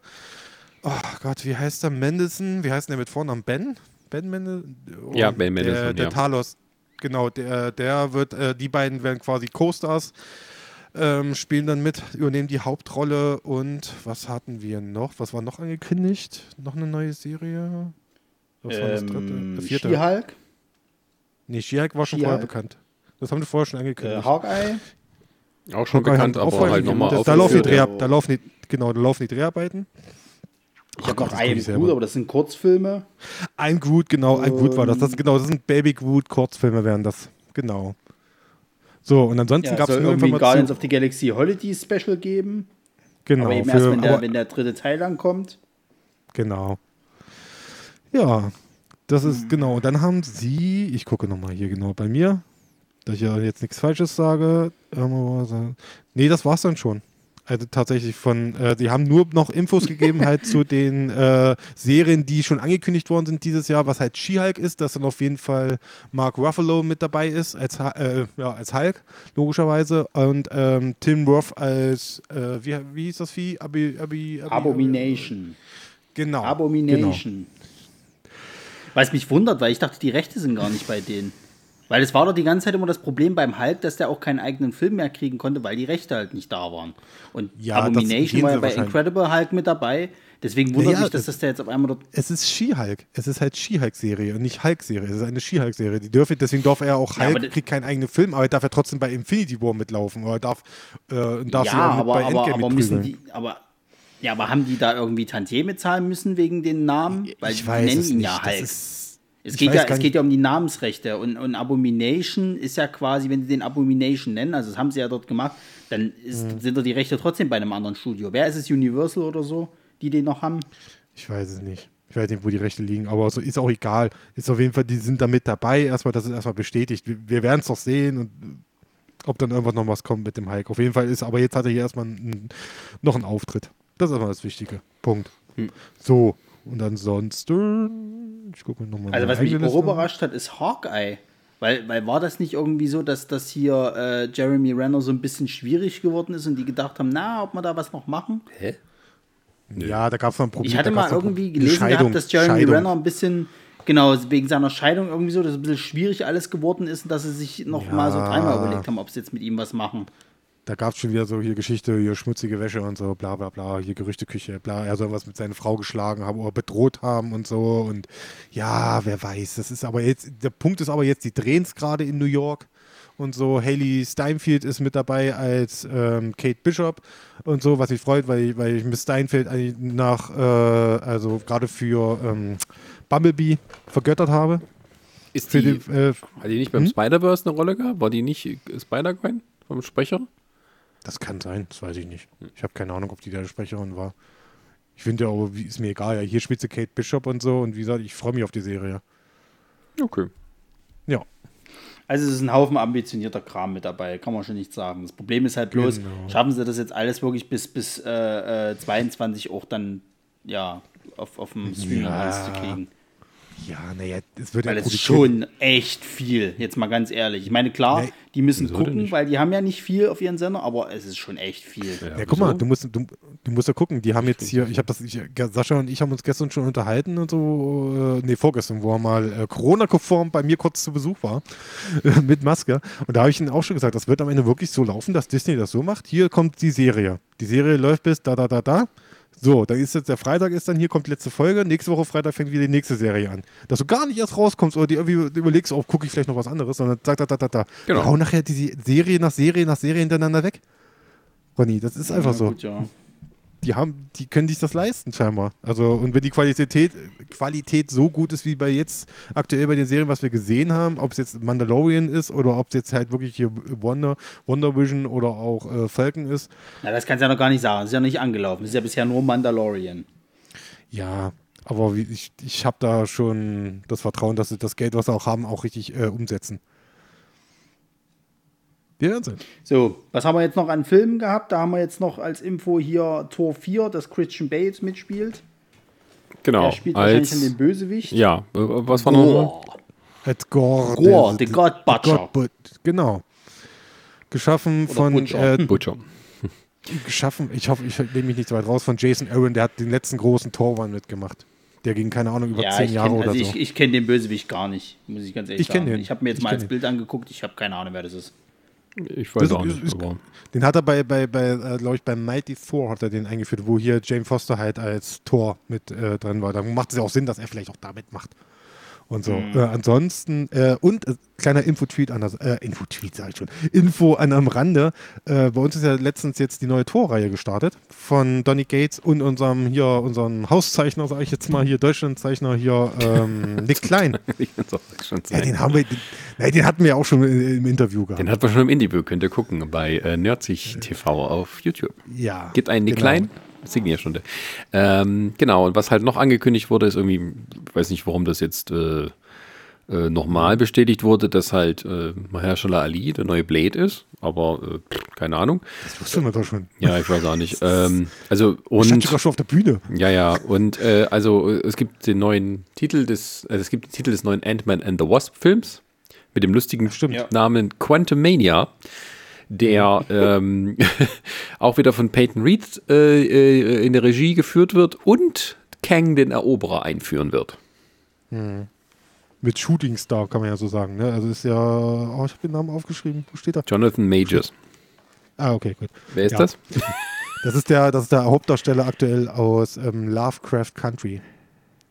Speaker 1: oh Gott, wie heißt der? Mendelssohn, wie heißt der mit Vornamen? Ben? Ben Mendelssohn?
Speaker 2: Ja, Ben Mendelsohn,
Speaker 1: Der, der
Speaker 2: ja.
Speaker 1: Talos, genau, der, der wird, äh, die beiden werden quasi Co-Stars ähm, spielen dann mit, übernehmen die Hauptrolle und was hatten wir noch? Was war noch angekündigt? Noch eine neue Serie? Was war das dritte?
Speaker 3: Ähm,
Speaker 1: Das vierte?
Speaker 3: She-Hulk,
Speaker 1: Nee, She-Hulk war schon vorher
Speaker 3: She-Hulk.
Speaker 1: bekannt. Das haben wir vorher schon
Speaker 3: äh,
Speaker 1: angekündigt.
Speaker 3: Hawkeye.
Speaker 2: Auch schon
Speaker 1: Hawkeye
Speaker 2: bekannt, aber
Speaker 1: vorher
Speaker 2: halt nochmal
Speaker 1: da, laufen die
Speaker 2: aufgeführt.
Speaker 1: Dreh, da laufen die, genau, da laufen die Dreharbeiten.
Speaker 3: Ich habe noch I Am
Speaker 1: ich selber.
Speaker 3: Groot, aber das sind Kurzfilme.
Speaker 1: Ein Groot, genau, ein Groot war das. das
Speaker 3: Ähm.
Speaker 1: genau, das sind Baby Groot Kurzfilme wären das. Genau. So, und ansonsten
Speaker 3: Ja,
Speaker 1: gab es
Speaker 3: irgendwie ein. Guardians of the Galaxy Holiday Special geben.
Speaker 1: Genau,
Speaker 3: aber eben erst,
Speaker 1: für,
Speaker 3: wenn der, wenn der dritte Teil dann kommt.
Speaker 1: Genau. Ja, das
Speaker 3: Hm.
Speaker 1: ist genau. Und dann haben sie, ich gucke nochmal hier genau bei mir, dass ich ja jetzt nichts Falsches sage. Ähm, Nee, das war's dann schon. Also tatsächlich von, äh, die haben nur noch Infos gegeben halt zu den äh, Serien, die schon angekündigt worden sind dieses Jahr, was halt She-Hulk ist, dass dann auf jeden Fall Mark Ruffalo mit dabei ist, als, äh, ja, als Hulk, logischerweise, und ähm, Tim Roth als, äh, wie, wie hieß das Vieh? Abi, Abi, Abi,
Speaker 3: Abomination.
Speaker 1: Genau. Genau.
Speaker 3: Abomination. Was mich wundert, weil ich dachte, die Rechte sind gar nicht bei denen. Weil es war doch die ganze Zeit immer das Problem beim Hulk, dass der auch keinen eigenen Film mehr kriegen konnte, weil die Rechte halt nicht da waren. Und
Speaker 1: Ja, das
Speaker 3: Abomination war ja
Speaker 1: sie
Speaker 3: bei. Incredible Hulk mit dabei. Deswegen wundert
Speaker 1: Naja,
Speaker 3: mich, dass
Speaker 1: das-
Speaker 3: das der jetzt auf einmal dort.
Speaker 1: Es ist She-Hulk. Es ist halt She-Hulk-Serie und nicht Hulk-Serie. Es ist eine She-Hulk-Serie. Die dürfen, deswegen darf er auch
Speaker 3: Ja,
Speaker 1: Hulk,
Speaker 3: das-
Speaker 1: kriegt keinen eigenen Film, aber er darf ja trotzdem bei Infinity War mitlaufen. Oder darf, äh, darf
Speaker 3: ja,
Speaker 1: auch mit
Speaker 3: aber,
Speaker 1: bei
Speaker 3: aber,
Speaker 1: Endgame
Speaker 3: aber müssen die. Aber, ja, aber haben die da irgendwie Tantieme zahlen müssen wegen den Namen? Weil
Speaker 1: ich
Speaker 3: die
Speaker 1: weiß
Speaker 3: nennen
Speaker 1: es
Speaker 3: ihn
Speaker 1: nicht.
Speaker 3: ja
Speaker 1: Das
Speaker 3: Hulk.
Speaker 1: ist,
Speaker 3: Es geht, ja, es geht ja um die Namensrechte und, und Abomination ist ja quasi, wenn sie den Abomination nennen, also das haben sie ja dort gemacht, dann ist,
Speaker 1: Mhm.
Speaker 3: sind doch die Rechte trotzdem bei einem anderen Studio. Wer ist es, Universal oder so, die den noch haben?
Speaker 1: ich weiß es nicht. Ich weiß nicht, wo die Rechte liegen, aber so ist auch egal. Ist auf jeden Fall, die sind da mit dabei. Erstmal, das ist erstmal bestätigt. Wir, wir werden es doch sehen und ob dann irgendwas noch was kommt mit dem Hulk. Auf jeden Fall ist, aber jetzt hat er hier erstmal einen, noch einen Auftritt. Das ist erstmal das Wichtige. Punkt.
Speaker 3: Hm.
Speaker 1: So, und ansonsten, ich gucke mir nochmal
Speaker 3: Also was mich auch überrascht hat, ist Hawkeye. Weil, weil war das nicht irgendwie so, dass das hier äh, Jeremy Renner so ein bisschen schwierig geworden ist und die gedacht haben, na, ob wir da was noch machen?
Speaker 2: Hä?
Speaker 1: Ja, da gab es noch ein Problem.
Speaker 3: Ich hatte mal irgendwie gelesen gehabt, dass Jeremy
Speaker 1: Scheidung.
Speaker 3: Renner ein bisschen, genau, wegen seiner Scheidung irgendwie so, dass es ein bisschen schwierig alles geworden ist und dass sie sich noch
Speaker 1: Ja.
Speaker 3: mal so dreimal überlegt haben, ob sie jetzt mit ihm was machen.
Speaker 1: Da gab es schon wieder so hier Geschichte, hier schmutzige Wäsche und so, bla bla bla, hier Gerüchteküche, bla. Er soll was mit seiner Frau geschlagen haben oder bedroht haben und so. Und ja, wer weiß. Das ist aber jetzt, der Punkt ist aber jetzt, die drehen es gerade in New York und so. Haley Steinfeld ist mit dabei als ähm, Kate Bishop und so, was mich freut, weil, weil ich Miss Steinfeld eigentlich nach, äh, also gerade für ähm, Bumblebee vergöttert habe.
Speaker 2: Ist die,
Speaker 1: die, äh,
Speaker 2: hat die nicht beim Spider-Verse eine Rolle gehabt? War die nicht Spider-Gwen vom Sprecher?
Speaker 1: Das kann sein, das weiß ich nicht. Ich habe keine Ahnung, ob die da Sprecherin war. Ich finde ja wie- ist mir egal. Ja, hier spielt sie Kate Bishop und so. Und wie gesagt, ich freue mich auf die Serie.
Speaker 2: Okay.
Speaker 1: Ja.
Speaker 3: Also es ist ein Haufen ambitionierter Kram mit dabei, kann man schon nicht sagen. Das Problem ist halt bloß,
Speaker 1: Genau.
Speaker 3: schaffen sie das jetzt alles wirklich bis, bis äh, äh, 22 auch dann ja auf, auf dem Streamer
Speaker 1: Ja.
Speaker 3: alles zu kriegen.
Speaker 1: Ja, naja, es wird
Speaker 3: Weil
Speaker 1: ja
Speaker 3: es ist schon echt viel, jetzt mal ganz ehrlich. Ich meine, klar,
Speaker 1: Nee,
Speaker 3: die müssen gucken, weil die haben ja nicht viel auf ihren Sender, aber es ist schon echt viel.
Speaker 1: Ja, guck mal, du musst, du, du musst ja gucken. Die haben jetzt hier, ich habe das, ich, Sascha und ich haben uns gestern schon unterhalten und so, äh, nee, vorgestern, wo er mal äh, Corona-konform bei mir kurz zu Besuch war, mit Maske. Und da habe ich ihnen auch schon gesagt, das wird am Ende wirklich so laufen, dass Disney das so macht. Hier kommt die Serie. Die Serie läuft bis da, da, da, da. So, dann ist jetzt der Freitag ist dann hier, kommt die letzte Folge, nächste Woche Freitag fängt wieder die nächste Serie an. Dass du gar nicht erst rauskommst oder dir irgendwie überlegst, oh, gucke ich vielleicht noch was anderes, sondern zack, da, da, da, da.
Speaker 2: Genau.
Speaker 1: Hauen nachher die Serie nach Serie nach Serie hintereinander weg. Ronny, das ist einfach
Speaker 3: Ja,
Speaker 1: so.
Speaker 3: gut, ja.
Speaker 1: Die haben, die können sich das leisten, scheinbar. Also, und wenn die Qualität, Qualität so gut ist wie bei jetzt aktuell bei den Serien, was wir gesehen haben, ob es jetzt Mandalorian ist oder ob es jetzt halt wirklich hier Wonder, Wonder Vision oder auch äh, Falcon ist,
Speaker 3: Na, das kannst du ja noch gar nicht sagen. Das ist ja nicht angelaufen. Das ist ja bisher nur Mandalorian.
Speaker 1: Ja, aber ich, ich habe da schon das Vertrauen, dass sie das Geld, was sie auch haben, auch richtig äh, umsetzen. Wir werden sehen.
Speaker 3: So, was haben wir jetzt noch an Filmen gehabt? Da haben wir jetzt noch als Info hier Tor 4, dass Christian Bale jetzt mitspielt.
Speaker 2: Genau.
Speaker 3: Er spielt wahrscheinlich
Speaker 2: als,
Speaker 3: an den Bösewicht.
Speaker 2: ja, was war noch?
Speaker 1: Als Gore.
Speaker 3: Gore,
Speaker 1: der-
Speaker 3: the God Butcher.
Speaker 1: God But- Genau. Geschaffen von,
Speaker 3: Butcher.
Speaker 1: äh,
Speaker 2: Butcher.
Speaker 1: geschaffen, ich hoffe, ich nehme mich nicht so weit raus, von Jason Aaron, der hat den letzten großen Torwand mitgemacht. Der ging, keine Ahnung, über
Speaker 3: Ja,
Speaker 1: zehn Jahre
Speaker 3: kenne
Speaker 1: oder
Speaker 3: also
Speaker 1: so.
Speaker 3: ich, ich kenn den Bösewicht gar nicht, muss ich ganz ehrlich
Speaker 1: Ich kenn
Speaker 3: sagen.
Speaker 1: den.
Speaker 3: Ich habe mir jetzt
Speaker 1: Ich
Speaker 3: mal
Speaker 1: kenn
Speaker 3: das. Bild angeguckt, ich habe keine Ahnung, wer das ist.
Speaker 2: Ich weiß
Speaker 1: Das
Speaker 2: auch
Speaker 1: ist-
Speaker 2: nicht.
Speaker 1: ist- Den hat er bei, bei, bei äh, glaube ich, bei Mighty Thor hat er den eingeführt, wo hier Jane Foster halt als Tor mit äh, drin war. Da macht es ja auch Sinn, dass er vielleicht auch damit macht. Und so.
Speaker 3: Mhm.
Speaker 1: Äh, ansonsten, äh, und äh, kleiner Info-Tweet an das, äh, Info-Tweet sag ich schon, Info an am Rande. Äh, bei uns ist ja letztens jetzt die neue Torreihe gestartet von Donny Gates und unserem hier, unseren Hauszeichner, sage ich jetzt mal hier, Deutschlandzeichner hier, ähm, Nick Klein.
Speaker 2: ich
Speaker 1: Ja, den haben wir, den, nein, den hatten wir ja auch schon im im Interview gehabt.
Speaker 2: Den hat man schon im Interview, könnt ihr gucken, bei äh, Nerdzig TV auf YouTube.
Speaker 1: ja.
Speaker 2: Gibt einen Nick
Speaker 1: genau.
Speaker 2: Klein, Signierstunde. Ähm, genau, und was halt noch angekündigt wurde, ist irgendwie, ich weiß nicht, warum das jetzt äh, äh, nochmal bestätigt wurde, dass halt äh, Mahershala Ali der neue Blade ist, aber äh, keine Ahnung.
Speaker 1: Das wussten wir doch schon.
Speaker 2: Ja, ich weiß auch nicht. ähm, also
Speaker 1: Stand
Speaker 2: und
Speaker 1: sogar schon auf der Bühne.
Speaker 2: ja, ja, und äh, also äh, es gibt den neuen Titel des, äh, es gibt den Titel des neuen Ant-Man and the Wasp Films mit dem lustigen. Namen Quantum Mania, der ähm, auch wieder von Peyton Reed äh, äh, in der Regie geführt wird und Kang den Eroberer einführen wird.
Speaker 1: Mit Shooting Star, kann man ja so sagen. Ne? Also ist ja. Oh, ich habe den Namen aufgeschrieben. Wo steht er?
Speaker 2: Jonathan Majors.
Speaker 1: Ah, okay, gut.
Speaker 2: Wer ist
Speaker 1: Ja.
Speaker 2: das?
Speaker 1: Das ist der, das ist der Hauptdarsteller aktuell aus ähm, Lovecraft Country.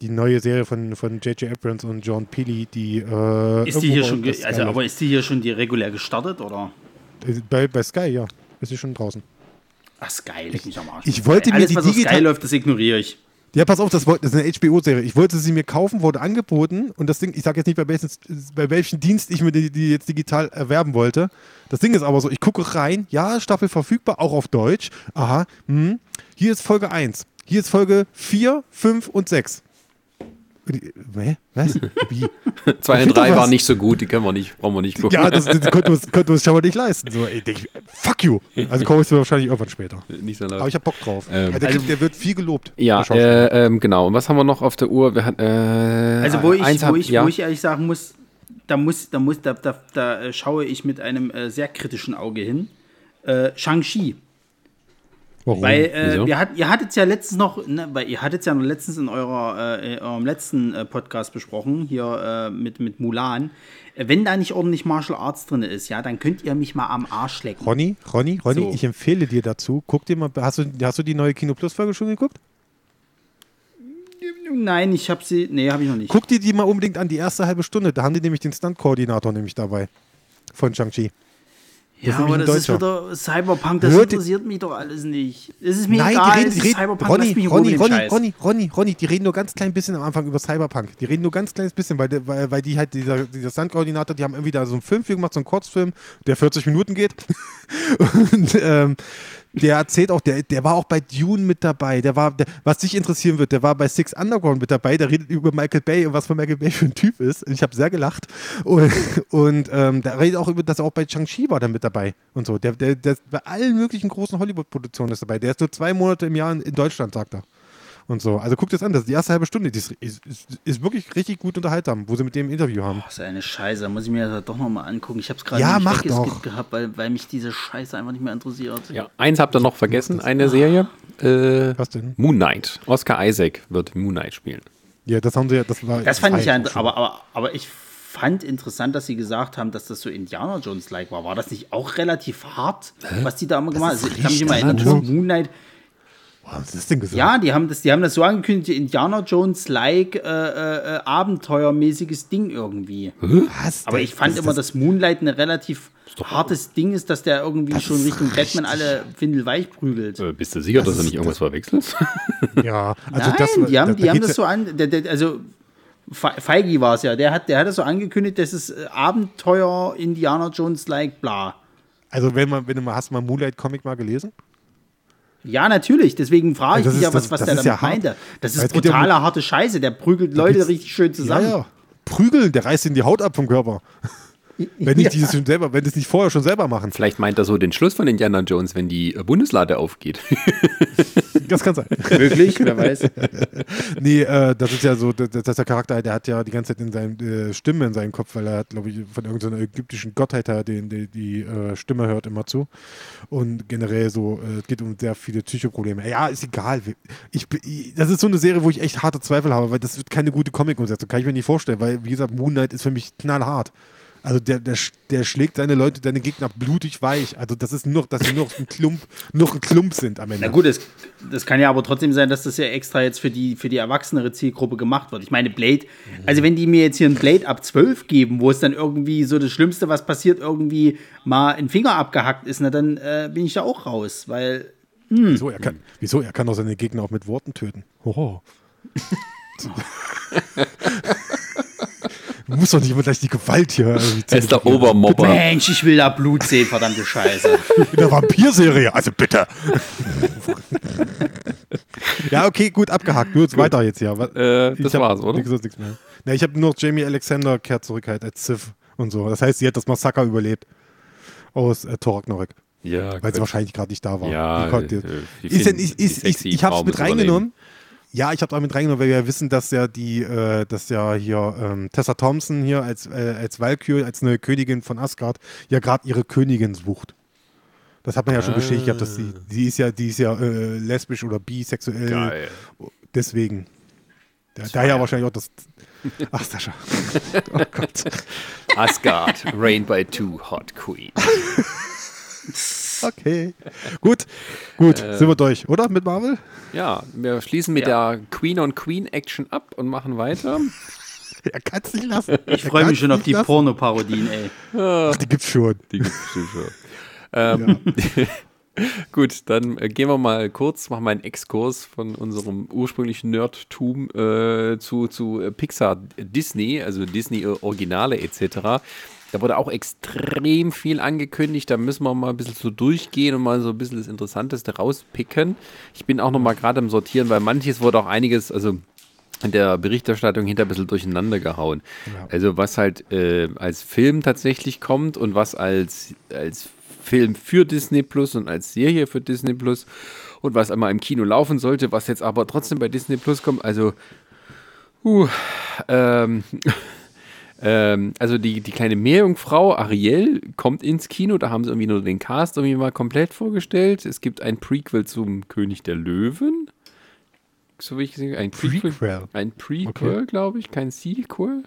Speaker 1: Die neue Serie von von J.J. Abrams und John Peely, die. Äh,
Speaker 3: Ist die hier schon, also, aber ist die hier schon die regulär gestartet oder?
Speaker 1: Äh, bei, bei Sky, ja. Ist sie schon draußen.
Speaker 3: Ach, Sky, leck mich am Arsch.
Speaker 1: ich wollte mir
Speaker 3: Alles,
Speaker 1: die
Speaker 3: was auf Sky
Speaker 1: digital-
Speaker 3: läuft, das ignoriere ich.
Speaker 1: Ja, pass auf, das, wollte- das ist eine HBO-Serie. Ich wollte sie mir kaufen, wurde angeboten und das Ding, ich sage jetzt nicht, bei welchem, bei welchem Dienst ich mir die, die jetzt digital erwerben wollte. Das Ding ist aber so, ich gucke rein, ja, Staffel verfügbar, auch auf Deutsch. Aha, hm. hier ist Folge 1, hier ist Folge 4, 5 und 6. Was? Wie?
Speaker 2: Zwei
Speaker 1: fehlt
Speaker 2: und drei
Speaker 1: doch was.
Speaker 2: waren nicht so gut, die können wir nicht, brauchen wir nicht gucken.
Speaker 1: Ja, das, das konnten wir uns- schon mal nicht leisten. So, ich denk, fuck you. Also kaufe ich wahrscheinlich irgendwann später.
Speaker 2: nicht so laut.
Speaker 1: Aber ich habe Bock drauf.
Speaker 2: Ähm,
Speaker 1: der,
Speaker 3: also-
Speaker 1: der wird viel gelobt.
Speaker 2: Ja, äh, ähm, genau. Und was haben wir noch auf der Uhr? Wir hatten, äh,
Speaker 3: Also wo ich,
Speaker 2: eins
Speaker 3: wo
Speaker 2: hab-
Speaker 3: ich,
Speaker 2: ja.
Speaker 3: wo ich ehrlich sagen muss, da muss, da muss, da, da, da äh, schaue ich mit einem äh, sehr kritischen Auge hin. Äh, Shang-Chi.
Speaker 1: Warum?
Speaker 3: Weil äh, ihr, hat, ihr hattet ja letztens noch, ne, weil ihr hattet ja noch letztens in, eurer, äh, in eurem letzten äh, Podcast besprochen, hier äh, mit, mit Mulan. Äh, Wenn da nicht ordentlich Martial Arts drin ist, ja, dann könnt ihr mich mal am Arsch lecken.
Speaker 1: Ronny, Ronny, Ronny,
Speaker 3: So.
Speaker 1: ich empfehle dir dazu, guck dir mal, hast du, hast du die neue Kino Plus Folge schon geguckt?
Speaker 3: Nein, ich habe sie, nee, habe ich noch nicht.
Speaker 1: Guck dir die mal unbedingt an, die erste halbe Stunde, da haben die nämlich den Stunt-Koordinator nämlich dabei. Von Shang-Chi.
Speaker 3: Ja, aber das ist wieder Cyberpunk, das
Speaker 1: Hört-
Speaker 3: interessiert mich doch alles nicht. Es ist mir
Speaker 1: Nein,
Speaker 3: egal,
Speaker 1: die reden, die reden
Speaker 3: Cyberpunk,
Speaker 1: Ronny, Ronny, Ronny. Ronny, Ronny, Ronny, die reden nur ganz klein bisschen am Anfang über Cyberpunk. Die reden nur ganz kleines bisschen, weil, weil, weil die halt, dieser, dieser Stunt-Koordinator, die haben irgendwie da so einen Film für gemacht, so einen Kurzfilm, der 40 Minuten geht. Und ähm, der erzählt auch, der, der war auch bei Dune mit dabei. Der war, der, was dich interessieren wird, der war bei Six Underground mit dabei. Der redet über Michael Bay und was von Michael Bay für ein Typ ist. Ich habe sehr gelacht. Und, und ähm, der redet auch über, dass er auch bei Shang-Chi war dann mit dabei und so. Der, der, der bei allen möglichen großen Hollywood-Produktionen ist dabei. Der ist nur zwei Monate im Jahr in, in Deutschland, sagt er. Und so. Also guckt das an, das ist die erste halbe Stunde. Die ist, ist, ist, wirklich richtig gut unterhaltsam, wo sie mit dem Interview haben.
Speaker 3: Das ist eine Scheiße, da muss ich mir das doch nochmal angucken. Ich habe es gerade
Speaker 1: Ja,
Speaker 3: nicht weggeskippt
Speaker 1: doch.
Speaker 3: gehabt, weil, weil mich diese Scheiße einfach nicht mehr interessiert.
Speaker 2: Ja, eins habt ihr noch vergessen, eine Serie. Äh,
Speaker 1: Was denn?
Speaker 2: Moon Knight. Oscar Isaac wird Moon Knight spielen.
Speaker 1: Ja, das haben sie ja, das war.
Speaker 3: Das fand ich ja, aber, aber, aber ich fand interessant, dass sie gesagt haben, dass das so Indiana Jones-like war. War das nicht auch relativ hart, was die da immer gemacht haben? Also, ich kann mich immer erinnern? Moon Knight.
Speaker 1: Wo haben sie das denn gesagt?
Speaker 3: Ja, die haben das, die haben das so angekündigt, Indiana Jones-like äh, äh, äh, abenteuermäßiges Ding irgendwie.
Speaker 1: Was?
Speaker 3: Aber
Speaker 1: Das-
Speaker 3: ich fand
Speaker 1: das-
Speaker 3: immer,
Speaker 1: das-
Speaker 3: dass Moonlight ein relativ hartes Ding ist, dass der irgendwie schon
Speaker 1: ist
Speaker 3: Richtung Batman alle windelweich prügelt.
Speaker 2: Äh, bist du sicher, dass
Speaker 1: Das
Speaker 2: du
Speaker 1: ist-
Speaker 2: nicht irgendwas verwechselst?
Speaker 1: Ja, also
Speaker 3: Nein,
Speaker 1: das,
Speaker 3: die haben,
Speaker 1: da-
Speaker 3: die
Speaker 1: da
Speaker 3: haben das so an, der, der, also Fe- Feigi war es ja, der hat, der hat das so angekündigt, das ist äh, Abenteuer, Indiana Jones-like, bla.
Speaker 1: Also wenn man, wenn du mal hast, du mal Moonlight Comic mal gelesen?
Speaker 3: Ja, natürlich, deswegen frage ich
Speaker 1: das
Speaker 3: mich ja, was, was
Speaker 1: das
Speaker 3: der damit
Speaker 1: ja hart.
Speaker 3: meinte. Das ist
Speaker 1: ja
Speaker 3: brutale, harte Scheiße, der prügelt Leute richtig schön zusammen.
Speaker 1: Ja, ja. Prügeln, der reißt ihnen die Haut ab vom Körper. Wenn nicht dieses schon selber, wenn das nicht vorher schon selber machen.
Speaker 2: Vielleicht meint er so den Schluss von Indiana Jones, wenn die äh, Bundeslade aufgeht.
Speaker 1: Das kann sein.
Speaker 3: Wirklich? Wer weiß.
Speaker 1: Nee, äh, das ist ja so, das, das ist der Charakter, der hat ja die ganze Zeit in seinem äh, Stimme in seinem Kopf, weil er hat, glaube ich, von irgendeiner ägyptischen Gottheit her den, die, die äh, Stimme hört immer zu. Und generell so, äh, es geht um sehr viele Psychoprobleme. Ja, ist egal. Ich, ich, das ist so eine Serie, wo ich echt harte Zweifel habe, weil das wird keine gute Comic-Umsetzung, kann ich mir nicht vorstellen, weil, wie gesagt, Moon Knight ist für mich knallhart. Also der, der, der schlägt seine Leute, seine Gegner blutig weich. Also das ist nur, dass sie nur ein Klump, nur ein Klump sind am Ende.
Speaker 3: Na gut, das, das kann ja aber trotzdem sein, dass das ja extra jetzt für die, für die erwachsenere Zielgruppe gemacht wird. Ich meine, Blade, also wenn die mir jetzt hier ein Blade ab 12 geben, wo es dann irgendwie so das Schlimmste, was passiert, irgendwie mal ein Finger abgehackt ist, na dann äh, bin ich da auch raus, weil
Speaker 1: Wieso? Er kann, wieso? Er kann doch seine Gegner auch mit Worten töten. Hoho. Du musst doch nicht immer gleich die Gewalt hier
Speaker 2: Er ist der. Obermobber.
Speaker 3: Mensch, ich will da Blut sehen, verdammte Scheiße.
Speaker 1: In der Vampirserie, also bitte. ja, okay, gut, abgehakt. Nur jetzt weiter jetzt hier.
Speaker 2: Äh, das
Speaker 1: ich hab
Speaker 2: war's, oder?
Speaker 1: nix- nichts mehr. Na, ich habe nur noch Jamie Alexander kehrt zurück halt als Sif und so. Das heißt, sie hat das Massaker überlebt. Aus äh, Thor Ragnarök.
Speaker 2: Ja,
Speaker 1: Weil sie wahrscheinlich gerade nicht da war.
Speaker 2: Ja,
Speaker 1: Die konnte-
Speaker 2: äh, die
Speaker 1: ist ja
Speaker 2: die
Speaker 1: ist, ich ich habe es mit
Speaker 2: muss
Speaker 1: reingenommen. Ja, ich habe es mit reingenommen, weil wir ja wissen, dass ja die, äh, dass ja hier ähm, Tessa Thompson hier als, äh, als Valkyrie, als neue Königin von Asgard, ja gerade ihre Königin sucht. Das hat man ja schon bestätigt gehabt, dass sie, die ist ja, die ist ja äh, lesbisch oder bisexuell.
Speaker 2: Geil.
Speaker 1: Deswegen. Da, daher wahrscheinlich auch das. Ach, Sascha. Oh Gott.
Speaker 2: Asgard, Reign by Two, Hot Queen.
Speaker 1: Okay. Gut, gut,
Speaker 2: Äh.
Speaker 1: sind wir durch, oder? Mit Marvel?
Speaker 2: Ja, wir schließen mit der Queen on Queen Action ab und machen weiter.
Speaker 1: Er kann es nicht lassen.
Speaker 3: Ich freue mich schon auf die Pornoparodien, ey.
Speaker 1: Ach, die gibt's schon.
Speaker 2: Die gibt's schon. Ähm, Gut, dann äh, gehen wir mal kurz, machen wir einen Exkurs von unserem ursprünglichen Nerdtum äh, zu, zu äh, Pixar Disney, also Disney äh, Originale etc. Da wurde auch extrem viel angekündigt. Da müssen wir mal ein bisschen so durchgehen und mal so ein bisschen das Interessanteste rauspicken. Ich bin auch noch mal gerade am Sortieren, weil manches wurde auch einiges, also in der Berichterstattung hinter ein bisschen durcheinander gehauen. Also was halt äh, als Film tatsächlich kommt und was als, als Film für Disney Plus und als Serie für Disney Plus und was einmal im Kino laufen sollte, was jetzt aber trotzdem bei Disney Plus kommt. Also, uh, ähm, ähm, also die, die kleine Meerjungfrau Ariel kommt ins Kino, da haben sie irgendwie nur den Cast irgendwie mal komplett vorgestellt. Es gibt ein Prequel zum König der Löwen. So wie ich gesehen ein Prequel.
Speaker 1: Prequel.
Speaker 2: Ein Prequel,
Speaker 1: Okay.
Speaker 2: glaube ich, kein Sequel.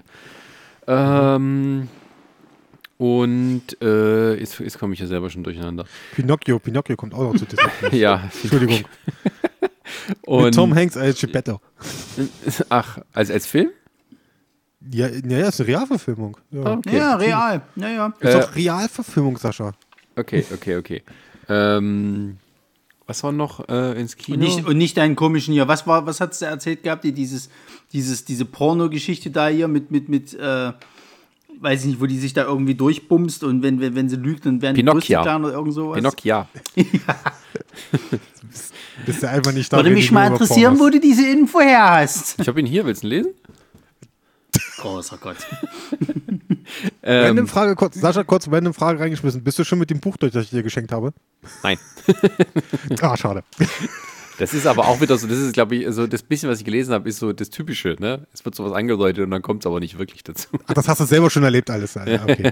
Speaker 2: Ähm, und äh, jetzt, jetzt komme ich ja selber schon durcheinander.
Speaker 1: Pinocchio, Pinocchio kommt auch noch zu Disney.
Speaker 2: Ja,
Speaker 1: Entschuldigung.
Speaker 2: und
Speaker 1: Mit Tom Hanks als Geppetto.
Speaker 2: ach, als, als Film?
Speaker 1: Ja, ja, ist eine Realverfilmung. Ja.
Speaker 2: Ah, okay.
Speaker 3: Ja, real. Ja, ja.
Speaker 1: Ist
Speaker 2: Äh,
Speaker 1: doch Realverfilmung, Sascha.
Speaker 2: Okay, okay, okay. Ähm, was war noch äh, ins Kino?
Speaker 3: Und nicht, und nicht deinen komischen hier. Was war, was hat's da erzählt gehabt, die dieses, dieses, diese Porno-Geschichte da hier mit, mit, mit, äh, weiß ich nicht, wo die sich da irgendwie durchbumst und wenn, wenn, wenn sie lügt, dann werden die
Speaker 2: Pinocchio.
Speaker 3: Brüste oder irgend sowas.
Speaker 2: Pinocchio.
Speaker 1: Bist du einfach nicht da.
Speaker 3: Würde mich mal interessieren, wo du diese Info her hast.
Speaker 2: Ich habe ihn hier, willst du ihn lesen?
Speaker 3: Großer Gott.
Speaker 1: Random
Speaker 2: Ähm,
Speaker 1: Frage kurz, Sascha, kurz random Frage reingeschmissen. Bist du schon mit dem Buch durch, das ich dir geschenkt habe?
Speaker 2: nein.
Speaker 1: Ah, schade.
Speaker 2: Das ist aber auch wieder so, das ist, glaube ich, so das bisschen, was ich gelesen habe, ist so das Typische, ne? Es wird sowas angedeutet und dann kommt es aber nicht wirklich dazu.
Speaker 1: Ach, das hast du selber schon erlebt alles. Ja, okay.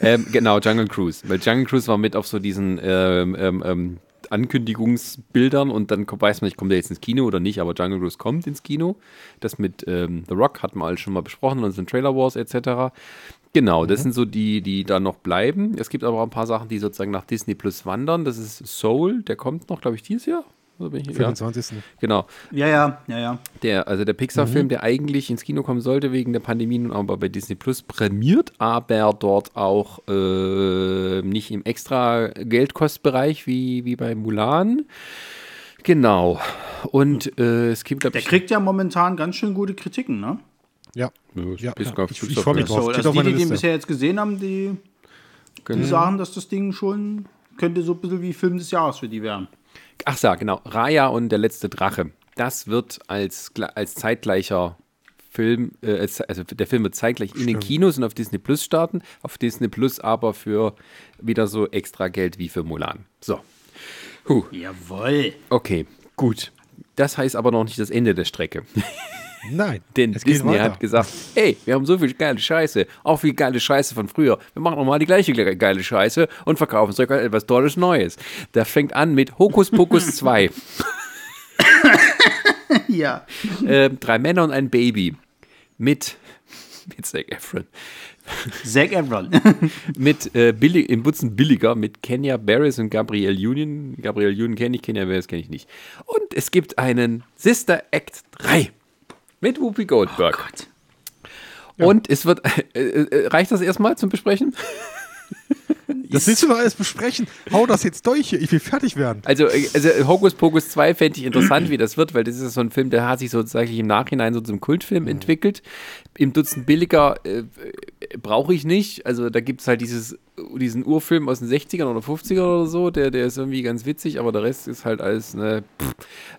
Speaker 2: ähm, genau, Jungle Cruise. Weil Jungle Cruise war mit auf so diesen ähm, ähm, ähm, Ankündigungsbildern und dann weiß man nicht, kommt der jetzt ins Kino oder nicht, aber Jungle Cruise kommt ins Kino. Das mit ähm, The Rock hatten wir alles schon mal besprochen, unseren Trailer Wars etc. Genau, das sind so die, die da noch bleiben. Es gibt aber auch ein paar Sachen, die sozusagen nach Disney Plus wandern. Das ist Soul, der kommt noch, glaube ich, dieses Jahr. Oder bin ich, ja,
Speaker 1: 25.
Speaker 2: genau.
Speaker 3: Ja, ja, ja, ja.
Speaker 2: Der, also der Pixar-Film, der eigentlich ins Kino kommen sollte wegen der Pandemie, nun aber bei Disney Plus prämiert, aber dort auch äh, nicht im extra Geldkostbereich wie, wie bei Mulan. Genau. Und äh, es gibt, glaube
Speaker 3: Der
Speaker 2: ich,
Speaker 3: kriegt ja momentan ganz schön gute Kritiken, ne?
Speaker 1: Ja.
Speaker 2: Ja, ich
Speaker 1: Ja, ja.
Speaker 2: nicht,
Speaker 1: Ich- ich
Speaker 2: doch
Speaker 1: freu mich drauf.
Speaker 3: So, also
Speaker 1: auf
Speaker 3: die, die den
Speaker 1: Liste.
Speaker 3: bisher jetzt gesehen haben, die, die
Speaker 2: Genau.
Speaker 3: sagen, dass das Ding schon könnte so ein bisschen wie Film des Jahres für die werden.
Speaker 2: Ach ja, genau. Raya und der letzte Drache. Das wird als, als zeitgleicher Film, äh, also der Film wird zeitgleich in den Kinos und auf Disney Plus starten. Auf Disney Plus aber für wieder so extra Geld wie für Mulan. So. Huh.
Speaker 3: Jawohl.
Speaker 2: Okay, gut. Das heißt aber noch nicht das Ende der Strecke.
Speaker 1: Nein.
Speaker 2: Denn Disney hat gesagt, hey, wir haben so viel geile Scheiße, auch viel geile Scheiße von früher. Wir machen nochmal die gleiche ge- geile Scheiße und verkaufen sogar etwas Tolles Neues. Der fängt an mit Hokus Pokus 2.
Speaker 3: Ja.
Speaker 2: ähm, drei Männer und ein Baby. Mit, mit Zac Efron.
Speaker 3: Zac Efron.
Speaker 2: Mit äh, billig, im Butzen billiger mit Kenya Barris und Gabrielle Union. Gabrielle Union kenne ich, Kenya Barris kenne ich nicht. Und es gibt einen Sister Act 3 mit Whoopi Goldberg.
Speaker 3: Gott.
Speaker 2: Und es wird. Äh, äh, reicht das erstmal zum Besprechen?
Speaker 1: Das willst du doch alles besprechen. Hau das jetzt durch hier. Ich will fertig werden.
Speaker 2: Also, äh, also Hokus Pokus 2 fände ich interessant, wie das wird, weil das ist so ein Film, der hat sich sozusagen im Nachhinein so zum Kultfilm entwickelt. Im Dutzend billiger äh, brauche ich nicht. Also da gibt es halt dieses, diesen Urfilm aus den 60ern oder 50ern oder so, der, der ist irgendwie ganz witzig, aber der Rest ist halt alles, ne,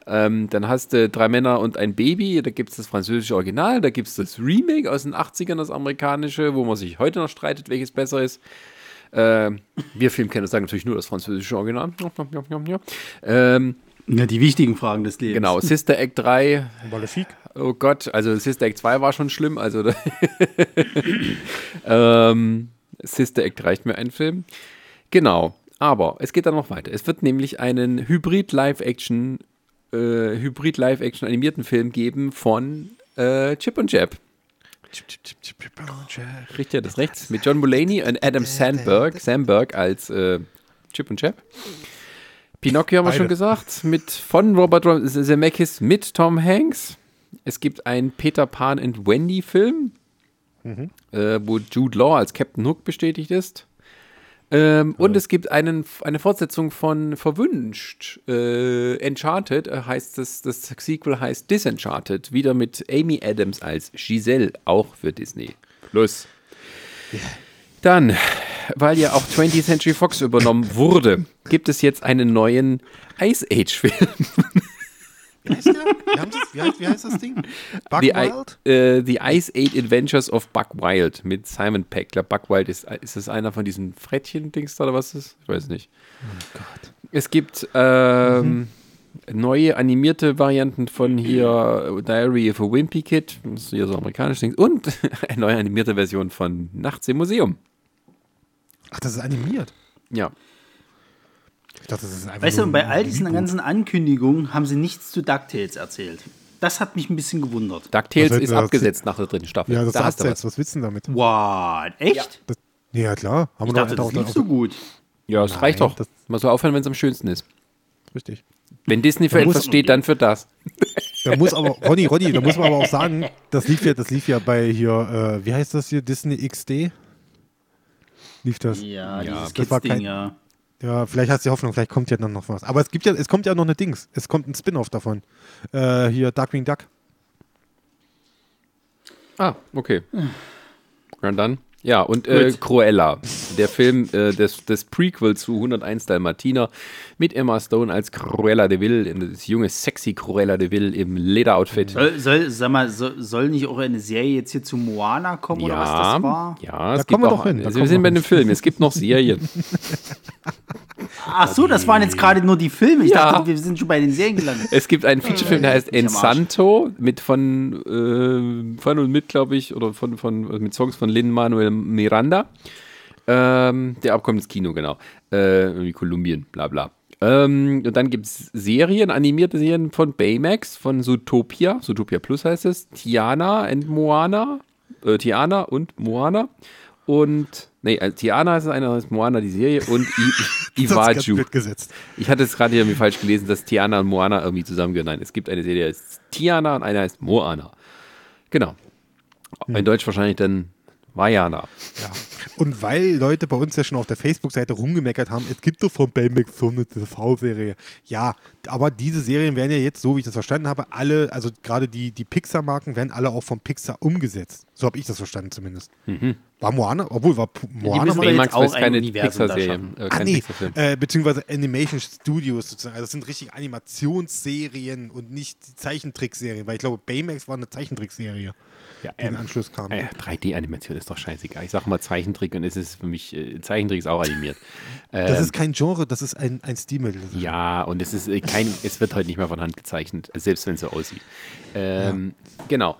Speaker 2: ähm, Dann hast du drei Männer und ein Baby, da gibt es das französische Original, da gibt es das Remake aus den 80ern, das amerikanische, wo man sich heute noch streitet, welches besser ist. Ähm, wir Filmkenner sagen natürlich nur das französische Original. Ähm,
Speaker 3: Ja, die wichtigen Fragen des Lebens.
Speaker 2: genau, Sister Act 3,
Speaker 1: Malefique.
Speaker 2: oh Gott, also Sister Act 2 war schon schlimm, also ähm, Sister Act reicht mir ein Film. Genau, aber es geht dann noch weiter. Es wird nämlich einen Hybrid-Live-Action, äh, Hybrid-Live-Action animierten Film geben von äh, Chip und Jab. Kriegt ihr das rechts? Mit John Mulaney und Adam Sandberg, Sandberg als äh, Chip und Chap. Pinocchio haben wir
Speaker 1: Beide.
Speaker 2: schon gesagt, mit von Robert Zemeckis mit Tom Hanks. Es gibt einen Peter Pan and Wendy Film, äh, wo Jude Law als Captain Hook bestätigt ist. Ähm, und es gibt einen, eine Fortsetzung von Verwünscht. Äh, Enchanted äh, heißt das, das Sequel heißt Disenchanted, wieder mit Amy Adams als Giselle, auch für Disney Plus. Dann, weil ja auch 20th Century Fox übernommen wurde, gibt es jetzt einen neuen Ice Age-Film.
Speaker 1: Wie heißt der? Wie, heißt, wie heißt das Ding? Buck
Speaker 2: The, I,
Speaker 1: Wild?
Speaker 2: äh, The Ice Age Adventures of Buck Wild mit Simon Peck. Ich Buck Wild ist, ist das einer von diesen Frettchen-Dings da oder was ist? Ich weiß nicht. Es gibt ähm, neue animierte Varianten von hier Diary of a Wimpy Kid, das ist hier so amerikanisch und eine neue animierte Version von Nachts im Museum.
Speaker 1: Ach, das ist animiert.
Speaker 2: Ja.
Speaker 1: Ich dachte, das ist einfach
Speaker 3: Weißt du, bei all diesen
Speaker 1: Reboot.
Speaker 3: ganzen Ankündigungen haben sie nichts zu DuckTales erzählt. Das hat mich ein bisschen gewundert.
Speaker 2: DuckTales ist
Speaker 1: da
Speaker 2: abgesetzt nach der dritten Staffel.
Speaker 1: Ja, das
Speaker 2: da
Speaker 1: ist abseits.
Speaker 2: was.
Speaker 1: Willst du denn damit?
Speaker 3: What? Echt?
Speaker 1: Das, ja, klar. Haben
Speaker 3: Ich
Speaker 1: wir
Speaker 3: dachte, das lief so gut.
Speaker 2: Ja, es reicht doch. Man soll aufhören, wenn es am schönsten ist.
Speaker 1: Richtig.
Speaker 2: Wenn Disney für
Speaker 1: muss
Speaker 2: etwas steht, dann für das.
Speaker 1: Da muss aber, Ronny, Ronny, da muss man aber auch sagen, das lief ja, das lief ja bei hier, äh, wie heißt das hier, Disney XD? Lief das?
Speaker 3: Ja,
Speaker 2: Ja,
Speaker 3: dieses
Speaker 1: das war kein-
Speaker 3: ja.
Speaker 1: Ja, vielleicht hast du die Hoffnung, vielleicht kommt ja dann noch was. Aber es gibt ja, es kommt ja noch eine Dings. Es kommt ein Spin-off davon. Äh, hier, Darkwing Duck.
Speaker 2: Ah, okay. Ja, dann. Ja, und äh. Cruella, der Film, äh, des, des Prequel zu 101 Dalmatiner mit Emma Stone als Cruella de Vil, das junge, sexy Cruella de Vil im Lederoutfit.
Speaker 3: Soll, soll, sag mal, soll, soll nicht auch eine Serie jetzt hier zu Moana kommen oder was das war?
Speaker 2: ja, es
Speaker 1: kommen
Speaker 2: gibt
Speaker 1: wir
Speaker 2: auch,
Speaker 1: doch hin, da
Speaker 2: Also
Speaker 1: kommen
Speaker 2: wir sind bei
Speaker 1: hin.
Speaker 2: dem Film, es gibt noch Serien.
Speaker 3: Ach so, das waren jetzt gerade nur die Filme. Ich
Speaker 2: Ja.
Speaker 3: dachte, wir sind schon bei den Serien gelandet.
Speaker 2: Es gibt einen Featurefilm, der heißt. Ensanto, mit von, äh, von und mit, glaube ich, oder von, von, mit Songs von Lin-Manuel Miranda. Ähm, der abkommt ins Kino, genau. Äh, irgendwie Kolumbien, bla bla. Ähm, und dann gibt es Serien, animierte Serien von Baymax, von Zootopia, Zootopia Plus heißt es, Tiana and Moana, äh, Tiana und Moana. Und, nee, äh, Tiana ist einer, ist Moana die Serie und I Iwaju. Ich hatte es gerade irgendwie falsch gelesen, dass Tiana und Moana irgendwie zusammengehören. Nein, es gibt eine Serie, die heißt Tiana und eine heißt Moana. Genau. In Deutsch wahrscheinlich dann Vajana.
Speaker 1: Ja. Und weil Leute bei uns ja schon auf der Facebook-Seite rumgemeckert haben, es gibt doch von Baymax so eine TV-Serie. Ja, aber diese Serien werden ja jetzt, so wie ich das verstanden habe, alle, also gerade die, die Pixar-Marken werden alle auch von Pixar umgesetzt. So habe ich das verstanden zumindest. War Moana? Obwohl, war Moana mal-
Speaker 3: jetzt auch
Speaker 2: keine Pixar-Serie. Äh,
Speaker 1: Ah, nee, äh, beziehungsweise Animation Studios sozusagen. Also das sind richtig Animationsserien und nicht Zeichentrickserien, weil ich glaube, Baymax war eine Zeichentrickserie,
Speaker 2: Ja,
Speaker 1: die im
Speaker 2: ähm,
Speaker 1: Anschluss kam.
Speaker 2: äh, 3D-Animation ist doch scheißegal. Ich sag mal Zeichentrick und es ist für mich, äh, Zeichentrick ist auch animiert.
Speaker 1: das
Speaker 2: Ähm,
Speaker 1: ist kein Genre, das ist ein, ein Stilmittel.
Speaker 2: Ja, und es ist äh, kein, es wird heute nicht mehr von Hand gezeichnet, selbst wenn es so aussieht. Ähm, Genau.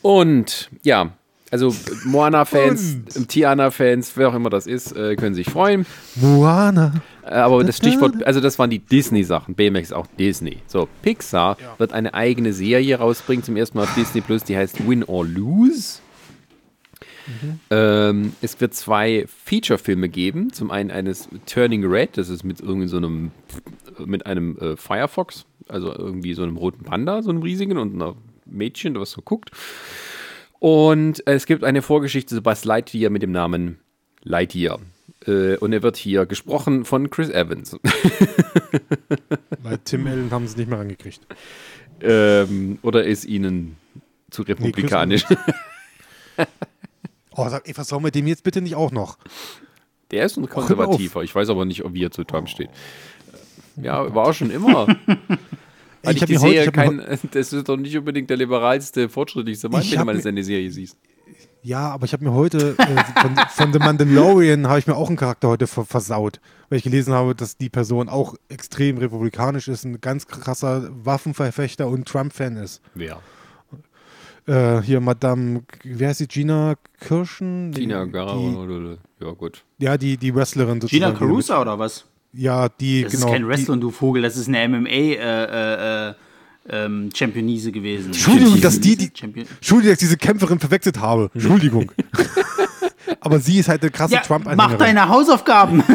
Speaker 2: Und ja, also Moana-Fans, Tiana-Fans, wer auch immer das ist, äh, können sich freuen.
Speaker 1: Moana.
Speaker 2: Äh, Aber das Stichwort, also das waren die Disney-Sachen. BMX ist auch Disney. So, Pixar wird eine eigene Serie rausbringen, zum ersten Mal auf Disney Plus, die heißt Win or Lose. Ähm, es wird zwei Feature-Filme geben. Zum einen eines Turning Red, das ist mit irgendwie so einem, mit einem äh, Firefox, also irgendwie so einem roten Panda, so einem riesigen und einer Mädchen, was so guckt. Und äh, es gibt eine Vorgeschichte zu Buzz Lightyear mit dem Namen Lightyear. Äh, und er wird hier gesprochen von Chris Evans.
Speaker 1: Bei Tim Allen haben sie nicht mehr rangekriegt.
Speaker 2: ähm, oder ist ihnen zu republikanisch?
Speaker 1: Oh, sag, ey, versauen wir dem jetzt bitte nicht auch noch.
Speaker 2: Der ist ein konservativer. Ich weiß aber nicht, wie er zu Trump steht. Ja, war schon immer. Weil
Speaker 1: ich
Speaker 2: ich, die
Speaker 1: heute-
Speaker 2: Serie
Speaker 1: mir
Speaker 2: kein, das ist doch nicht unbedingt der liberalste, fortschrittlichste Mann,
Speaker 1: Ich
Speaker 2: wenn du mal
Speaker 1: mir-
Speaker 2: seine Serie siehst.
Speaker 1: Ja, aber ich habe mir heute äh, von, von The Mandalorian habe ich mir auch einen Charakter heute ver versaut, weil ich gelesen habe, dass die Person auch extrem republikanisch ist, ein ganz krasser Waffenverfechter und Trump-Fan ist.
Speaker 2: Wer?
Speaker 1: Äh, hier Madame, wie heißt sie, Gina Kirschen? Die-
Speaker 2: Gara ja gut.
Speaker 1: Ja, die, die Wrestlerin sozusagen.
Speaker 3: Gina
Speaker 1: die
Speaker 3: Carusa oder was?
Speaker 1: Ja, die,
Speaker 3: Das
Speaker 1: genau.
Speaker 3: ist kein
Speaker 1: die,
Speaker 3: Wrestler, du Vogel, das ist eine MMA äh, äh, ähm, Championise gewesen.
Speaker 1: Entschuldigung, dass die, die
Speaker 3: Champion
Speaker 1: Entschuldigung, dass ich diese Kämpferin verwechselt habe. Entschuldigung. aber sie ist halt eine krasse
Speaker 3: ja,
Speaker 1: Trump-Anhängerin.
Speaker 3: mach deine Hausaufgaben.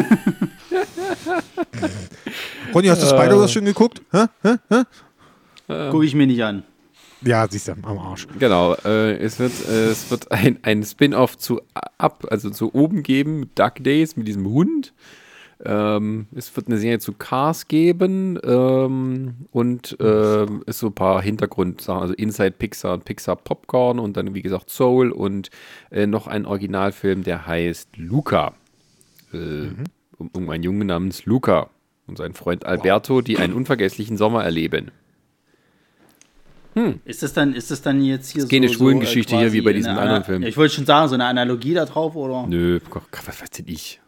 Speaker 1: Ronny, hast du Spider-Verse schon geguckt? Hä? Hä?
Speaker 3: Gucke ich mir nicht an.
Speaker 1: Ja, siehst du, am Arsch.
Speaker 2: Genau, äh, es wird, äh, es wird ein, ein Spin-off zu ab, also zu oben geben, mit Duck Days, mit diesem Hund. Ähm, es wird eine Serie zu Cars geben ähm, und ähm, es so ein paar Hintergrundsachen, also Inside Pixar und Pixar Popcorn und dann, wie gesagt, Soul und äh, noch ein Originalfilm, der heißt Luca. Äh, um, um einen Jungen namens Luca und seinen Freund Alberto, die einen unvergesslichen Sommer erleben.
Speaker 3: Ist das dann, ist das dann jetzt hier
Speaker 2: ist keine
Speaker 3: so,
Speaker 2: Schwulengeschichte
Speaker 3: so, äh,
Speaker 2: hier wie bei diesem anderen Film.
Speaker 3: Ich wollte schon sagen, so eine Analogie da drauf, oder?
Speaker 2: Nö, Gott, was weiß denn ich?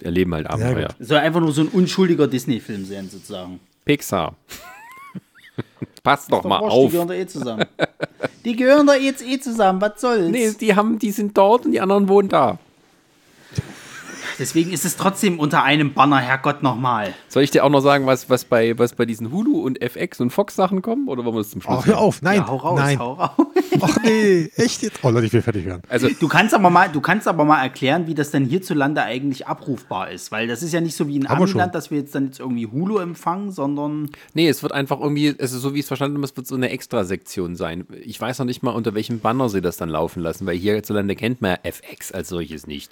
Speaker 2: Erleben halt Abenteuer.
Speaker 3: soll einfach nur so ein unschuldiger Disney-Film sein, sozusagen.
Speaker 2: Pixar. Passt doch mal
Speaker 3: Wurscht,
Speaker 2: auf.
Speaker 3: Die gehören da eh zusammen. Die gehören da jetzt eh zusammen, was soll's?
Speaker 2: Nee, die, haben, die sind dort und die anderen wohnen da.
Speaker 3: Deswegen ist es trotzdem unter einem Banner, Herrgott, nochmal.
Speaker 2: Soll ich dir auch noch sagen, was, was, bei, was bei diesen Hulu und FX und Fox Sachen kommen? Oder wollen wir das zum Schluss?
Speaker 1: Ach, hör auf, nein.
Speaker 3: Ja, hau raus,
Speaker 1: nein.
Speaker 3: hau raus.
Speaker 1: Ach nee, echt jetzt? Oh Leute, ich will fertig werden.
Speaker 2: Also,
Speaker 3: Du kannst aber mal, du kannst aber mal erklären, wie das denn hierzulande eigentlich abrufbar ist, weil das ist ja nicht so wie in. Amiland, dass wir jetzt dann jetzt irgendwie Hulu empfangen, sondern
Speaker 2: nee, es wird einfach irgendwie, also so wie ich es verstanden habe, es wird so eine Extra-Sektion sein. Ich weiß noch nicht mal, unter welchem Banner sie das dann laufen lassen, weil hierzulande kennt man ja FX als solches nicht.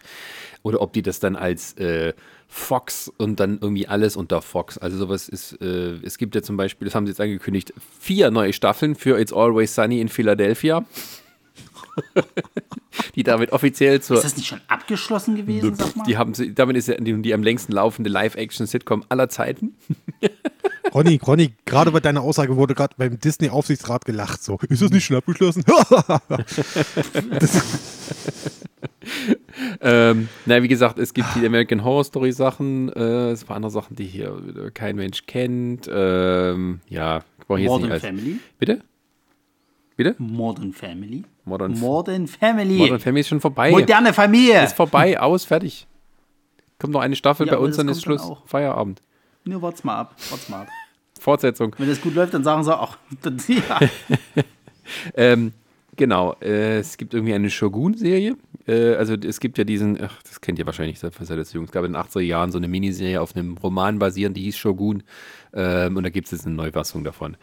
Speaker 2: Oder ob die das dann als äh, Fox und dann irgendwie alles unter Fox. Also sowas ist, äh, es gibt ja zum Beispiel, das haben sie jetzt angekündigt, vier neue Staffeln für It's Always Sunny in Philadelphia. die damit offiziell zur
Speaker 3: ist das nicht schon abgeschlossen gewesen, sag mal?
Speaker 2: die haben sie, damit ist ja die, die am längsten laufende Live-Action-Sitcom aller Zeiten.
Speaker 1: Ronny, Ronny, gerade bei deiner Aussage wurde gerade beim Disney-Aufsichtsrat gelacht. So, ist das nicht schon abgeschlossen?
Speaker 2: Ähm, na, wie gesagt, es gibt die American Horror Story Sachen, äh, es paar andere Sachen, die hier kein Mensch kennt. Ähm, ja, brauche ich jetzt
Speaker 3: Modern
Speaker 2: nicht als.
Speaker 3: Family?
Speaker 2: Bitte? Bitte?
Speaker 3: Modern Family?
Speaker 2: Modern,
Speaker 3: Modern Family.
Speaker 2: Modern Family ist schon vorbei.
Speaker 3: Moderne Familie.
Speaker 2: Ist vorbei, aus, fertig. Kommt noch eine Staffel
Speaker 3: Ja,
Speaker 2: bei uns, dann ist
Speaker 3: dann
Speaker 2: Schluss.
Speaker 3: auch.
Speaker 2: Feierabend.
Speaker 3: Nur wart's mal ab. Wart's mal ab.
Speaker 2: Fortsetzung.
Speaker 3: Wenn das gut läuft, dann sagen sie auch. Dann, ja.
Speaker 2: Ähm, genau, äh, es gibt irgendwie eine Shogun-Serie. Äh, also es gibt ja diesen, ach, das kennt ihr wahrscheinlich seit das Jugend. Es gab in den 80er Jahren so eine Miniserie auf einem Roman basierend, die hieß Shogun. Ähm, und da gibt es jetzt eine Neufassung davon.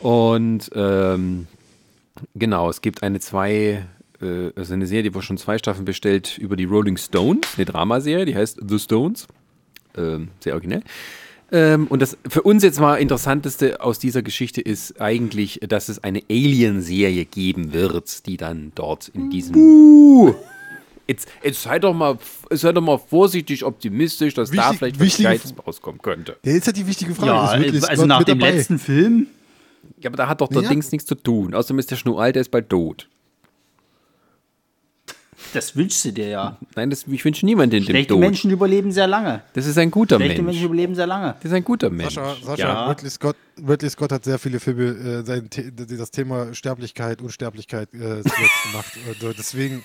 Speaker 2: Und ähm, genau, es gibt eine zwei, äh, also eine Serie, die wurde schon zwei Staffeln bestellt über die Rolling Stones, eine Dramaserie, die heißt The Stones. Ähm, sehr originell. Ähm, und das für uns jetzt mal interessanteste aus dieser Geschichte ist eigentlich, dass es eine Alien-Serie geben wird, die dann dort in diesem. Jetzt, jetzt sei, doch mal, sei doch mal vorsichtig optimistisch, dass da
Speaker 1: Wichtig-
Speaker 2: vielleicht was Gescheites rauskommen könnte.
Speaker 1: Ja, jetzt ist halt die wichtige Frage.
Speaker 3: Ja,
Speaker 1: ist Ridley
Speaker 3: also
Speaker 1: Scott
Speaker 3: nach dem
Speaker 1: dabei?
Speaker 3: letzten Film.
Speaker 2: Ja, aber da hat doch der
Speaker 1: Ja.
Speaker 2: Dings nichts zu tun. Außerdem ist der Schnur alt, der ist bald tot.
Speaker 3: Das wünschst du dir ja.
Speaker 2: Nein, das, ich wünsche niemanden den
Speaker 3: Schlechte
Speaker 2: Tod.
Speaker 3: Menschen überleben sehr lange.
Speaker 2: Das ist ein guter
Speaker 3: Schlechte
Speaker 2: Mensch.
Speaker 3: Menschen überleben sehr lange.
Speaker 2: Das ist ein guter Mensch.
Speaker 1: Sascha, Sascha
Speaker 2: Ja.
Speaker 1: Ridley, Scott, Ridley Scott hat sehr viele Filme, äh, sein das Thema Sterblichkeit, Unsterblichkeit äh, zuletzt gemacht. Und, äh, deswegen,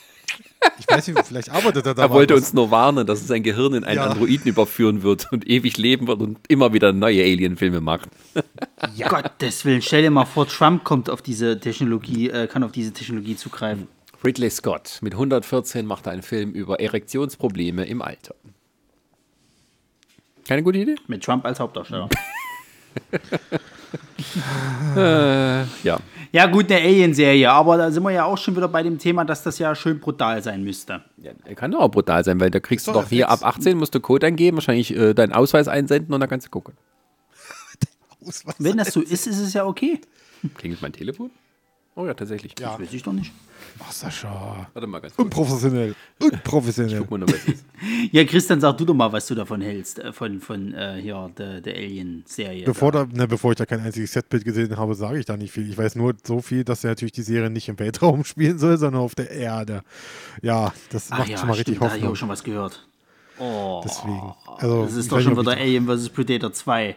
Speaker 1: ich weiß nicht, vielleicht arbeitet er da
Speaker 2: Er wollte
Speaker 1: was.
Speaker 2: uns nur warnen, dass es sein Gehirn in einen
Speaker 1: Ja.
Speaker 2: Androiden überführen wird und ewig leben wird und immer wieder neue Alien-Filme macht.
Speaker 3: Gottes Willen, stell dir mal vor, Trump kommt auf diese Technologie, äh, kann auf diese Technologie zugreifen.
Speaker 2: Ridley Scott mit 114 macht er einen Film über Erektionsprobleme im Alter. Keine gute Idee?
Speaker 3: Mit Trump als Hauptdarsteller.
Speaker 2: Ja.
Speaker 3: ja, gut, eine Alien-Serie, aber da sind wir ja auch schon wieder bei dem Thema, dass das ja schön brutal sein müsste.
Speaker 2: ja. Er kann doch auch brutal sein, weil da kriegst du doch hier ab
Speaker 1: FX.
Speaker 2: 18 musst du Code eingeben, wahrscheinlich äh, deinen Ausweis einsenden und dann kannst du gucken.
Speaker 3: Wenn das so ist, ist es ja okay.
Speaker 2: Klingelt mein Telefon? Oh ja, tatsächlich.
Speaker 1: Ja.
Speaker 3: Das weiß ich doch nicht.
Speaker 1: Ach, Sascha.
Speaker 2: Warte mal ganz kurz.
Speaker 1: Unprofessionell. Unprofessionell.
Speaker 2: Guck mal noch, was ist.
Speaker 3: Ja, Christian, sag du doch mal, was du davon hältst, äh, von, von äh, hier, der, der Alien-Serie.
Speaker 1: Bevor,
Speaker 3: da.
Speaker 1: da, ne, bevor ich da kein einziges Setbild gesehen habe, sage ich da nicht viel. Ich weiß nur so viel, dass er natürlich die Serie nicht im Weltraum spielen soll, sondern auf der Erde. Ja, das
Speaker 3: Ach
Speaker 1: macht
Speaker 3: ja,
Speaker 1: schon mal richtig
Speaker 3: stimmt, da habe ich
Speaker 1: Hoffnung.
Speaker 3: auch schon was gehört. Oh,
Speaker 1: Deswegen. Also,
Speaker 3: das ist
Speaker 1: ich
Speaker 3: doch schon wieder
Speaker 1: ich-
Speaker 3: Alien vs. Predator 2.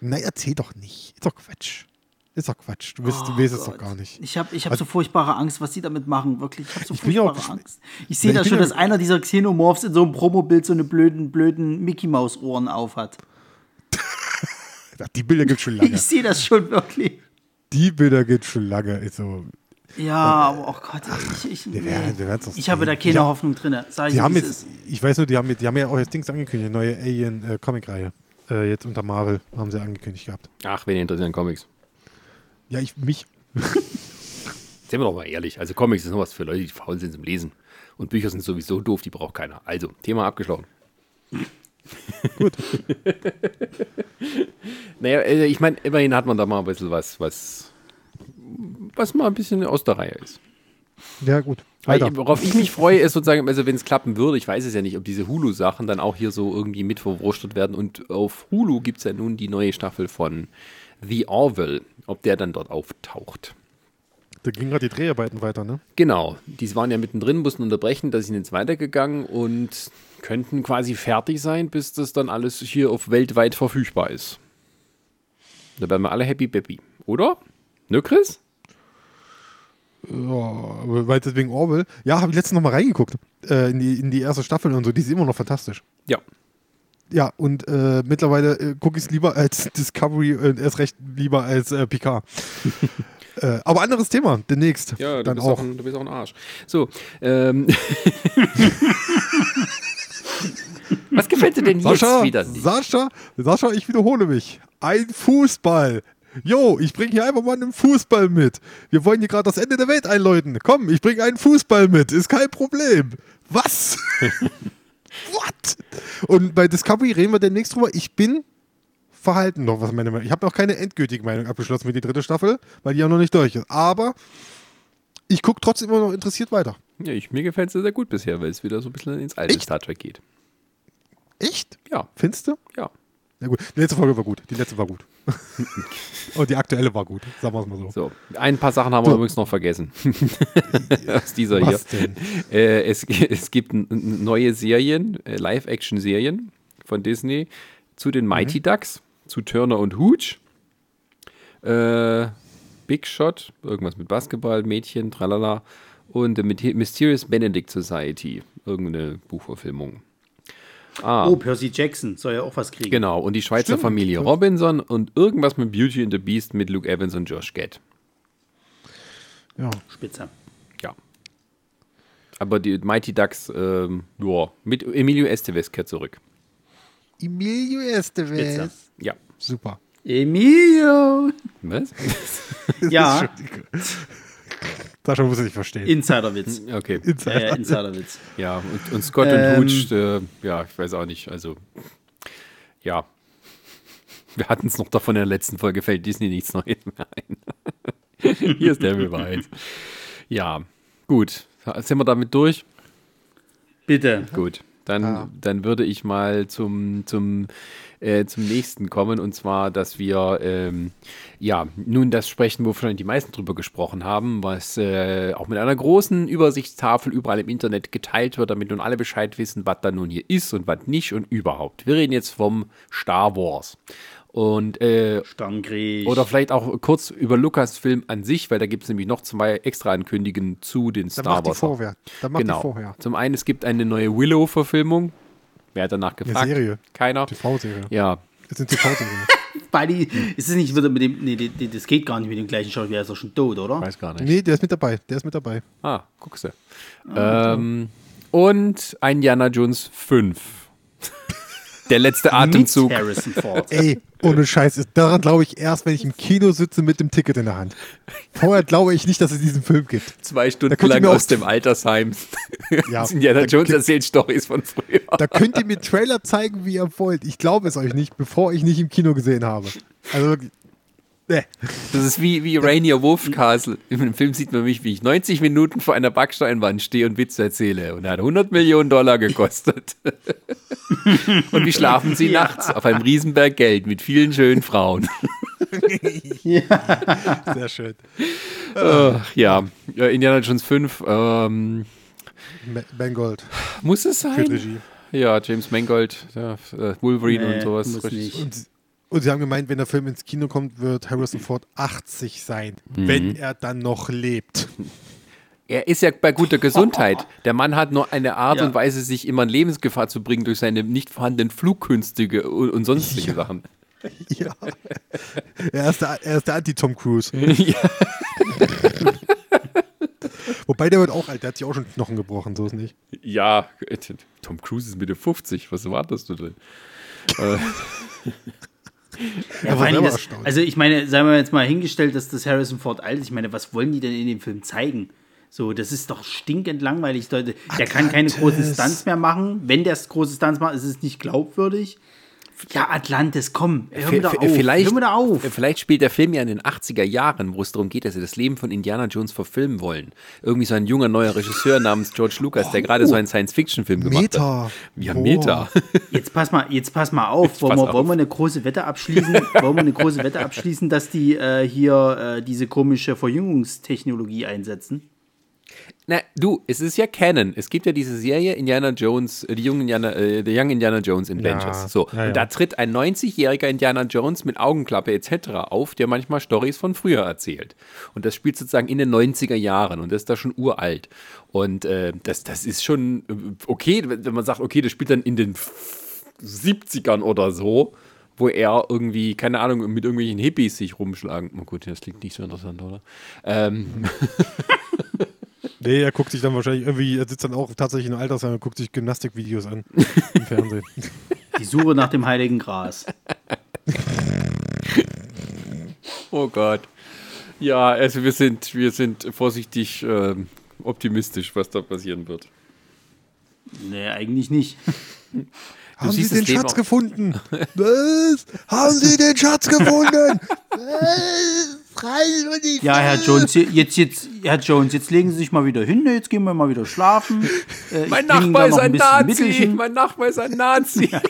Speaker 1: Nein, erzähl doch nicht. Ist doch Quatsch. Ist doch Quatsch. Du, du weißt es doch gar nicht.
Speaker 3: Ich habe ich hab so furchtbare Angst, was die damit machen. Wirklich, ich habe so
Speaker 1: Ich auch
Speaker 3: furchtbare
Speaker 1: gesp-
Speaker 3: Angst. Ich sehe da schon, dass einer dieser Xenomorphs in so einem Promobild so eine blöden, blöden Mickey-Maus-Ohren aufhat.
Speaker 1: Ach, Die Bilder gibt schon lange.
Speaker 3: Ich sehe das schon wirklich.
Speaker 1: Die Bilder gibt schon lange. Also,
Speaker 3: Ja, aber oh Gott, ich, ich,
Speaker 1: wir werden-
Speaker 3: nee. ich habe da keine
Speaker 1: Ja.
Speaker 3: Hoffnung drin. Sag ich
Speaker 1: haben jetzt,
Speaker 3: ist.
Speaker 1: ich weiß nur, die haben, jetzt, die haben ja auch jetzt Dings angekündigt, eine neue Alien-Comic-Reihe. Äh, jetzt unter Marvel haben sie angekündigt gehabt.
Speaker 2: Ach, wen interessieren Comics?
Speaker 1: Ja, ich, mich,
Speaker 2: Seien wir doch mal ehrlich. Also Comics ist nur was für Leute, die faul sind zum Lesen. Und Bücher sind sowieso doof, die braucht keiner. Also, Thema abgeschlossen.
Speaker 1: Gut.
Speaker 2: naja, äh, ich meine, immerhin hat man da mal ein bisschen was, was, was mal ein bisschen aus der Reihe ist.
Speaker 1: ja gut. Weiter.
Speaker 2: worauf ich mich freue, ist sozusagen, also wenn es klappen würde, ich weiß es ja nicht, ob diese Hulu-Sachen dann auch hier so irgendwie mit verwurschtelt werden. Und auf Hulu gibt es ja nun die neue Staffel von The Orville, ob der dann dort auftaucht.
Speaker 1: Da gingen gerade die Dreharbeiten weiter, ne?
Speaker 2: Genau, die waren ja mittendrin, mussten unterbrechen, da sind jetzt weitergegangen und könnten quasi fertig sein, bis das dann alles hier auf weltweit verfügbar ist. Da werden wir alle happy baby, oder? Ne, Chris?
Speaker 1: Ja, weil deswegen Orwell. Ja, habe ich letztens noch mal reingeguckt. Äh, in, die, in die erste Staffel und so. Die ist immer noch fantastisch.
Speaker 2: Ja.
Speaker 1: Ja, und äh, mittlerweile äh, gucke ich es lieber als Discovery und erst recht lieber als äh, Picard. äh, aber anderes Thema, demnächst.
Speaker 2: Ja, du,
Speaker 1: dann
Speaker 2: bist
Speaker 1: auch.
Speaker 2: auch ein, du bist auch ein Arsch. So, ähm. Was gefällt dir denn jetzt
Speaker 1: Sascha,
Speaker 2: wieder nicht?
Speaker 1: Sascha, Sascha, ich wiederhole mich. Ein Fußball. Jo, ich bringe hier einfach mal einen Fußball mit. Wir wollen hier gerade das Ende der Welt einläuten. Komm, ich bringe einen Fußball mit. Ist kein Problem. Was? What? Und bei Discovery reden wir demnächst drüber. Ich bin verhalten noch, was meine Meinung Ich habe noch keine endgültige Meinung abgeschlossen für die dritte Staffel, weil die ja noch nicht durch ist. Aber ich gucke trotzdem immer noch interessiert weiter.
Speaker 2: Ja, ich, mir gefällt es sehr, sehr gut bisher, weil es wieder so ein bisschen ins alte
Speaker 1: Echt?
Speaker 2: Star Trek geht.
Speaker 1: Echt?
Speaker 2: Ja,
Speaker 1: Findest du?
Speaker 2: ja.
Speaker 1: Ja gut, die letzte Folge war gut. Die letzte war gut. Und die aktuelle war gut. Sagen wir es mal so.
Speaker 2: So, ein paar Sachen haben wir
Speaker 1: So.
Speaker 2: übrigens noch vergessen. Aus dieser
Speaker 1: Was
Speaker 2: hier.
Speaker 1: denn?
Speaker 2: Äh, es, es gibt neue Serien, äh, Live-Action-Serien von Disney zu den Mighty
Speaker 1: Mhm.
Speaker 2: Ducks, zu Turner und Hooch. Äh, Big Shot, irgendwas mit Basketball, Mädchen, tralala. Und The Myte- Mysterious Benedict Society, irgendeine Buchverfilmung. Ah,
Speaker 3: Oh, Percy Jackson soll ja auch was kriegen.
Speaker 2: genau. Und die Schweizer
Speaker 1: Stimmt.
Speaker 2: Familie Robinson und irgendwas mit Beauty and the Beast mit Luke Evans und Josh Gad.
Speaker 1: Ja.
Speaker 3: Spitze.
Speaker 2: Ja. Aber die Mighty Ducks, ähm, ja, mit Emilio Estevez kehrt zurück.
Speaker 1: Emilio Estevez.
Speaker 2: Ja.
Speaker 1: Super.
Speaker 3: Emilio!
Speaker 2: Was?
Speaker 3: Ja.
Speaker 1: Sascha muss es nicht verstehen.
Speaker 3: Insiderwitz.
Speaker 2: Okay.
Speaker 3: Ja, ja, Insiderwitz.
Speaker 2: Ja, und, und Scott
Speaker 3: Ähm.
Speaker 2: und Hooch, äh, ja, ich weiß auch nicht. Also, ja. Wir hatten es noch davon in der letzten Folge, fällt Disney nichts Neues mehr ein. Hier ist der Beweis. Ja, gut. Sind wir damit durch?
Speaker 3: Bitte.
Speaker 2: Gut, dann,
Speaker 1: Ah.
Speaker 2: dann würde ich mal zum, zum, äh, zum nächsten kommen und zwar, dass wir ähm, ja nun das sprechen, wovon die meisten drüber gesprochen haben, was äh, auch mit einer großen Übersichtstafel überall im Internet geteilt wird, damit nun alle Bescheid wissen, was da nun hier ist und was nicht und überhaupt. Wir reden jetzt vom Star Wars. Und äh,
Speaker 3: Stammkrieg.
Speaker 2: oder vielleicht auch kurz über Lucasfilm an sich, weil da gibt es nämlich noch zwei extra Ankündigungen zu den
Speaker 1: Dann
Speaker 2: Star
Speaker 1: macht die
Speaker 2: Wars.
Speaker 1: vorher. Dann macht
Speaker 2: Genau.
Speaker 1: die vorher.
Speaker 2: Zum einen, es gibt eine neue Willow-Verfilmung. Wer hat danach
Speaker 1: Eine
Speaker 2: gefragt?
Speaker 1: Serie.
Speaker 2: Keiner.
Speaker 1: TV-Serie.
Speaker 2: Ja,
Speaker 1: Das ist eine TV-Serie.
Speaker 3: Buddy, ist es nicht wieder mit dem. Nee, die- die- das geht gar nicht mit dem gleichen Schauspieler, der ist doch schon tot, oder?
Speaker 2: weiß gar nicht.
Speaker 1: nee, der ist mit dabei. Der ist mit dabei.
Speaker 2: Ah, guckst du. Ähm, und ein Indiana Jones 5. Der letzte Atemzug.
Speaker 3: Mit Harrison Ford.
Speaker 1: Ey, ohne Scheiß. Daran glaube ich erst, wenn ich im Kino sitze mit dem Ticket in der Hand. Vorher glaube ich nicht, dass es diesen Film gibt.
Speaker 2: Zwei Stunden lang aus dem Altersheim.
Speaker 1: Ja,
Speaker 2: Indiana
Speaker 1: da
Speaker 2: Jones erzählt Storys von früher.
Speaker 1: Da könnt ihr mir Trailer zeigen, wie ihr wollt. Ich glaube es euch nicht, bevor ich nicht im Kino gesehen habe. Also wirklich. Nee.
Speaker 2: Das ist wie, wie Rainier Wolfcastle. Im Film sieht man mich, wie ich 90 Minuten vor einer Backsteinwand stehe und Witze erzähle. Und er hat 100 Millionen Dollar gekostet. und wie schlafen sie nachts? Auf einem Riesenberg Geld mit vielen schönen Frauen.
Speaker 1: Sehr schön.
Speaker 2: Ach, ja, Äh, Indiana Jones 5. Ähm,
Speaker 1: Ma- Mangold
Speaker 2: muss es sein?
Speaker 1: Regie.
Speaker 2: Ja, James Mangold, ja, äh, Wolverine
Speaker 3: Nee,
Speaker 2: und sowas.
Speaker 3: muss
Speaker 2: Richtig.
Speaker 3: nicht.
Speaker 1: Und, und sie haben gemeint, wenn der Film ins Kino kommt, wird Harrison Ford 80 sein,
Speaker 2: Mhm.
Speaker 1: wenn er dann noch lebt.
Speaker 2: Er ist ja bei guter Gesundheit. Der Mann hat nur eine Art
Speaker 3: Ja.
Speaker 2: und Weise, sich immer in Lebensgefahr zu bringen durch seine nicht vorhandenen Flugkünste und, und sonstige Sachen.
Speaker 1: Ja. Er ist der, er ist der Anti-Tom Cruise.
Speaker 2: ja.
Speaker 1: Wobei der wird auch alt, der hat sich auch schon Knochen gebrochen, so ist nicht.
Speaker 2: Ja, Tom Cruise ist Mitte 50. Was erwartest du denn?
Speaker 3: Ja, vor allem das, also ich meine, sagen wir jetzt mal hingestellt, dass das Harrison Ford alt ist. Ich meine, was wollen die denn in dem Film zeigen? So, das ist doch stinkend langweilig, Leute. Der kann keine
Speaker 1: Atlantis.
Speaker 3: großen Stunts mehr machen. Wenn der große Stunts macht, ist es nicht glaubwürdig. Ja, Atlantis, komm, hör mir da auf.
Speaker 2: Vielleicht,
Speaker 3: hör mir da auf.
Speaker 2: vielleicht spielt der Film ja in den 80er Jahren, wo es darum geht, dass sie das Leben von Indiana Jones verfilmen wollen. Irgendwie so ein junger neuer Regisseur namens George Lucas, der gerade so einen Science-Fiction-Film gemacht hat.
Speaker 1: Meta.
Speaker 2: Ja,
Speaker 1: Boah.
Speaker 2: Meta.
Speaker 3: Jetzt pass mal, jetzt pass mal auf. Wollen
Speaker 2: pass
Speaker 3: wir,
Speaker 2: auf.
Speaker 3: wollen wir eine große Wette abschließen? wollen wir eine große Wette abschließen, dass die äh, hier äh, diese komische Verjüngungstechnologie einsetzen?
Speaker 2: Na, du, es ist ja Canon. Es gibt ja diese Serie Indiana Jones, äh, die jungen Indiana, äh, The Young Indiana Jones Adventures.
Speaker 1: Ja,
Speaker 2: so,
Speaker 1: ja, ja.
Speaker 2: und da tritt ein 90-jähriger Indiana Jones mit Augenklappe etc. auf, der manchmal Stories von früher erzählt. Und das spielt sozusagen in den 90er Jahren und das ist da schon uralt. Und äh, das, das ist schon äh, okay, wenn wenn man sagt, okay, das spielt dann in den 70ern oder so, wo er irgendwie, keine Ahnung, mit irgendwelchen Hippies sich rumschlagen. Oh gut, das klingt nicht so interessant, oder? Ähm,
Speaker 1: Nee, er guckt sich dann wahrscheinlich irgendwie, er sitzt dann auch tatsächlich in Altersheim und guckt sich Gymnastikvideos an im Fernsehen.
Speaker 3: Die Suche nach dem heiligen Gras.
Speaker 2: Oh Gott. Ja, also wir sind, wir sind vorsichtig ähm, optimistisch, was da passieren wird.
Speaker 3: Nee, eigentlich nicht.
Speaker 1: Haben Sie den
Speaker 2: Leben
Speaker 1: Schatz
Speaker 2: auch-
Speaker 1: gefunden? Was? Haben Sie den Schatz gefunden? Was? Rein und die
Speaker 3: Ja, Herr Jones, jetzt, jetzt, Herr Jones, jetzt legen Sie sich mal wieder hin, jetzt gehen wir mal wieder schlafen. Äh, ich
Speaker 2: Mein Nachbar ist ein
Speaker 3: bisschen
Speaker 2: Nazi! Mein Nachbar ist ein Nazi!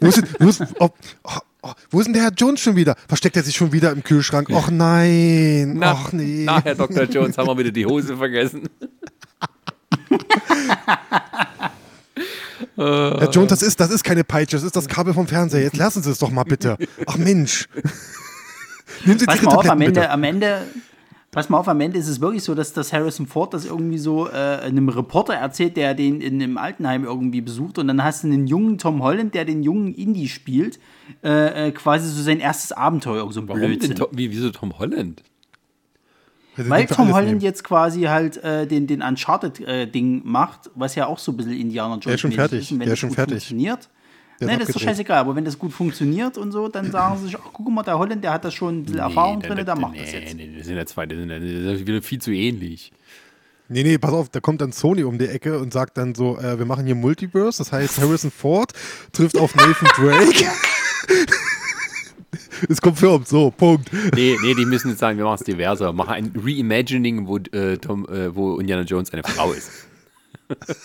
Speaker 1: Wo ist, denn- wo, ist, oh, oh, oh, wo ist denn der Herr Jones schon wieder? Versteckt er sich schon wieder im Kühlschrank? Och nein.
Speaker 2: Na,
Speaker 1: Och nee.
Speaker 2: na, Herr Dr. Jones, haben wir wieder die Hose vergessen.
Speaker 1: Herr Jones, das ist, das ist keine Peitsche, das ist das Kabel vom Fernseher. Jetzt lassen Sie es doch mal bitte. Ach Mensch. Nehmen Sie
Speaker 3: Pass mal auf, am Ende,
Speaker 1: bitte.
Speaker 3: am Ende, pass mal auf, am Ende ist es wirklich so, dass das Harrison Ford das irgendwie so äh, einem Reporter erzählt, der den in einem Altenheim irgendwie besucht und dann hast du einen jungen Tom Holland, der den jungen Indie spielt, äh, äh, quasi so sein erstes Abenteuer, so ein
Speaker 2: Warum denn
Speaker 3: Blödsinn.
Speaker 2: Tom, wie, wieso Tom Holland?
Speaker 3: Weil Tom Holland
Speaker 1: nehmen.
Speaker 3: jetzt quasi halt äh, den, den Uncharted-Ding macht, was ja auch so ein bisschen Indiana Jones
Speaker 1: ist schon fertig.
Speaker 3: Wenn
Speaker 1: Der ist schon fertig.
Speaker 3: funktioniert,
Speaker 1: Der ist
Speaker 3: ne, das ist doch
Speaker 1: abgedreht.
Speaker 3: scheißegal, aber wenn das gut funktioniert und so, dann sagen sie sich, ach, guck mal, der Holland, der hat da schon ein bisschen Erfahrung
Speaker 2: Nee,
Speaker 3: drin, der macht
Speaker 2: nee,
Speaker 3: das jetzt.
Speaker 2: Nee, das sind ja zwei, das sind ja das wieder viel zu ähnlich.
Speaker 1: Nee, nee, pass auf, da kommt dann Sony um die Ecke und sagt dann so, äh, wir machen hier Multiverse, das heißt Harrison Ford trifft auf Nathan Drake. ist confirmed, so, Punkt.
Speaker 2: Nee, nee, die müssen jetzt sagen, wir machen es diverser. Machen ein Reimagining, wo, äh, Tom, äh, wo Indiana Jones eine Frau ist.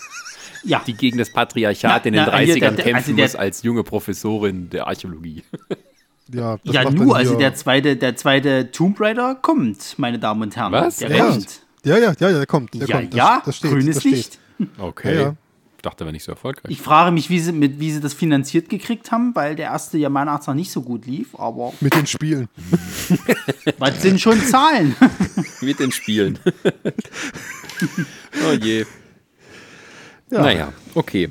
Speaker 3: Ja.
Speaker 2: die gegen das Patriarchat
Speaker 3: Na,
Speaker 2: in den
Speaker 3: na, hier,
Speaker 2: 30ern
Speaker 3: der- der-
Speaker 2: kämpfen
Speaker 3: also der-
Speaker 2: muss als junge Professorin der Archäologie.
Speaker 1: Ja, das
Speaker 3: Ja, nur, also der zweite, der zweite Tomb Raider kommt, meine Damen und Herren.
Speaker 2: Was?
Speaker 3: Der
Speaker 1: Ja,
Speaker 3: kommt.
Speaker 1: ja, ja, ja, der kommt. Der
Speaker 3: Ja,
Speaker 1: kommt. Das,
Speaker 3: ja,
Speaker 1: das steht,
Speaker 3: grünes
Speaker 1: das steht.
Speaker 3: Licht.
Speaker 2: Okay.
Speaker 1: Ja, ja.
Speaker 2: Ich dachte, wäre nicht so erfolgreich.
Speaker 3: Ich frage mich, wie sie, mit, wie sie das finanziert gekriegt haben, weil der erste ja meiner Art nach nicht so gut lief, aber
Speaker 1: Mit den Spielen.
Speaker 3: was sind schon Zahlen?
Speaker 2: Mit den Spielen. oh je.
Speaker 1: Ja.
Speaker 2: Naja, okay.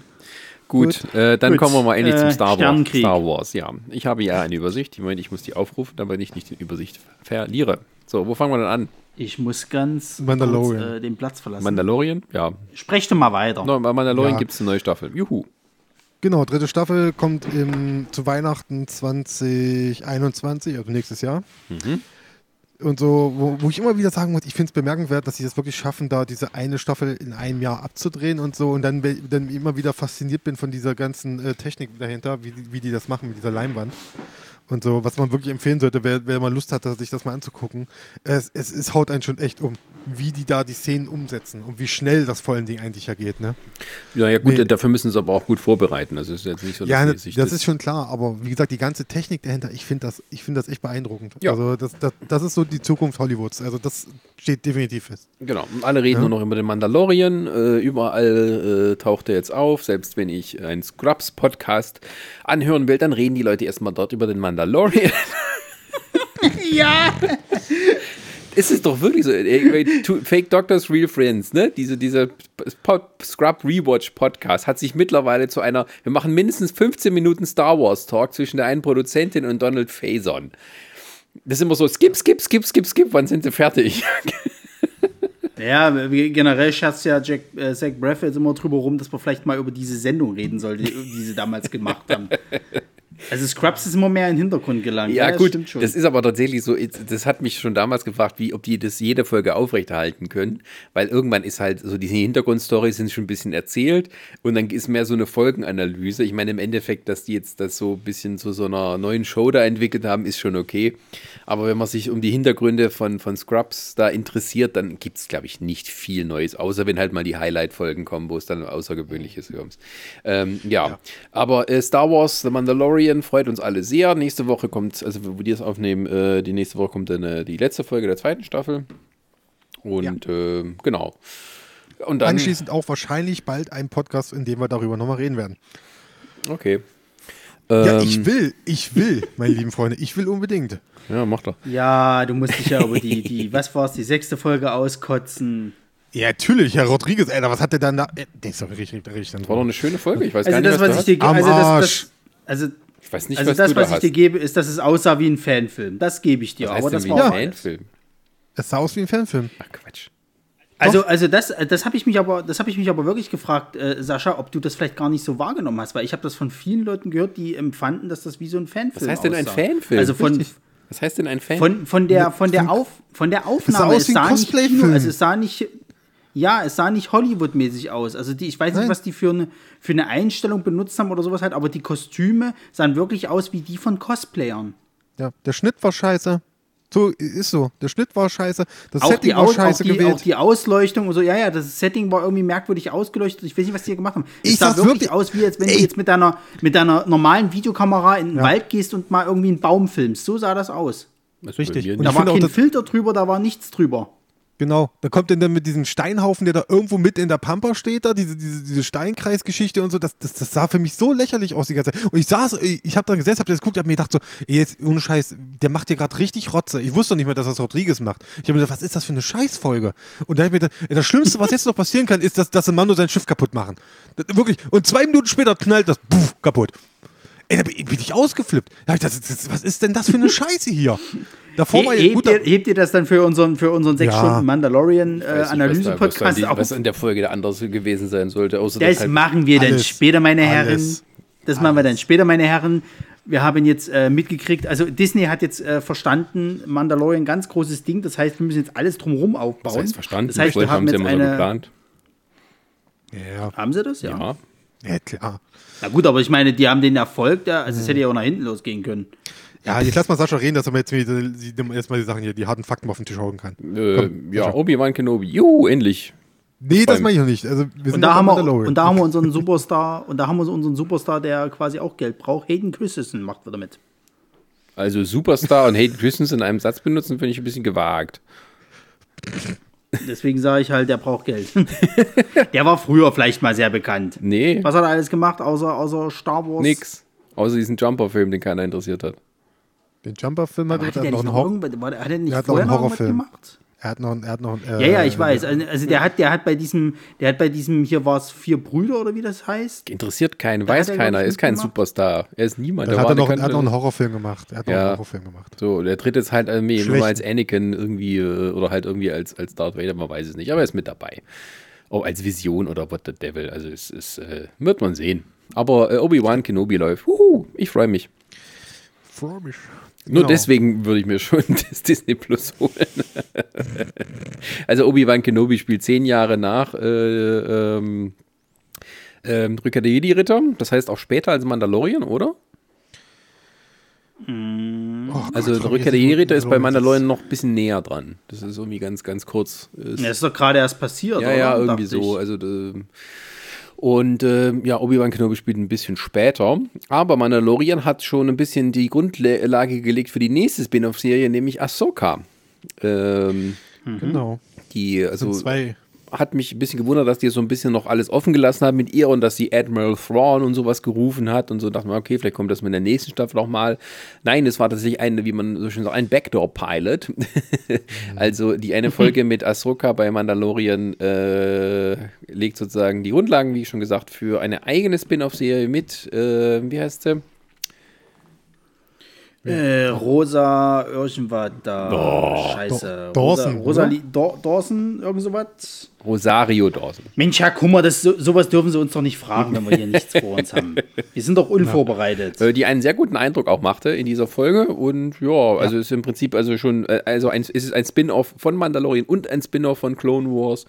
Speaker 2: Gut,
Speaker 1: Gut.
Speaker 2: Äh, dann
Speaker 3: Gut,
Speaker 2: kommen wir mal endlich
Speaker 3: äh,
Speaker 2: zum Star Wars. Star Wars, ja. Ich habe ja eine Übersicht. Ich meine, ich muss die aufrufen, damit ich nicht die Übersicht verliere. So, wo fangen wir denn an?
Speaker 3: Ich muss ganz
Speaker 1: Mandalorian.
Speaker 3: kurz äh, den Platz verlassen.
Speaker 2: Mandalorian? Ja.
Speaker 3: Sprech doch mal weiter.
Speaker 2: No, bei Mandalorian
Speaker 1: Ja.
Speaker 2: gibt es eine neue Staffel. Juhu.
Speaker 1: Genau, dritte Staffel kommt im, zu Weihnachten 2021, also nächstes Jahr.
Speaker 2: Mhm.
Speaker 1: Und so, wo, wo ich immer wieder sagen muss, ich finde es bemerkenswert, dass sie das wirklich schaffen, da diese eine Staffel in einem Jahr abzudrehen und so. Und dann, dann immer wieder fasziniert bin von dieser ganzen äh, Technik dahinter, wie, die- wie die das machen mit dieser Leinwand. Und so, was man wirklich empfehlen sollte, wer, wer mal Lust hat, sich das mal anzugucken. Es, es, es haut einen schon echt um, wie die da die Szenen umsetzen und wie schnell das vor allen Dingen eigentlich ja geht, ne?
Speaker 2: Ja, ja, gut,
Speaker 1: Nee.
Speaker 2: dafür müssen sie aber auch gut vorbereiten. Also es ist jetzt nicht so, dass
Speaker 1: Ja, ne,
Speaker 2: sich
Speaker 1: das ist schon klar, aber wie gesagt, die ganze Technik dahinter, ich finde das, ich finde das echt beeindruckend.
Speaker 2: Ja.
Speaker 1: Also das, das, das ist so die Zukunft Hollywoods. Also das steht definitiv fest.
Speaker 2: Genau, und alle reden
Speaker 1: Ja.
Speaker 2: nur noch über den Mandalorian. Äh, überall äh, taucht er jetzt auf. Selbst wenn ich einen Scrubs-Podcast anhören will, dann reden die Leute erstmal dort über den Mandalorian.
Speaker 3: Ja!
Speaker 2: Es ist doch wirklich so. Fake Doctors, Real Friends, ne? Diese, dieser Scrub Rewatch Podcast hat sich mittlerweile zu einer. Wir machen mindestens 15 Minuten Star Wars Talk zwischen der einen Produzentin und Donald Faison. Das ist immer so: skip, skip, skip, skip, skip. Wann sind sie fertig?
Speaker 3: Ja, generell scherzt ja Jack, äh, Zach Braff jetzt immer drüber rum, dass man vielleicht mal über diese Sendung reden sollte, die sie damals gemacht haben. Also Scrubs ist immer mehr in den Hintergrund gelangt.
Speaker 2: Ja,
Speaker 3: das
Speaker 2: gut,
Speaker 3: stimmt schon.
Speaker 2: das ist aber tatsächlich so, das hat mich schon damals gefragt, wie, ob die das jede Folge aufrechterhalten können, weil irgendwann ist halt so, diese Hintergrundstories sind schon ein bisschen erzählt und dann ist mehr so eine Folgenanalyse. Ich meine, im Endeffekt, dass die jetzt das so ein bisschen zu so einer neuen Show da entwickelt haben, ist schon okay. Aber wenn man sich um die Hintergründe von, von Scrubs da interessiert, dann gibt es, glaube ich, nicht viel Neues, außer wenn halt mal die Highlight-Folgen kommen, wo es dann Außergewöhnliches kommt. Ähm, ja. aber äh, Star Wars, The Mandalorian freut uns alle sehr. Nächste Woche kommt, also wo wir das aufnehmen, äh, die nächste Woche kommt dann äh, die letzte Folge der zweiten Staffel. Und äh, genau. Und dann,
Speaker 1: Anschließend auch wahrscheinlich bald ein Podcast, in dem wir darüber nochmal reden werden.
Speaker 2: okay.
Speaker 1: ja,
Speaker 2: Ähm,
Speaker 1: ich will, ich will, meine lieben Freunde, ich will unbedingt.
Speaker 2: Ja, mach doch.
Speaker 3: ja, du musst dich ja über die, die was war es, die sechste Folge auskotzen.
Speaker 1: Ja, natürlich, Herr Rodriguez, Alter, was hat der dann da? Äh, Der ist doch richtig, richtig dann
Speaker 2: War doch eine schöne Folge. Ich weiß
Speaker 3: Also
Speaker 2: gar nicht,
Speaker 3: das,
Speaker 2: was,
Speaker 3: was ich dir also das,
Speaker 1: Arsch.
Speaker 3: das, also,
Speaker 2: Ich weiß nicht,
Speaker 3: also
Speaker 2: was
Speaker 3: das,
Speaker 2: du da
Speaker 3: was ich
Speaker 2: hast.
Speaker 3: dir gebe, ist, dass es aussah wie ein Fanfilm. Das gebe ich dir.
Speaker 2: was heißt
Speaker 3: aber
Speaker 2: denn
Speaker 3: das
Speaker 2: wie
Speaker 3: war
Speaker 2: ein. Fanfilm?
Speaker 1: Es sah aus wie ein Fanfilm.
Speaker 2: Ach, Quatsch.
Speaker 3: Also, also das, das habe ich mich aber, das habe ich mich aber wirklich gefragt, äh, Sascha, ob du das vielleicht gar nicht so wahrgenommen hast, weil ich habe das von vielen Leuten gehört, die empfanden, dass das wie so ein Fanfilm
Speaker 2: Was heißt denn ein. Fanfilm?
Speaker 3: Also von,
Speaker 1: Richtig.
Speaker 2: Was heißt denn ein Fan?
Speaker 3: von, von der, von der Auf, von der Aufnahme.
Speaker 1: aus wie ein
Speaker 3: nicht
Speaker 1: Cosplay-Film.
Speaker 3: Also es sah nicht, ja, es sah nicht Hollywood-mäßig aus. Also die, ich weiß nicht,
Speaker 1: Nein.
Speaker 3: was die für eine, für eine Einstellung benutzt haben oder sowas halt, aber die Kostüme sahen wirklich aus wie die von Cosplayern.
Speaker 1: Ja, der Schnitt war scheiße. So ist so. Der Schnitt war scheiße. Das
Speaker 3: Auch
Speaker 1: Setting
Speaker 3: die,
Speaker 1: war
Speaker 3: Aus, auch,
Speaker 1: scheiße
Speaker 3: die, auch
Speaker 1: gewählt.
Speaker 3: die Ausleuchtung und so, ja, ja, das Setting war irgendwie merkwürdig ausgeleuchtet. Ich weiß nicht, was die hier gemacht haben. Es
Speaker 1: Ich
Speaker 3: sah wirklich,
Speaker 1: wirklich-
Speaker 3: aus, wie als wenn
Speaker 1: Ey.
Speaker 3: du jetzt mit deiner, mit deiner normalen Videokamera in den Wald gehst und mal irgendwie einen Baum filmst. So sah das aus.
Speaker 2: Das ist
Speaker 1: Richtig. Und
Speaker 3: Da war
Speaker 1: auch,
Speaker 3: kein Filter drüber, da war nichts drüber.
Speaker 1: Genau. Da kommt denn dann mit diesem Steinhaufen, der da irgendwo mit in der Pampa steht, da, diese, diese, diese Steinkreisgeschichte und so, das, das, das sah für mich so lächerlich aus die ganze Zeit. Und ich saß, ich habe da gesessen, hab das geguckt, hab mir gedacht so, ey, jetzt, ohne Scheiß, der macht hier gerade richtig Rotze. Ich wusste doch nicht mehr, dass das Rodriguez macht. Ich habe mir gedacht, was ist das für eine Scheißfolge? Und da hab ich mir gedacht, das Schlimmste, was jetzt noch passieren kann, ist, dass, dass ein Mando sein Schiff kaputt machen. Das, wirklich. Und zwei Minuten später knallt das, puff, kaputt. Ey, da bin ich ausgeflippt. Da ich gedacht, das, was ist denn das für eine Scheiße hier? Davor war ja
Speaker 3: hebt,
Speaker 1: gut.
Speaker 3: ihr, hebt ihr das dann für unseren, für unseren sechs
Speaker 1: Ja.
Speaker 3: Stunden
Speaker 2: Ich weiß
Speaker 3: Mandalorian-Analyse-Podcast
Speaker 2: nicht, was, da- was, in der Folge der anders gewesen sein sollte. Außer
Speaker 3: Das
Speaker 2: halt,
Speaker 3: machen wir dann
Speaker 1: Alles.
Speaker 3: später, meine Herren.
Speaker 1: Alles.
Speaker 3: Das machen wir dann später, meine Herren. Wir haben jetzt äh, mitgekriegt, also Disney hat jetzt äh, verstanden, Mandalorian ganz großes Ding. Das heißt, wir müssen jetzt alles drumherum aufbauen.
Speaker 2: das heißt verstanden.
Speaker 3: Das heißt, wir haben
Speaker 2: sie
Speaker 3: jetzt
Speaker 2: immer so
Speaker 3: eine.
Speaker 2: geplant.
Speaker 1: ja,
Speaker 3: haben sie das? Ja.
Speaker 2: Ja.
Speaker 1: ja, klar.
Speaker 3: Na gut, aber ich meine, die haben den Erfolg da, also es hätte ja auch nach hinten losgehen können.
Speaker 1: Ja, jetzt lass mal Sascha reden, dass er mir jetzt wieder die, die, erstmal die Sachen hier, die harten Fakten auf den Tisch hauen kann.
Speaker 2: Äh,
Speaker 1: Komm,
Speaker 2: ja. Obi-Wan Kenobi. Juhu, endlich.
Speaker 1: Nee, das meine ich noch nicht. Also, wir
Speaker 3: Und
Speaker 1: sind
Speaker 3: da,
Speaker 1: noch
Speaker 3: haben wir, und da haben wir unseren Superstar, und da haben wir unseren Superstar, der quasi auch Geld braucht. Hayden Christensen macht wieder mit.
Speaker 2: Also Superstar und Hayden Christensen in einem Satz benutzen, finde ich ein bisschen gewagt.
Speaker 3: Deswegen sage ich halt, der braucht Geld. der war früher vielleicht mal sehr bekannt.
Speaker 2: Nee,
Speaker 3: Was hat er alles gemacht, außer, außer Star Wars?
Speaker 2: nix. Außer diesen Jumper-Film, den keiner interessiert hat.
Speaker 1: Den Jumper-Film hat, er
Speaker 3: hat er
Speaker 1: noch
Speaker 3: vorher
Speaker 1: einen Horrorfilm.
Speaker 3: gemacht?
Speaker 1: Er hat noch, einen- er hat noch einen,
Speaker 3: Ja, ja,
Speaker 1: äh,
Speaker 3: ich weiß. Also also der hat, der hat bei diesem, der hat bei diesem, hier war es vier Brüder oder wie das heißt.
Speaker 2: Interessiert keinen,
Speaker 3: Da
Speaker 2: weiß
Speaker 3: er,
Speaker 2: keiner,
Speaker 3: ich,
Speaker 2: ist kein
Speaker 3: mitgemacht.
Speaker 2: Superstar. Er ist niemand.
Speaker 1: Dann
Speaker 2: der
Speaker 1: hat er, noch, er hat noch einen Horrorfilm gemacht. Er hat noch
Speaker 2: Ja.
Speaker 1: einen Horrorfilm gemacht.
Speaker 2: So, der tritt jetzt halt irgendwie nur
Speaker 1: Schlecht.
Speaker 2: als Anakin irgendwie äh, oder halt irgendwie als, als Darth Vader, man weiß es nicht, aber er ist mit dabei. Oh, als Vision oder what the devil, also es ist, äh, wird man sehen. Aber äh, Obi-Wan Kenobi läuft. Wuhu, ich freue mich.
Speaker 1: Freu mich.
Speaker 2: Nur
Speaker 1: Genau.
Speaker 2: deswegen würde ich mir schon das Disney Plus holen. also Obi-Wan Kenobi spielt zehn Jahre nach äh, ähm, ähm, Rückkehr der Jedi-Ritter. Das heißt auch später als Mandalorian, oder?
Speaker 1: Oh
Speaker 2: Also
Speaker 1: Gott,
Speaker 2: der Rückkehr der Jedi-Ritter ist bei
Speaker 1: Mandalorian
Speaker 2: noch ein bisschen näher dran. Das ist irgendwie ganz, ganz kurz. Ist,
Speaker 3: Das ist doch gerade erst passiert,
Speaker 2: ja,
Speaker 3: oder?
Speaker 2: ja, irgendwie so.
Speaker 3: ich.
Speaker 2: Also ähm, und ähm, ja, Obi-Wan Kenobi spielt ein bisschen später. Aber Mandalorian hat schon ein bisschen die Grundlage gelegt für die nächste Spin-off-Serie, nämlich Ahsoka. Ähm,
Speaker 1: Genau.
Speaker 2: die, also
Speaker 1: zwei.
Speaker 2: Hat mich ein bisschen gewundert, dass die so ein bisschen noch alles offen gelassen haben mit ihr und dass sie Admiral Thrawn und sowas gerufen hat und so dachte man, okay, vielleicht kommt das mit der nächsten Staffel noch mal. Nein, es war tatsächlich ein, wie man so schön sagt, ein Backdoor-Pilot. also die eine Folge mit Ahsoka bei Mandalorian äh, legt sozusagen die Grundlagen, wie schon gesagt, für eine eigene Spin-off-Serie mit, äh, wie heißt sie?
Speaker 3: Äh, Rosa, irgendwas da. Scheiße.
Speaker 1: Do- Dawson,
Speaker 3: Rosa? Rosalie- Daw- Dawson, irgend sowas.
Speaker 2: Rosario Dawson.
Speaker 3: Mensch, Herr Kummer, das, so, sowas dürfen Sie uns doch nicht fragen, wenn wir hier nichts vor uns haben. Wir sind doch unvorbereitet.
Speaker 2: Äh, die einen sehr guten Eindruck auch machte in dieser Folge und ja, also ist im Prinzip also schon, äh, also ein, ist es ein Spin-off von Mandalorian und ein Spin-off von Clone Wars.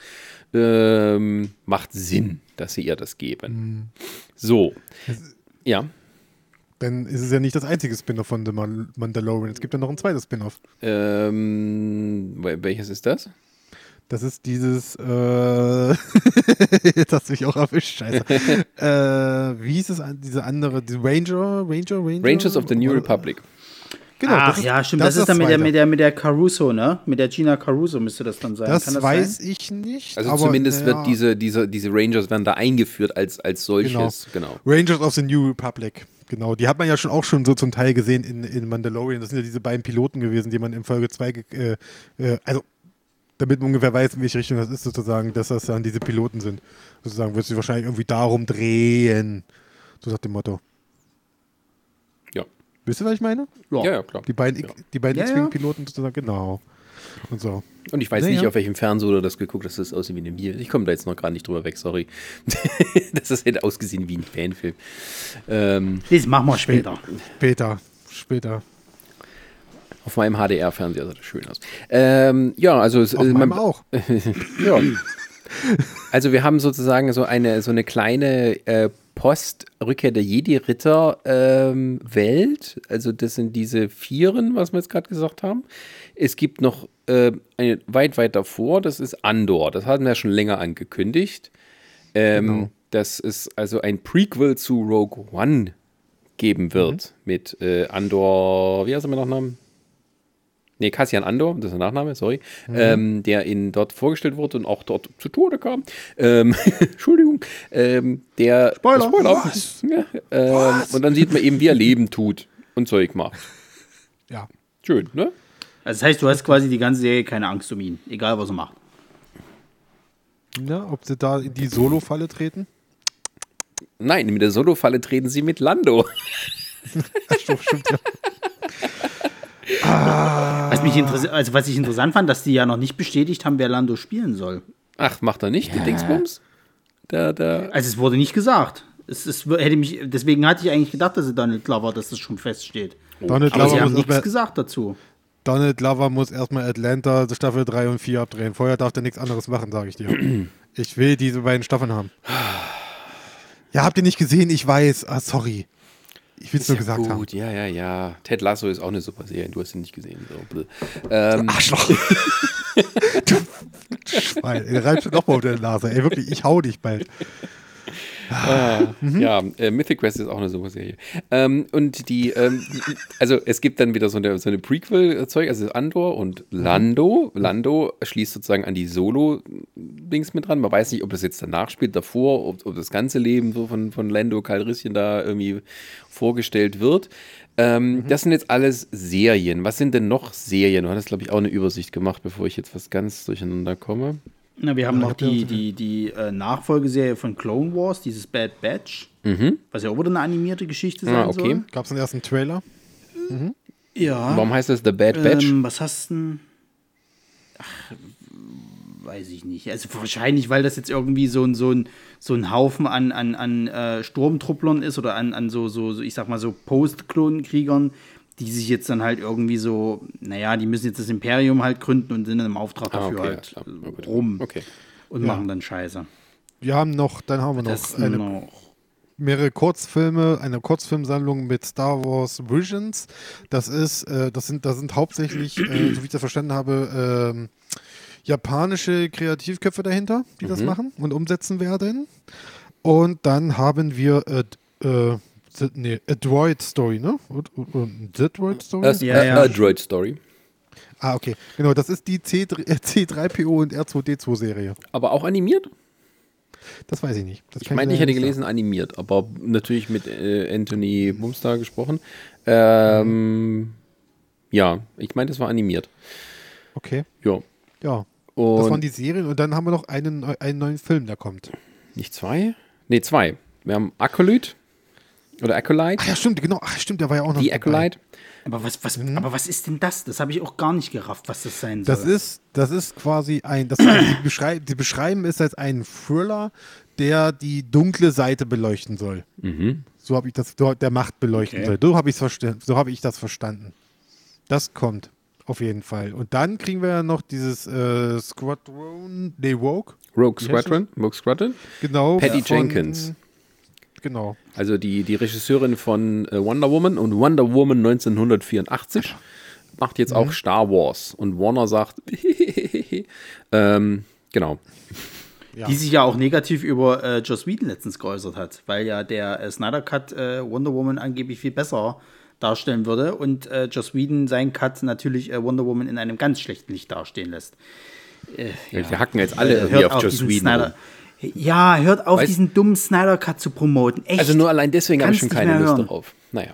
Speaker 2: Ähm, macht Sinn, dass sie ihr das geben. So. Ja.
Speaker 1: Ist es ja nicht das einzige Spin-off von The Mandalorian. Es gibt ja noch ein zweites Spin-off.
Speaker 2: Ähm, wel- welches ist das?
Speaker 1: Das ist dieses, äh, jetzt hast du mich auch erwischt, scheiße. äh, wie hieß es, diese andere, die Ranger, Ranger, Ranger?
Speaker 2: Rangers of the New Republic.
Speaker 1: Genau,
Speaker 3: Ach
Speaker 1: das ist,
Speaker 3: ja, stimmt. Das, ist
Speaker 1: das
Speaker 3: dann mit der, mit, der, mit der Caruso, ne? Mit der Gina Caruso müsste das dann sein.
Speaker 1: Das,
Speaker 3: Kann das
Speaker 1: weiß
Speaker 3: sein?
Speaker 1: ich nicht.
Speaker 2: Also
Speaker 1: aber,
Speaker 2: zumindest
Speaker 1: naja,
Speaker 2: wird diese, diese, diese Rangers werden da eingeführt als, als solches. Genau.
Speaker 1: Rangers of the New Republic. Genau, die hat man ja schon auch schon so zum Teil gesehen in, in Mandalorian. Das sind ja diese beiden Piloten gewesen, die man in Folge 2, äh, äh, also damit man ungefähr weiß, in welche Richtung das ist, sozusagen, dass das dann diese Piloten sind. Sozusagen wird sich wahrscheinlich irgendwie darum drehen. So nach dem Motto. Wisst ihr, was ich meine?
Speaker 2: Ja, ja, klar.
Speaker 1: Die beiden,
Speaker 2: Ja.
Speaker 1: die beiden. X-Wing-Piloten sozusagen, genau. Und so.
Speaker 2: Und ich weiß
Speaker 1: Naja.
Speaker 2: nicht, auf welchem Fernseher du das geguckt hast, das aussieht wie eine Bier. Ich komme da jetzt noch gar nicht drüber weg, sorry. das hätte ausgesehen wie ein Fanfilm. Ähm,
Speaker 3: Das machen wir später.
Speaker 1: Später, später.
Speaker 2: auf meinem HDR-Fernseher sah das schön aus. Ähm, ja, also es,
Speaker 1: Auf
Speaker 2: äh,
Speaker 1: meinem auch.
Speaker 2: ja. Also wir haben sozusagen so eine so eine kleine äh, Post-Rückkehr der Jedi-Ritter-Welt. also das sind diese Vieren, was wir jetzt gerade gesagt haben. Es gibt noch äh, eine weit, weit davor, das ist Andor. Das hatten wir schon länger angekündigt. Ähm,
Speaker 1: Genau.
Speaker 2: Dass es also ein Prequel zu Rogue One geben wird mit äh, Andor, wie heißt er mit Nachnamen? Nee, Cassian Andor, das ist der Nachname, sorry, ähm, der in dort vorgestellt wurde und auch dort zu Tode kam. Ähm, Entschuldigung, ähm, der
Speaker 1: Spoiler.
Speaker 2: Was? Ja, ähm, Und dann sieht man eben, wie er Leben tut und Zeug macht.
Speaker 1: Ja.
Speaker 2: Schön, ne?
Speaker 3: Also das heißt, du hast quasi die ganze Serie keine Angst um ihn, egal was er macht.
Speaker 1: Na, ob sie da in die Solo-Falle treten?
Speaker 2: Nein, mit der Solo-Falle treten sie mit Lando.
Speaker 1: Stimmt ja.
Speaker 3: Was, mich also was ich interessant fand, dass die ja noch nicht bestätigt haben, wer Lando spielen soll.
Speaker 2: Ach, macht er nicht, die Dingsbums? Der, der,
Speaker 3: Also es wurde nicht gesagt. Es, es hätte mich, deswegen hatte ich eigentlich gedacht, dass es Donald Glover, dass das schon feststeht.
Speaker 1: Donald
Speaker 3: Aber sie
Speaker 1: Glover,
Speaker 3: haben
Speaker 1: muss
Speaker 3: nichts gesagt dazu.
Speaker 1: Donald Glover muss erstmal Atlanta Staffel 3 und 4 abdrehen. Vorher darf er nichts anderes machen, sage ich dir. Ich will diese beiden Staffeln haben. Ja, habt ihr nicht gesehen? Ich weiß. Ah, sorry. Ich will es nur gesagt haben.
Speaker 2: Gut, ja, ja, ja. Ted Lasso ist auch eine super Serie. Du hast sie nicht gesehen. So. Ähm,
Speaker 1: Arschloch. du Schwein. Ey, reibst du nochmal unter der Nase. Ey, wirklich, ich hau dich bald.
Speaker 2: Ja, äh, Mythic Quest ist auch eine super Serie. Ähm, und die, ähm, also es gibt dann wieder so eine, so eine Prequel-Zeug, also Andor und Lando. Lando schließt sozusagen an die Solo-Dings mit dran. Man weiß nicht, ob das jetzt danach spielt, davor, ob, ob das ganze Leben so von, von Lando Calrissian da irgendwie vorgestellt wird. Ähm, Das sind jetzt alles Serien. Was sind denn noch Serien? Du hattest, glaube ich, auch eine Übersicht gemacht, bevor ich jetzt was ganz durcheinander komme.
Speaker 3: Na, wir haben
Speaker 1: Ja,
Speaker 3: noch die, die, die äh, Nachfolgeserie von Clone Wars, dieses Bad Batch, was ja auch wieder eine animierte Geschichte sein
Speaker 2: Ah, okay.
Speaker 3: soll.
Speaker 1: Gab es einen ersten Trailer?
Speaker 3: Ja.
Speaker 2: Warum heißt das The Bad Batch?
Speaker 3: Ähm, was hast du denn? Ach, weiß ich nicht. Also wahrscheinlich, weil das jetzt irgendwie so ein, so ein, so ein Haufen an, an, an äh, Sturmtrupplern ist oder an, an so, so, so, ich sag mal so Post-Klonkriegern, die sich jetzt dann halt irgendwie so, naja, die müssen jetzt das Imperium halt gründen und sind dann im Auftrag
Speaker 2: Ah,
Speaker 3: dafür
Speaker 2: okay,
Speaker 3: halt
Speaker 2: gut.
Speaker 3: rum
Speaker 2: Okay.
Speaker 3: und machen dann Scheiße.
Speaker 1: Wir haben noch, dann haben wir noch eine,
Speaker 3: noch.
Speaker 1: mehrere Kurzfilme, eine Kurzfilmsammlung mit Star Wars Visions. Das ist, äh, das sind, das sind hauptsächlich, äh, so wie ich das verstanden habe, ähm, japanische Kreativköpfe dahinter, die das machen und umsetzen werden. Und dann haben wir äh, äh, The- nee, A Droid Story, ne? Und, und, und The Droid Story?
Speaker 2: Das
Speaker 3: Ja,
Speaker 2: äh,
Speaker 3: ja.
Speaker 2: A Droid Story.
Speaker 1: ah, okay. Genau, das ist die C3, äh, C3PO und R2D2-Serie.
Speaker 2: Aber auch animiert?
Speaker 1: Das weiß ich nicht. Das
Speaker 2: Ich meine, ich hätte gelesen animiert, aber natürlich mit äh, Anthony Bumstar gesprochen. Ähm, ja, ich meine, das war animiert.
Speaker 1: sagen. Okay,
Speaker 2: Ja.
Speaker 1: ja. Das waren
Speaker 2: Und
Speaker 1: die Serien und dann haben wir noch einen, einen neuen Film, der kommt.
Speaker 2: nicht zwei? Ne, zwei. Wir haben Acolyte oder Acolyte.
Speaker 1: Ach ja, stimmt, genau. Ach, stimmt, der war ja auch noch
Speaker 2: Die
Speaker 1: dabei.
Speaker 2: Acolyte.
Speaker 3: Aber was, was, aber was ist denn das? Das habe ich auch gar nicht gerafft, was das sein soll.
Speaker 1: Das ist, das ist quasi ein, das die, beschrei die beschreiben es als einen Thriller, der die dunkle Seite beleuchten soll. So habe ich das, der Macht beleuchten
Speaker 3: Okay.
Speaker 1: soll. So habe ich verstanden. So habe ich das verstanden. Das kommt auf jeden Fall. Und dann kriegen wir ja noch dieses äh, Squadron, nee, Woke,
Speaker 2: Rogue
Speaker 1: heißt
Speaker 2: Squadron. Rogue Squadron.
Speaker 1: genau.
Speaker 2: Patty
Speaker 1: von-
Speaker 2: Jenkins.
Speaker 1: Genau.
Speaker 2: Also die, die Regisseurin von äh, Wonder Woman und Wonder Woman 1984 macht jetzt
Speaker 1: Mhm.
Speaker 2: auch Star Wars. Und Warner sagt, ähm, genau.
Speaker 1: Ja.
Speaker 3: Die sich ja auch negativ über äh, Joss Whedon letztens geäußert hat, weil ja der äh, Snyder Cut äh, Wonder Woman angeblich viel besser darstellen würde und äh, Joss Whedon seinen Cut natürlich äh, Wonder Woman in einem ganz schlechten Licht dastehen lässt. Äh,
Speaker 2: Wir hacken jetzt alle
Speaker 3: äh,
Speaker 2: irgendwie auf Joss Whedon.
Speaker 3: Ja, hört auf,
Speaker 2: Weißt-
Speaker 3: diesen dummen Snyder Cut zu promoten. Echt.
Speaker 2: Also nur allein deswegen habe ich schon keine Lust
Speaker 3: hören.
Speaker 2: darauf. Naja.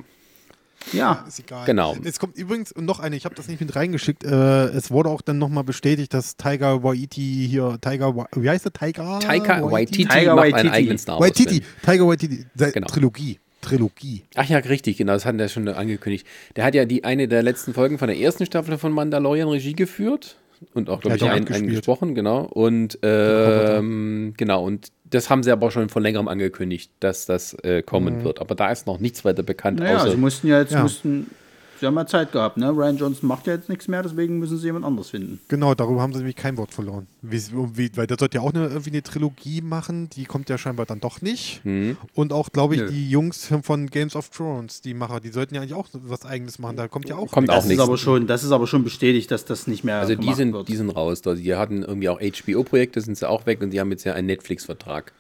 Speaker 3: Ja,
Speaker 1: Ist egal.
Speaker 2: Genau.
Speaker 1: Jetzt kommt übrigens noch eine, ich habe das nicht mit reingeschickt. Äh, es wurde auch dann nochmal bestätigt, dass Tiger Waititi hier, Tiger, wie heißt der? Tiger?
Speaker 2: Taika Waititi
Speaker 3: Tiger
Speaker 2: macht
Speaker 3: Waititi.
Speaker 2: einen eigenen Star Wars
Speaker 1: Waititi.
Speaker 2: Film.
Speaker 1: Tiger Waititi.
Speaker 2: Genau.
Speaker 1: Trilogie. Trilogie.
Speaker 2: Ach ja, richtig, genau, das hat er schon angekündigt. Der hat ja die eine der letzten Folgen von der ersten Staffel von Mandalorian Regie geführt und auch, glaube ich, einen, einen gesprochen, genau. Und ähm, genau, und das haben sie aber schon von längerem angekündigt, dass das äh, kommen wird. Aber da ist noch nichts weiter bekannt,
Speaker 3: naja,
Speaker 2: außer
Speaker 3: sie mussten ja jetzt,
Speaker 1: Ja.
Speaker 3: mussten, sie haben ja Zeit gehabt, ne? Ryan Johnson macht ja jetzt nichts mehr, deswegen müssen sie jemand anderes finden.
Speaker 1: Genau, darüber haben sie nämlich kein Wort verloren. Wie, wie, weil der sollte ja auch eine, irgendwie eine Trilogie machen, die kommt ja scheinbar dann doch nicht.
Speaker 2: Mhm.
Speaker 1: Und auch, glaube ich,
Speaker 3: Nö.
Speaker 1: die Jungs von Games of Thrones, die Macher, die sollten ja eigentlich auch was eigenes machen. Da kommt ja auch
Speaker 2: Kommt
Speaker 1: nichts.
Speaker 2: auch
Speaker 3: Das ist aber schon, das ist aber schon bestätigt, dass das nicht mehr
Speaker 2: Also die sind,
Speaker 3: wird.
Speaker 2: die sind raus. Da- Die hatten irgendwie auch HBO-Projekte, sind sie auch weg und die haben jetzt ja einen Netflix-Vertrag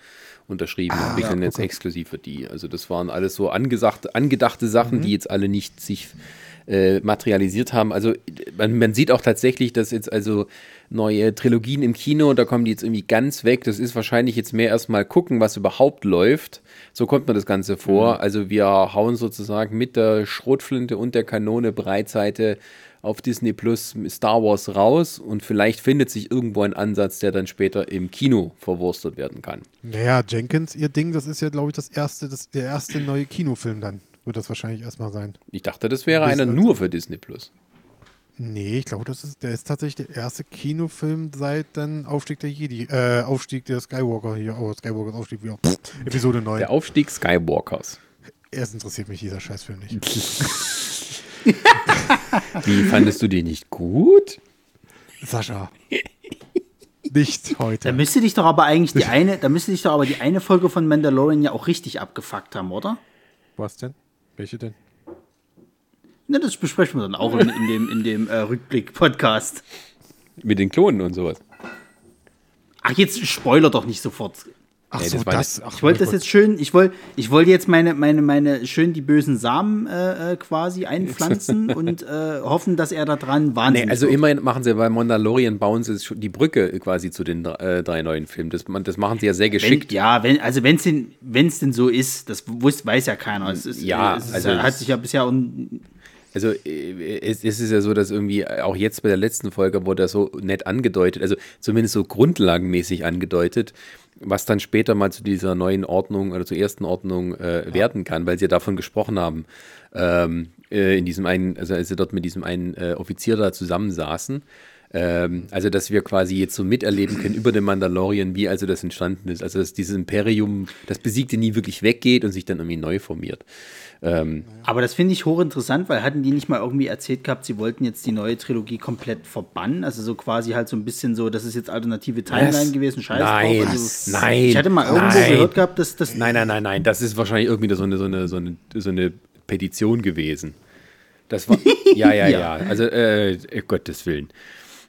Speaker 2: unterschrieben und wickeln jetzt exklusiv für die. Also das waren alles so angesagt, angedachte Sachen, die jetzt alle nicht sich äh, materialisiert haben. Also man, man sieht auch tatsächlich, dass jetzt also neue Trilogien im Kino, da kommen die jetzt irgendwie ganz weg. Das ist wahrscheinlich jetzt mehr erstmal gucken, was überhaupt läuft. So kommt mir das Ganze vor. Also wir hauen sozusagen mit der Schrotflinte und der Kanone Breitseite auf Disney Plus Star Wars raus und vielleicht findet sich irgendwo ein Ansatz, der dann später im Kino verwurstet werden kann.
Speaker 1: Naja, Jenkins, ihr Ding, das ist ja, glaube ich, das erste, das, der erste neue Kinofilm dann. Wird das wahrscheinlich erstmal sein.
Speaker 2: Ich dachte, das wäre einer nur für Disney Plus.
Speaker 1: Nee, ich glaube, das ist, der ist tatsächlich der erste Kinofilm seit dann Aufstieg der Jedi, äh, Aufstieg der Skywalker hier, oh, Skywalkers Aufstieg wieder. Pff, Episode 9.
Speaker 2: Der Aufstieg Skywalkers.
Speaker 1: Erst interessiert mich dieser Scheißfilm nicht.
Speaker 2: Wie fandest du den nicht gut?
Speaker 1: Sascha. nicht
Speaker 3: Da
Speaker 1: heute.
Speaker 3: müsste dich doch aber eigentlich die eine, da müsste dich doch aber die eine Folge von Mandalorian ja auch richtig abgefuckt haben, oder?
Speaker 1: Was denn? Welche denn?
Speaker 3: Ne, das besprechen wir dann auch in, in dem, in dem äh, Rückblick-Podcast.
Speaker 2: Mit den Klonen und sowas.
Speaker 3: Ach, jetzt spoiler doch nicht sofort.
Speaker 1: Ach
Speaker 2: Nee,
Speaker 1: so,
Speaker 2: das
Speaker 1: das. Ach,
Speaker 3: Ich wollte das jetzt schön, ich wollte ich wollte jetzt meine, meine, meine schön die bösen Samen äh, äh, quasi einpflanzen und äh, hoffen, dass er da dran wahnsinnig
Speaker 2: Nee, also
Speaker 3: wird.
Speaker 2: immerhin machen sie bei Mandalorian bauen sie die Brücke quasi zu den äh, drei neuen Filmen. Das, das machen sie ja sehr
Speaker 3: Wenn,
Speaker 2: geschickt.
Speaker 3: ja, wenn, also wenn es denn, wenn's denn so ist, das wusst, weiß ja keiner. Es ist,
Speaker 2: Ja,
Speaker 3: es ist,
Speaker 2: also
Speaker 3: hat sich ja bisher un,
Speaker 2: Also äh, es, es ist ja so, dass irgendwie auch jetzt bei der letzten Folge wurde das so nett angedeutet, also zumindest so grundlagenmäßig angedeutet, was dann später mal zu dieser neuen Ordnung oder zur ersten Ordnung äh, werden kann, weil sie ja davon gesprochen haben, ähm, äh, in diesem einen, also als sie dort mit diesem einen äh, Offizier da zusammensaßen. Ähm, also, dass wir quasi jetzt so miterleben können über den Mandalorian, wie also das entstanden ist. Also, dass dieses Imperium, das Besiegte nie wirklich weggeht und sich dann irgendwie neu formiert. Ähm,
Speaker 3: Aber das finde ich hochinteressant, weil hatten die nicht mal irgendwie erzählt gehabt, sie wollten jetzt die neue Trilogie komplett verbannen? Also so quasi halt so ein bisschen so, das ist jetzt alternative Timeline
Speaker 2: Was?
Speaker 3: gewesen, scheiß
Speaker 2: Nein,
Speaker 3: drauf. Also,
Speaker 2: nein,
Speaker 3: Ich hatte mal irgendwo
Speaker 2: nein.
Speaker 3: gehört gehabt, dass das.
Speaker 2: Nein, nein, nein, nein. Das ist wahrscheinlich irgendwie so eine, so eine, so eine, so eine Petition gewesen. Das war. Ja, ja, ja.
Speaker 3: Ja.
Speaker 2: Also, äh, Gottes Willen.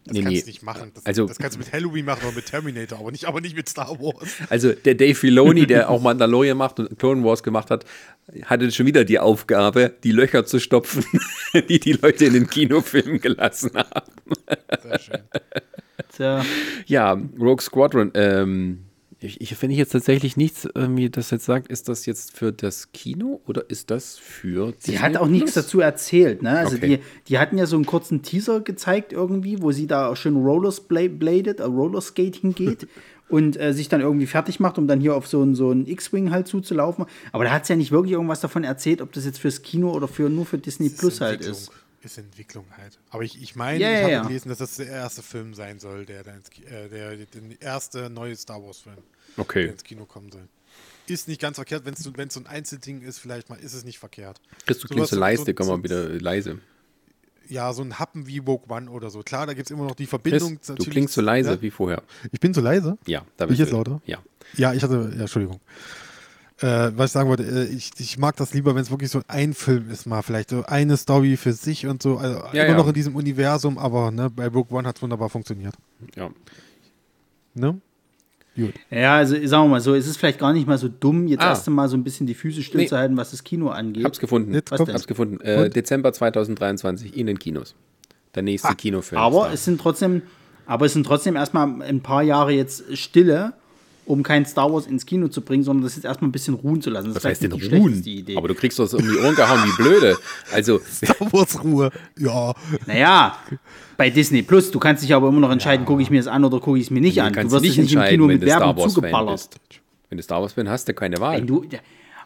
Speaker 1: Das
Speaker 2: Nee,
Speaker 1: kannst
Speaker 2: nee.
Speaker 1: du nicht machen. Das,
Speaker 2: Also-
Speaker 1: das kannst du mit Halloween machen oder mit Terminator, aber nicht, aber nicht mit Star Wars.
Speaker 2: Also, der Dave Filoni, der auch Mandalorian macht und Clone Wars gemacht hat, hatte schon wieder die Aufgabe, die Löcher zu stopfen, die die Leute in den Kinofilmen gelassen haben.
Speaker 1: Sehr schön.
Speaker 3: Tja,
Speaker 2: Ja, Rogue Squadron. Ähm, ich, ich finde jetzt tatsächlich nichts, irgendwie, das jetzt sagt, ist das jetzt für das Kino oder ist das für.
Speaker 3: sie
Speaker 2: Disney
Speaker 3: hat auch nichts dazu erzählt, ne? Also
Speaker 2: Okay.
Speaker 3: die, die hatten ja so einen kurzen Teaser gezeigt irgendwie, wo sie da auch schön rollersbladed, äh, Rollerskating geht und äh, sich dann irgendwie fertig macht, um dann hier auf so einen so einen X-Wing halt zuzulaufen. Aber da hat sie ja nicht wirklich irgendwas davon erzählt, ob das jetzt fürs Kino oder für nur für Disney Plus halt
Speaker 1: Entwicklung.
Speaker 3: ist.
Speaker 1: Ist Entwicklung halt. Aber ich, ich meine,
Speaker 3: Ja,
Speaker 1: ich habe
Speaker 3: ja.
Speaker 1: gelesen, dass das der erste Film sein soll, der, da ins, Ki- äh, der, der erste neue Star Wars-Film, der
Speaker 2: Okay.
Speaker 1: ins Kino kommen soll. Ist nicht ganz verkehrt, wenn es so, so ein Einzelding ist, vielleicht mal ist es nicht verkehrt.
Speaker 2: Chris, du
Speaker 1: Sowas-
Speaker 2: klingst so leise,
Speaker 1: so-
Speaker 2: komm mal
Speaker 1: so-
Speaker 2: wieder leise.
Speaker 1: Ja, so ein Happen wie Woke One oder so. Klar, da gibt es immer noch die
Speaker 2: Chris,
Speaker 1: Verbindung.
Speaker 2: du
Speaker 1: natürlich-
Speaker 2: klingst so leise
Speaker 1: Ja?
Speaker 2: wie vorher.
Speaker 1: Ich bin so leise?
Speaker 2: Ja, da
Speaker 1: Ich
Speaker 2: bist
Speaker 1: jetzt
Speaker 2: du.
Speaker 1: lauter?
Speaker 2: Ja.
Speaker 1: Ja, ich hatte, ja, Entschuldigung. Äh, was ich sagen wollte, äh, ich, ich mag das lieber, wenn es wirklich so ein Film ist, mal vielleicht so eine Story für sich und so. Also
Speaker 2: Ja,
Speaker 1: immer
Speaker 2: ja.
Speaker 1: noch in diesem Universum, aber ne, bei Rogue One hat es wunderbar funktioniert.
Speaker 2: ja.
Speaker 1: Ne? Gut.
Speaker 3: Ja, also sagen wir mal so, es ist vielleicht gar nicht mal so dumm, jetzt
Speaker 2: Ah.
Speaker 3: erst einmal so ein bisschen die Füße
Speaker 2: Nee.
Speaker 3: stillzuhalten, was das Kino angeht.
Speaker 2: Hab's gefunden.
Speaker 1: Jetzt
Speaker 3: Was denn?
Speaker 2: Hab's gefunden. Äh? Dezember 2023 in den Kinos. Der nächste Kinofilm.
Speaker 3: Aber es sind trotzdem, aber es sind trotzdem erstmal ein paar Jahre jetzt Stille, um kein Star Wars ins Kino zu bringen, sondern das jetzt erstmal ein bisschen ruhen zu lassen. Das
Speaker 2: was
Speaker 3: ist
Speaker 2: heißt denn ruhen?
Speaker 3: Idee.
Speaker 2: Aber du kriegst das um die Ohren gehauen wie blöde. Also,
Speaker 1: Star Wars Ruhe. Ja.
Speaker 3: naja, bei Disney Plus, du kannst dich aber immer noch entscheiden, gucke ich mir das an oder gucke ich es mir nicht an. Du
Speaker 2: kannst
Speaker 3: wirst
Speaker 2: nicht
Speaker 3: dich nicht im
Speaker 2: entscheiden,
Speaker 3: Kino
Speaker 2: wenn
Speaker 3: mit
Speaker 2: du Star
Speaker 3: Werbung
Speaker 2: Wars Fan
Speaker 3: zugeballert.
Speaker 2: bist. Wenn du Star Wars Fan hast, du keine Wahl.
Speaker 3: Wenn du,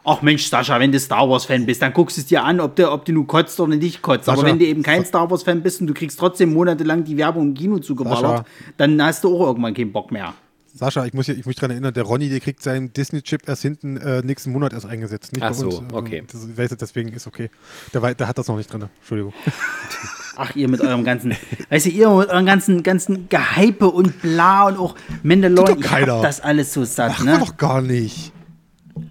Speaker 3: ach Mensch, Sascha, wenn du Star Wars Fan bist, dann guckst du es dir an, ob du, ob du nur kotzt oder nicht kotzt. Aber
Speaker 1: Sascha,
Speaker 3: wenn du eben kein Star Wars Fan bist und du kriegst trotzdem monatelang die Werbung im Kino zugeballert,
Speaker 1: Sascha.
Speaker 3: dann hast du auch irgendwann keinen Bock mehr.
Speaker 1: Sascha, ich muss, hier- ich muss daran erinnern, der Ronny, der kriegt seinen Disney-Chip erst hinten äh, nächsten Monat erst eingesetzt. Nicht
Speaker 2: Ach
Speaker 1: bei
Speaker 2: so,
Speaker 1: uns. Also,
Speaker 2: okay.
Speaker 1: Das, weißt du, deswegen ist okay. Der, wei- der hat das noch nicht drin. Entschuldigung.
Speaker 3: Ach, ihr mit eurem ganzen, weißt du, ihr mit eurem ganzen, ganzen Gehype und bla und auch Mandalorian,
Speaker 1: doch
Speaker 3: ich hab
Speaker 1: keiner.
Speaker 3: das alles so satt,
Speaker 1: Ach,
Speaker 3: ne?
Speaker 1: doch gar nicht.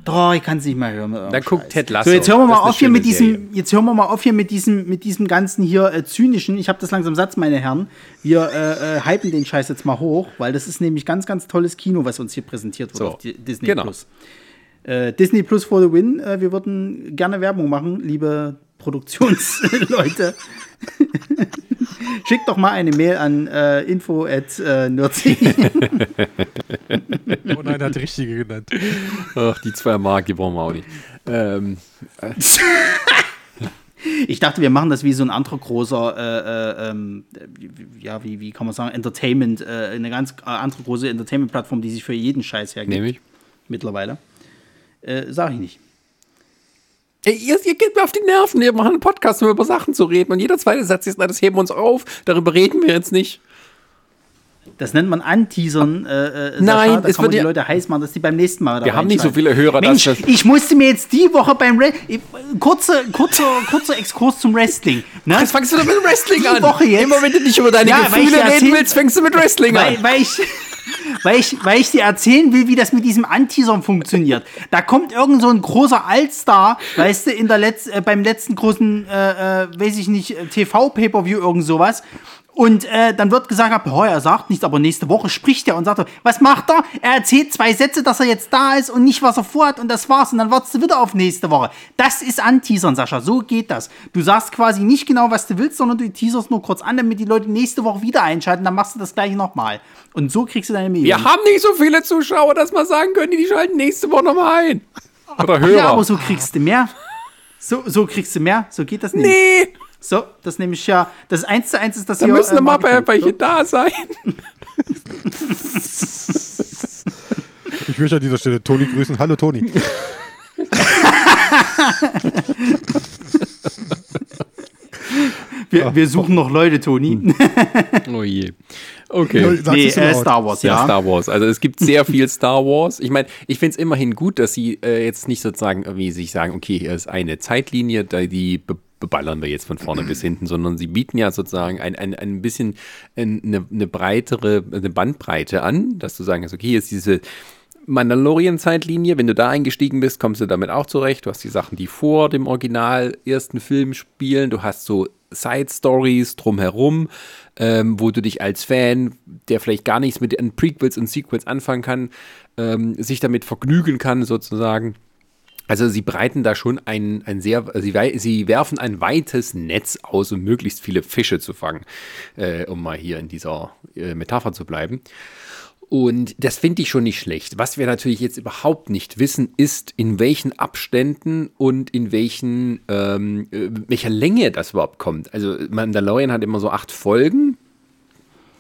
Speaker 3: Doch, ich kann es nicht mehr hören. eurem
Speaker 2: Dann guckt. Ted Lasso.
Speaker 3: So, jetzt hören wir mal auf hier mit diesem,
Speaker 2: Serie.
Speaker 3: jetzt hören wir mal auf hier mit diesem, mit diesem ganzen hier äh, zynischen. Ich habe das langsam Satz, meine Herren. Wir äh, äh, hypen den Scheiß jetzt mal hoch, weil das ist nämlich ganz, ganz tolles Kino, was uns hier präsentiert wird
Speaker 2: So,
Speaker 3: auf Disney
Speaker 2: genau.
Speaker 3: Plus. Äh, Disney Plus for the win. Äh, wir würden gerne Werbung machen, liebe Produktionsleute. Schickt doch mal eine Mail an äh, info at äh.
Speaker 1: Oh nein, er hat die richtige genannt.
Speaker 2: Ach, die zwei Mark, die brauchen wir auch nicht. Ähm,
Speaker 3: Ich dachte, wir machen das wie so ein anderer großer, äh, äh, ähm, ja, wie, wie kann man sagen, Entertainment, äh, eine ganz äh, andere große Entertainment-Plattform, die sich für jeden Scheiß hergibt.
Speaker 2: Nämlich?
Speaker 3: Mittlerweile. Äh, sag ich nicht.
Speaker 2: Ihr, ihr geht mir auf die Nerven. Wir machen einen Podcast, um über Sachen zu reden. Und jeder zweite Satz ist, na, das heben wir uns auf. Darüber reden wir jetzt nicht.
Speaker 3: Das nennt man Anteasern. Äh, äh, Sascha.
Speaker 2: Nein,
Speaker 3: da
Speaker 2: es
Speaker 3: kann man
Speaker 2: wird
Speaker 3: die
Speaker 2: ja-
Speaker 3: Leute heiß machen, dass die beim nächsten Mal da
Speaker 2: Wir haben nicht so viele Hörer,
Speaker 3: Mensch,
Speaker 2: das-
Speaker 3: ich musste mir jetzt die Woche beim Re ich- kurzer, kurzer, kurzer Exkurs zum Wrestling. Ne?
Speaker 2: Jetzt fängst du doch mit Wrestling
Speaker 3: Die
Speaker 2: an.
Speaker 3: Woche jetzt.
Speaker 2: Immer wenn du nicht über deine
Speaker 3: Ja,
Speaker 2: Gefühle reden willst, fängst du mit Wrestling
Speaker 3: weil,
Speaker 2: an.
Speaker 3: weil ich, weil ich, weil ich dir erzählen will, wie das mit diesem Anteasern funktioniert. Da kommt irgend so ein großer Altstar, weißt du, in der Letz-, äh, beim letzten großen, äh, äh, weiß ich nicht, TV-Pay-Per-View, irgend sowas. Und äh, dann wird gesagt, oh, er sagt nichts, aber nächste Woche spricht er und sagt, was macht er? Er erzählt zwei Sätze, dass er jetzt da ist und nicht, was er vorhat und das war's. Und dann wartest du wieder auf nächste Woche. Das ist Anteasern, Sascha. So geht das. Du sagst quasi nicht genau, was du willst, sondern du teaserst nur kurz an, damit die Leute nächste Woche wieder einschalten. Dann machst du das gleiche nochmal. Und so kriegst du deine Millionen.
Speaker 2: Wir haben nicht so viele Zuschauer, dass man sagen können, die schalten nächste Woche nochmal ein. Oder Hörer.
Speaker 3: Ja, aber so kriegst du mehr. So, so kriegst du mehr. So geht das nicht.
Speaker 2: Nee.
Speaker 3: So, das nehme ich ja. Das 1 zu 1 ist das
Speaker 2: Da
Speaker 3: hier.
Speaker 2: müssen
Speaker 3: äh,
Speaker 2: äh, mal bei
Speaker 3: Marketing.
Speaker 2: welche da sein.
Speaker 1: Ich möchte an dieser Stelle Toni grüßen. Hallo Toni.
Speaker 3: Wir, wir suchen noch Leute, Toni.
Speaker 2: Oh je. Okay.
Speaker 3: Nee,
Speaker 1: so
Speaker 3: äh. Star Wars,
Speaker 2: Ja,
Speaker 3: ja.
Speaker 2: Star Wars. Also es gibt sehr viel Star Wars. Ich meine, ich finde es immerhin gut, dass sie äh, jetzt nicht sozusagen irgendwie sich sagen, okay, hier ist eine Zeitlinie, da die be beballern wir jetzt von vorne bis hinten, sondern sie bieten ja sozusagen ein, ein, ein bisschen eine, eine breitere, eine Bandbreite an, dass du sagen kannst, okay, hier ist diese Mandalorian-Zeitlinie, wenn du da eingestiegen bist, kommst du damit auch zurecht. Du hast die Sachen, die vor dem Original ersten Film spielen. Du hast so Side-Stories drumherum, ähm, wo du dich als Fan, der vielleicht gar nichts mit den Prequels und Sequels anfangen kann, ähm, sich damit vergnügen kann, sozusagen. Also sie breiten da schon ein, ein sehr, sie, sie werfen ein weites Netz aus, um möglichst viele Fische zu fangen, äh, um mal hier in dieser äh, Metapher zu bleiben. Und das finde ich schon nicht schlecht. Was wir natürlich jetzt überhaupt nicht wissen, ist, in welchen Abständen und in welchen, ähm, äh, welcher Länge das überhaupt kommt. Also Mandalorian hat immer so acht Folgen.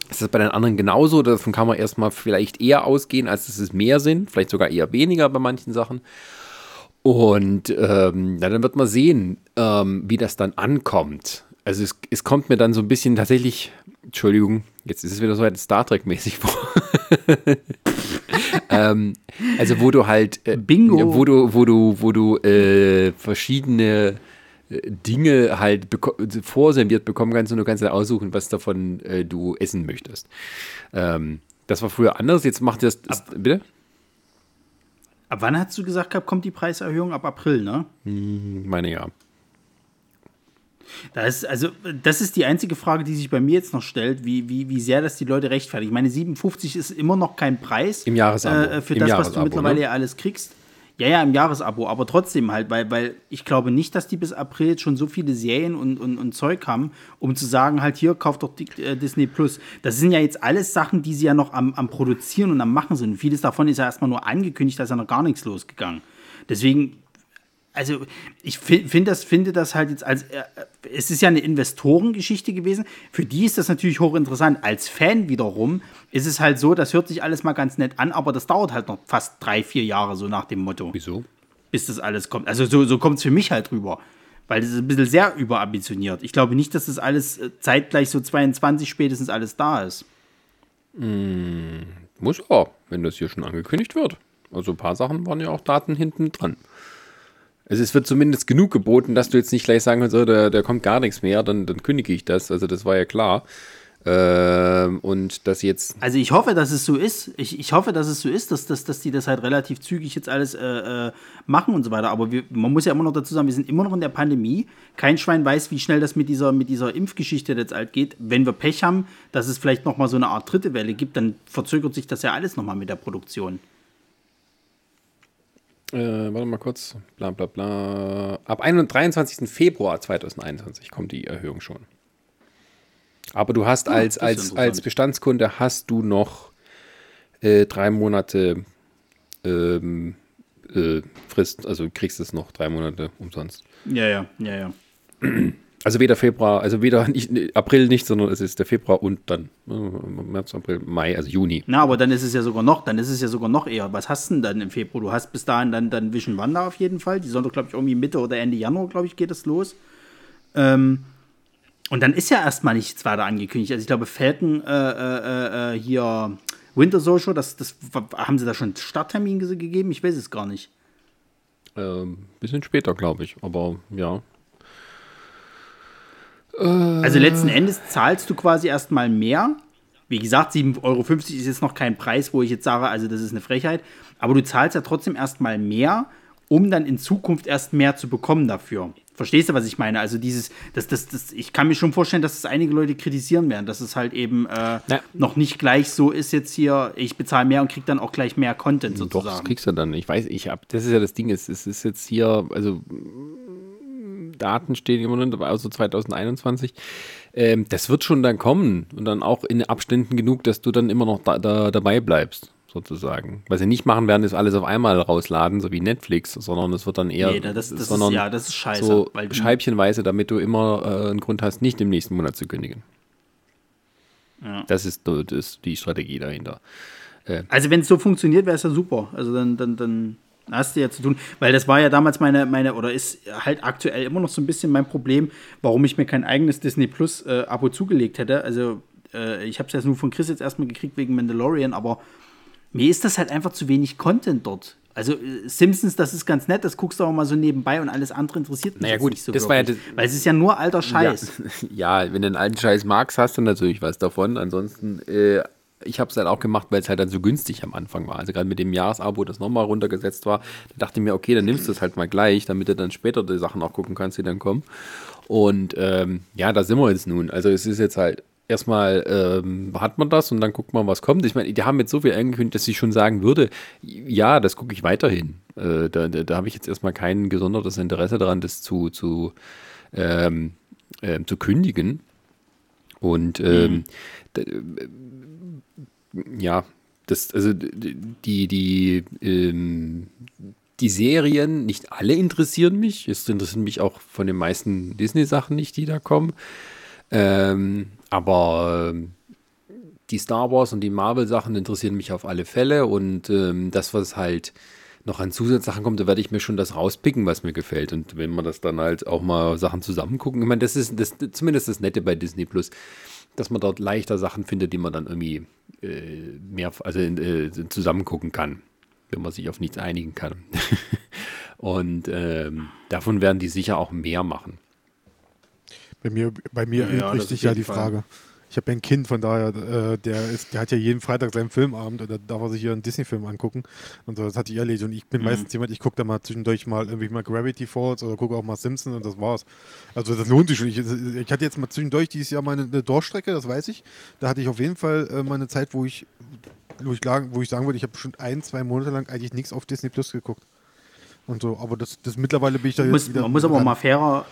Speaker 2: Ist das bei den anderen genauso? Davon kann man erstmal vielleicht eher ausgehen, als dass es mehr sind. Vielleicht sogar eher weniger bei manchen Sachen. Und ähm, na, dann wird man sehen, ähm, wie das dann ankommt. Also es, es kommt mir dann so ein bisschen tatsächlich, Entschuldigung, jetzt ist es wieder so weit Star Trek-mäßig vor. ähm, also wo du halt äh,
Speaker 3: Bingo.
Speaker 2: wo du, wo du, wo du äh, verschiedene äh, Dinge halt vorserviert bekommen kannst und du kannst dann aussuchen, was davon äh, du essen möchtest. Ähm, das war früher anders, jetzt macht das, das bitte?
Speaker 3: Ab wann hast du gesagt gehabt, kommt die Preiserhöhung? Ab April, ne?
Speaker 2: Ich meine ja.
Speaker 3: Das ist, also, das ist die einzige Frage, die sich bei mir jetzt noch stellt, wie, wie, wie sehr das die Leute rechtfertigen. Ich meine, 57 ist immer noch kein Preis
Speaker 2: Im Jahresabo.
Speaker 3: äh, für
Speaker 2: Im
Speaker 3: das, was du mittlerweile
Speaker 2: ne?
Speaker 3: ja alles kriegst. Ja, ja, im Jahresabo, aber trotzdem halt, weil, weil ich glaube nicht, dass die bis April jetzt schon so viele Serien und, und, und Zeug haben, um zu sagen, halt hier, kauft doch äh, Disney Plus. Das sind ja jetzt alles Sachen, die sie ja noch am, am Produzieren und am Machen sind. Vieles davon ist ja erstmal nur angekündigt, da ist ja noch gar nichts losgegangen. Deswegen also ich fi- find das, finde das halt jetzt als, äh, es ist ja eine Investorengeschichte gewesen, für die ist das natürlich hochinteressant. Als Fan wiederum ist es halt so, das hört sich alles mal ganz nett an, aber das dauert halt noch fast drei, vier Jahre so nach dem Motto,
Speaker 2: Wieso?
Speaker 3: bis das alles kommt. Also so, so kommt es für mich halt rüber, weil das ist ein bisschen sehr überambitioniert. Ich glaube nicht, dass das alles äh, zeitgleich so 22 spätestens alles da ist.
Speaker 2: Muss auch, wenn das hier schon angekündigt wird. Also ein paar Sachen waren ja auch Daten hinten dran. Also es wird zumindest genug geboten, dass du jetzt nicht gleich sagen kannst, so, da, da kommt gar nichts mehr, dann, dann kündige ich das. Also das war ja klar. Ähm, und das jetzt,
Speaker 3: Also ich hoffe, dass es so ist. Ich, ich hoffe, dass es so ist, dass, dass, dass die das halt relativ zügig jetzt alles äh, äh, machen und so weiter. Aber wir, man muss ja immer noch dazu sagen, wir sind immer noch in der Pandemie. Kein Schwein weiß, wie schnell das mit dieser, mit dieser Impfgeschichte jetzt halt geht. Wenn wir Pech haben, dass es vielleicht noch mal so eine Art dritte Welle gibt, dann verzögert sich das ja alles noch mal mit der Produktion.
Speaker 2: Äh, warte mal kurz, bla bla bla. Ab 21, 23. Februar 2021 kommt die Erhöhung schon. Aber du hast als,
Speaker 3: das ist
Speaker 2: als, als Bestandskunde hast du noch äh, drei Monate ähm, äh, Frist, also du kriegst es noch drei Monate umsonst.
Speaker 3: Ja, ja, ja, ja.
Speaker 2: Also weder Februar, also weder nicht, April nicht, sondern es ist der Februar und dann äh, März, April, Mai, also Juni.
Speaker 3: Na, aber dann ist es ja sogar noch, dann ist es ja sogar noch eher. Was hast du denn dann im Februar? Du hast bis dahin dann, dann Vision Wanda auf jeden Fall. Die doch, glaube ich, irgendwie Mitte oder Ende Januar, glaube ich, geht es los. Ähm, und dann ist ja erstmal nichts weiter angekündigt. Also ich glaube, Falcon äh, äh, äh, hier Winter Soldier, das, das haben sie da schon Starttermin ge- gegeben? Ich weiß es gar nicht.
Speaker 2: Ähm, bisschen später, glaube ich, aber ja.
Speaker 3: Also letzten Endes zahlst du quasi erstmal mehr, Wie gesagt, 7,50 Euro ist jetzt noch kein Preis, wo ich jetzt sage, also das ist eine Frechheit. Aber du zahlst ja trotzdem erstmal mehr, um dann in Zukunft erst mehr zu bekommen dafür. Verstehst du, was ich meine? Also dieses, das, das, das, ich kann mir schon vorstellen, dass es einige Leute kritisieren werden, dass es halt eben äh, noch nicht gleich so ist jetzt hier, ich bezahle mehr und kriege dann auch gleich mehr Content sozusagen.
Speaker 2: Doch, das kriegst du dann. Ich weiß, ich habe, das ist ja das Ding, es, es ist jetzt hier, also Daten stehen immer noch, also 2021. Ähm, das wird schon dann kommen und dann auch in Abständen genug, dass du dann immer noch da, da, dabei bleibst, sozusagen. Was sie nicht machen werden, ist alles auf einmal rausladen, so wie Netflix, sondern es wird dann eher.
Speaker 3: Nee, das, das
Speaker 2: sondern
Speaker 3: ist, ja, das ist scheiße.
Speaker 2: So scheibchenweise, damit du immer äh, einen Grund hast, nicht im nächsten Monat zu kündigen.
Speaker 3: Ja.
Speaker 2: Das ist, das ist die Strategie dahinter.
Speaker 3: Also wenn es so funktioniert, wäre es ja super. Also dann, dann, dann hast du ja zu tun. Weil das war ja damals meine, meine, oder ist halt aktuell immer noch so ein bisschen mein Problem, warum ich mir kein eigenes Disney Plus äh, Abo zugelegt hätte. Also äh, ich habe es ja nur von Chris jetzt erstmal gekriegt wegen Mandalorian, aber mir ist das halt einfach zu wenig Content dort. Also Simpsons, das ist ganz nett, das guckst du auch mal so nebenbei und alles andere interessiert mich
Speaker 2: Naja,
Speaker 3: jetzt
Speaker 2: gut,
Speaker 3: nicht so
Speaker 2: das war ja
Speaker 3: wirklich.
Speaker 2: das-
Speaker 3: Weil es ist ja nur alter Scheiß.
Speaker 2: Ja, wenn du einen alten Scheiß magst, hast du natürlich was davon. Ansonsten, äh, ich habe es halt auch gemacht, weil es halt dann so günstig am Anfang war. Also gerade mit dem Jahresabo, das nochmal runtergesetzt war, da dachte ich mir, okay, dann nimmst du es halt mal gleich, damit du dann später die Sachen auch gucken kannst, die dann kommen. Und ähm, ja, da sind wir jetzt nun. Also es ist jetzt halt erstmal ähm, hat man das und dann guckt man, was kommt. Ich meine, die haben jetzt so viel angekündigt, dass ich schon sagen würde, ja, das gucke ich weiterhin. Äh, da da, da habe ich jetzt erstmal kein gesondertes Interesse daran, das zu, zu, ähm, ähm, zu kündigen. Und ähm, d- äh, ja, das, also die, die, ähm, die Serien, nicht alle interessieren mich. Es interessieren mich auch von den meisten Disney-Sachen nicht, die da kommen. Ähm, aber ähm, die Star Wars und die Marvel-Sachen interessieren mich auf alle Fälle. Und ähm, das, was halt noch an Zusatzsachen kommt, da werde ich mir schon das rauspicken, was mir gefällt. Und wenn man das dann halt auch mal Sachen zusammen gucken, ich meine, das ist das, zumindest das Nette bei Disney Plus, dass man dort leichter Sachen findet, die man dann irgendwie äh, mehr, also äh, zusammen gucken kann, wenn man sich auf nichts einigen kann. Und ähm, davon werden die sicher auch mehr machen.
Speaker 1: Bei mir, bei mir
Speaker 3: Ja,
Speaker 1: sich ja die
Speaker 3: Fall.
Speaker 1: Frage. Ich habe ja ein Kind, von daher, äh, der, ist, der hat ja jeden Freitag seinen Filmabend und da darf er sich hier einen Disney-Film angucken. Und so, das hatte ich erledigt. Und ich
Speaker 3: Mhm.
Speaker 1: bin meistens jemand, ich gucke da mal zwischendurch mal irgendwie mal Gravity Falls oder gucke auch mal Simpsons und das war's. Also das lohnt sich schon. Ich, ich hatte jetzt mal zwischendurch dieses Jahr meine eine Durchstrecke, das weiß ich. Da hatte ich auf jeden Fall äh, mal eine Zeit, wo ich, wo ich, wo ich sagen würde, ich habe bestimmt ein, zwei Monate lang eigentlich nichts auf Disney Plus geguckt. Und so, aber das, das mittlerweile bin ich da
Speaker 3: muss,
Speaker 1: jetzt wieder.
Speaker 3: man muss aber mal fairer.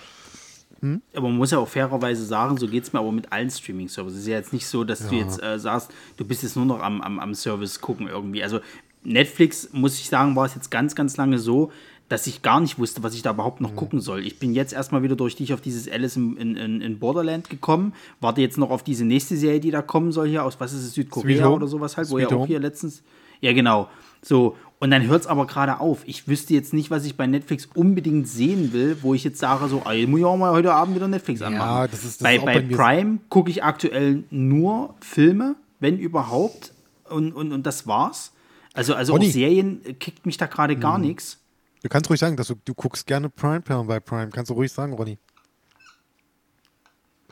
Speaker 3: Aber man muss ja auch fairerweise sagen, so geht es mir aber mit allen Streaming-Services. Es ist ja jetzt nicht so, dass du jetzt äh, sagst, du bist jetzt nur noch am, am, am Service gucken irgendwie. Also Netflix, muss ich sagen, war es jetzt ganz, ganz lange so, dass ich gar nicht wusste, was ich da überhaupt
Speaker 1: Mhm.
Speaker 3: noch gucken soll. Ich bin jetzt erstmal wieder durch dich auf dieses Alice in, in, in Borderland gekommen, warte jetzt noch auf diese nächste Serie, die da kommen soll hier aus, was ist es, Südkorea oder sowas halt, wo
Speaker 1: Sweet
Speaker 3: ja auch hier letztens. Ja, genau. So, und dann hört es aber gerade auf. Ich wüsste jetzt nicht, was ich bei Netflix unbedingt sehen will, wo ich jetzt sage, so, ah, jetzt muss ich auch mal heute Abend wieder Netflix anmachen.
Speaker 1: das ist- das
Speaker 3: bei bei
Speaker 1: bei.
Speaker 3: Prime gucke ich aktuell nur Filme, wenn überhaupt. Und, und, und das war's. Also, also auch. Serien kickt mich da gerade gar
Speaker 1: Mhm.
Speaker 3: nichts.
Speaker 1: Du kannst ruhig sagen, dass du, du guckst gerne Prime bei Prime. Kannst du ruhig sagen, Ronny.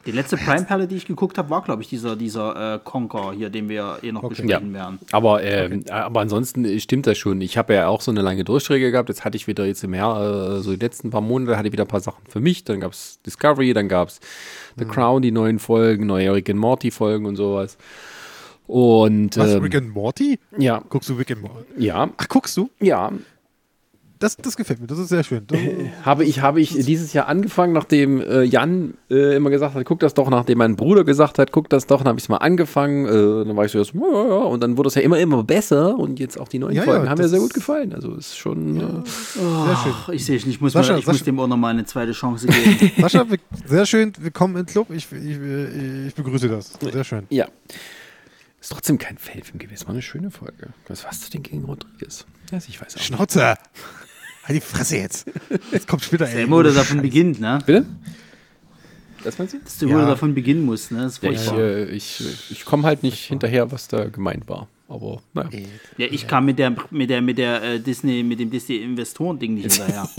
Speaker 3: Die letzte Prime-Perle, die ich geguckt habe, war, glaube ich, dieser, dieser äh, Conquer hier, den wir eh noch
Speaker 1: Okay.
Speaker 3: besprechen werden.
Speaker 2: Aber, ähm, aber ansonsten stimmt das schon. Ich habe ja auch so eine lange Durchstrecke gehabt. Jetzt hatte ich wieder jetzt im Jahr, äh, so die letzten paar Monate, hatte ich wieder ein paar Sachen für mich. Dann gab es Discovery, dann gab es The
Speaker 1: Mhm.
Speaker 2: Crown, die neuen Folgen, neue Rick and Morty Folgen und sowas. Und
Speaker 1: Was,
Speaker 2: ähm,
Speaker 1: Rick and Morty?
Speaker 2: ja,
Speaker 1: Guckst du Rick and Morty?
Speaker 2: ja,
Speaker 1: Ach, guckst du?
Speaker 2: ja,
Speaker 1: Das, das gefällt mir, das ist sehr schön. Das,
Speaker 2: habe ich, habe ich dieses Jahr angefangen, nachdem äh, Jan äh, immer gesagt hat, guck das doch, nachdem mein Bruder gesagt hat, guck das doch, dann habe ich es mal angefangen, äh, dann war ich so, ja, ja, ja, und dann wurde es ja immer, immer besser und jetzt auch die neuen
Speaker 1: Ja,
Speaker 2: Folgen
Speaker 1: ja,
Speaker 2: haben mir sehr gut gefallen. Also ist schon, äh,
Speaker 1: sehr schön.
Speaker 3: Ich sehe ich muss,
Speaker 1: Sascha,
Speaker 3: mal, ich muss
Speaker 1: Sascha-
Speaker 3: dem auch noch mal eine zweite Chance geben.
Speaker 1: Sascha, sehr schön, willkommen im Club. Ich, ich, ich begrüße das. Sehr schön.
Speaker 2: ja. Ist trotzdem kein Feldfilm gewesen, war eine schöne Folge. Was hast du denn gegen Rodriguez? Ja, ich weiß auch nicht.
Speaker 1: Halt die Fresse jetzt. Jetzt kommt später, ey.
Speaker 3: Der immer davon beginnt, ne?
Speaker 2: Bitte? Das meinst du?
Speaker 3: Dass du
Speaker 1: Ja.
Speaker 3: ja. davon beginnen musst, ne? Das ist
Speaker 2: Ja, ich äh, ich, ich komme halt nicht hinterher, was da gemeint war. Aber naja.
Speaker 3: Ja, ich kam mit der mit der mit der äh, Disney mit dem Disney Investoren Ding nicht hinterher.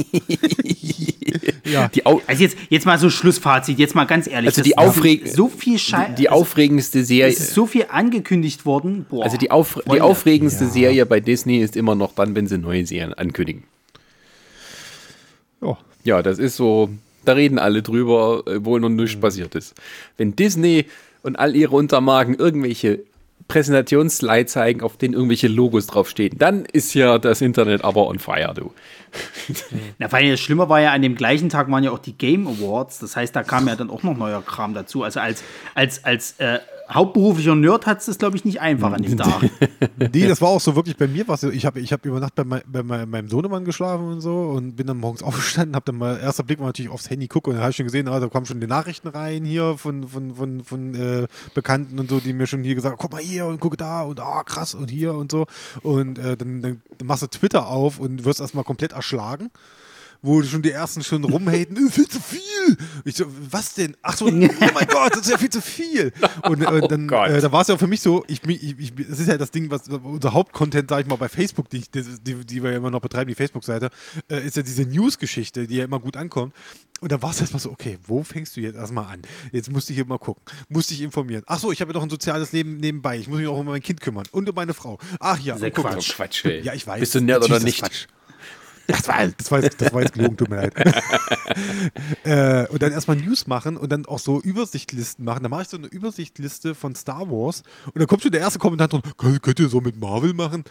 Speaker 1: Ja.
Speaker 2: Die,
Speaker 3: Also jetzt, jetzt mal so Schlussfazit, jetzt mal ganz ehrlich.
Speaker 2: Also die Aufreg-
Speaker 3: so viel Scheiße.
Speaker 2: die aufregendste Serie.
Speaker 3: Es ist so viel angekündigt worden. Boah,
Speaker 2: Also die, auf, die aufregendste Serie bei Disney ist immer noch dann, wenn sie neue Serien ankündigen.
Speaker 1: Ja.
Speaker 2: Ja, das ist so, da reden alle drüber, wo noch nichts passiert ist. Wenn Disney und all ihre Untermarken irgendwelche Präsentationsslides zeigen, auf denen irgendwelche Logos draufstehen, dann ist ja das Internet aber on fire, du.
Speaker 3: Na, vor allem das Schlimme war ja, an dem gleichen Tag waren ja auch die Game Awards. Das heißt, da kam ja dann auch noch neuer Kram dazu. Also als, als, als äh, hauptberuflicher Nerd hat es das, glaube ich, nicht einfach an dem Tag.
Speaker 1: Nee, das war auch so wirklich bei mir. Was, ich habe ich hab über Nacht bei, mein, bei mein, meinem Sohnemann geschlafen und so und bin dann morgens aufgestanden, habe dann mal, erster Blick war natürlich aufs Handy gucken und dann habe ich schon gesehen, ah, da kommen schon die Nachrichten rein hier von, von, von, von äh, Bekannten und so, die mir schon hier gesagt haben, guck mal hier und guck da und ah, krass und hier und so. Und äh, dann, dann machst du Twitter auf und wirst erstmal komplett erschlagen. Wo schon die ersten schon rumhaten, "Äh, viel zu viel. Ich so, was denn? Ach so, oh mein Gott, das ist ja viel zu viel. Und, und dann,
Speaker 2: Gott.
Speaker 1: äh, da war es ja für mich so, ich, ich, ich, das ist ja das Ding, was unser Hauptcontent, sag ich mal, bei Facebook, die, die, die, wir ja immer noch betreiben, die Facebook-Seite, äh, ist ja diese News-Geschichte, die ja immer gut ankommt. Und dann war es erstmal so, okay, wo fängst du jetzt erstmal an? Jetzt musste ich hier mal gucken, musste ich informieren. Ach so, ich habe ja noch ein soziales Leben nebenbei. Ich muss mich auch um mein Kind kümmern und um meine Frau. Ach ja,
Speaker 3: Das ist ja
Speaker 1: und guck.
Speaker 3: Quatsch.
Speaker 2: Quatsch, ey.
Speaker 1: Ja, ich weiß.
Speaker 2: Bist du nett oder nicht?
Speaker 1: Quatsch. Das war, das, war jetzt, das war jetzt gelogen, tut mir leid. äh, und dann erstmal News machen und dann auch so Übersichtlisten machen. Dann mache ich so eine Übersichtliste von Star Wars und dann kommt schon der erste Kommentar drin, könnt, könnt ihr so mit Marvel machen?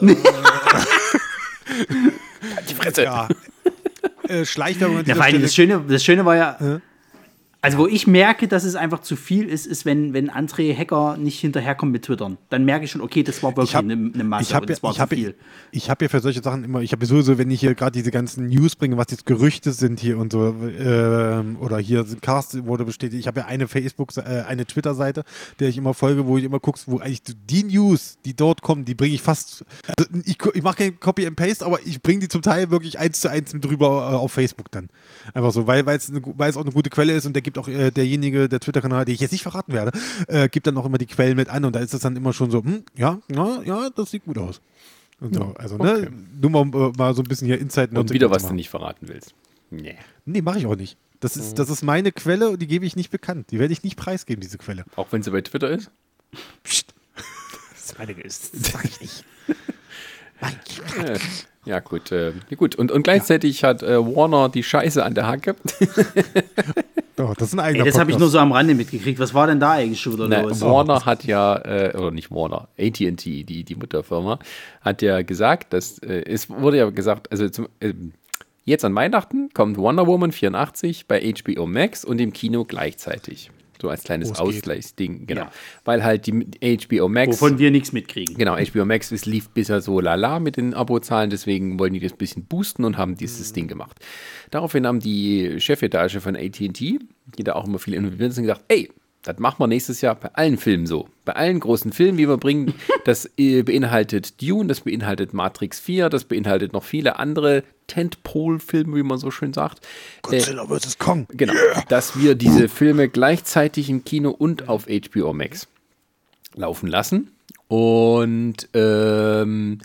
Speaker 2: Die Fresse.
Speaker 1: Ja. äh, Schleichwerbung an
Speaker 3: Ja, das Schöne, das Schöne war ja, also wo ich merke, dass es einfach zu viel ist, ist, wenn, wenn André Hacker nicht hinterherkommt mit Twittern. Dann merke ich schon, okay, das war wirklich
Speaker 1: Ich hab-
Speaker 3: eine, eine Masse
Speaker 1: ich habe
Speaker 3: und das war
Speaker 1: ich
Speaker 3: zu
Speaker 1: hab,
Speaker 3: viel.
Speaker 1: ich hab ja für solche Sachen immer, ich habe sowieso, wenn ich hier gerade diese ganzen News bringe, was jetzt Gerüchte sind hier und so, ähm, oder hier sind Cast wurde bestätigt, ich habe ja eine Facebook, äh, eine Twitter-Seite, der ich immer folge, wo ich immer guckst, wo eigentlich die News, die dort kommen, die bringe ich fast, also ich, ich mache kein Copy and Paste, aber ich bringe die zum Teil wirklich eins zu eins mit drüber äh, auf Facebook dann. Einfach so, weil es auch eine gute Quelle ist und der gibt auch äh, derjenige, der Twitter-Kanal, den ich jetzt nicht verraten werde, äh, gibt dann auch immer die Quellen mit an und da ist es dann immer schon so, hm, ja, ja, ja, das sieht gut aus. So. Also,
Speaker 2: okay.
Speaker 1: ne, nur mal, äh, mal so ein bisschen hier Insight.
Speaker 2: Und wieder, was du nicht verraten willst. Nee.
Speaker 1: Nee, mache ich auch nicht. Das ist, das ist meine Quelle und die gebe ich nicht bekannt. Die werde ich nicht preisgeben, diese Quelle.
Speaker 2: Auch wenn sie bei Twitter ist?
Speaker 1: Psst. Das ist meine das sag ich nicht.
Speaker 2: Äh, ja, gut. Äh, ja, gut. Und, und gleichzeitig hat äh, Warner die Scheiße an der Hacke.
Speaker 1: Doch, das ist ein eigener
Speaker 3: Ey, das habe ich nur so am Rande mitgekriegt. Was war denn da eigentlich schon wieder
Speaker 2: Na,
Speaker 3: los?
Speaker 2: Warner hat ja, äh, oder nicht Warner, ATT, die, die Mutterfirma, hat ja gesagt, dass äh, es wurde ja gesagt, also zum, ähm, jetzt an Weihnachten kommt Wonder Woman 84 bei HBO Max und im Kino gleichzeitig. So als kleines. Ausgleichsding, genau.
Speaker 3: Ja.
Speaker 2: Weil halt die HBO Max.
Speaker 3: Wovon wir nichts mitkriegen.
Speaker 2: Genau, HBO Max es lief bisher so lala mit den Abozahlen, deswegen wollen die das ein bisschen boosten und haben dieses Ding gemacht. Daraufhin haben die Chefetage von AT&T, die da auch immer viel involviert sind, gesagt, ey, das machen wir nächstes Jahr bei allen Filmen so. Bei allen großen Filmen, die wir bringen, das äh, beinhaltet Dune, das beinhaltet Matrix 4, das beinhaltet noch viele andere Tentpole-Filme, wie man so schön sagt. Äh,
Speaker 1: Godzilla vs. Kong.
Speaker 2: Genau, dass wir diese Filme gleichzeitig im Kino und auf HBO Max laufen lassen. Und ähm,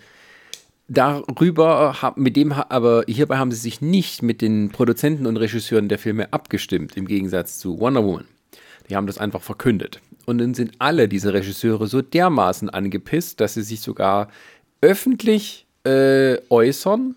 Speaker 2: darüber, mit dem, aber hierbei haben sie sich nicht mit den Produzenten und Regisseuren der Filme abgestimmt, im Gegensatz zu Wonder Woman. Die haben das einfach verkündet. Und dann sind alle diese Regisseure so dermaßen angepisst, dass sie sich sogar öffentlich äh, äußern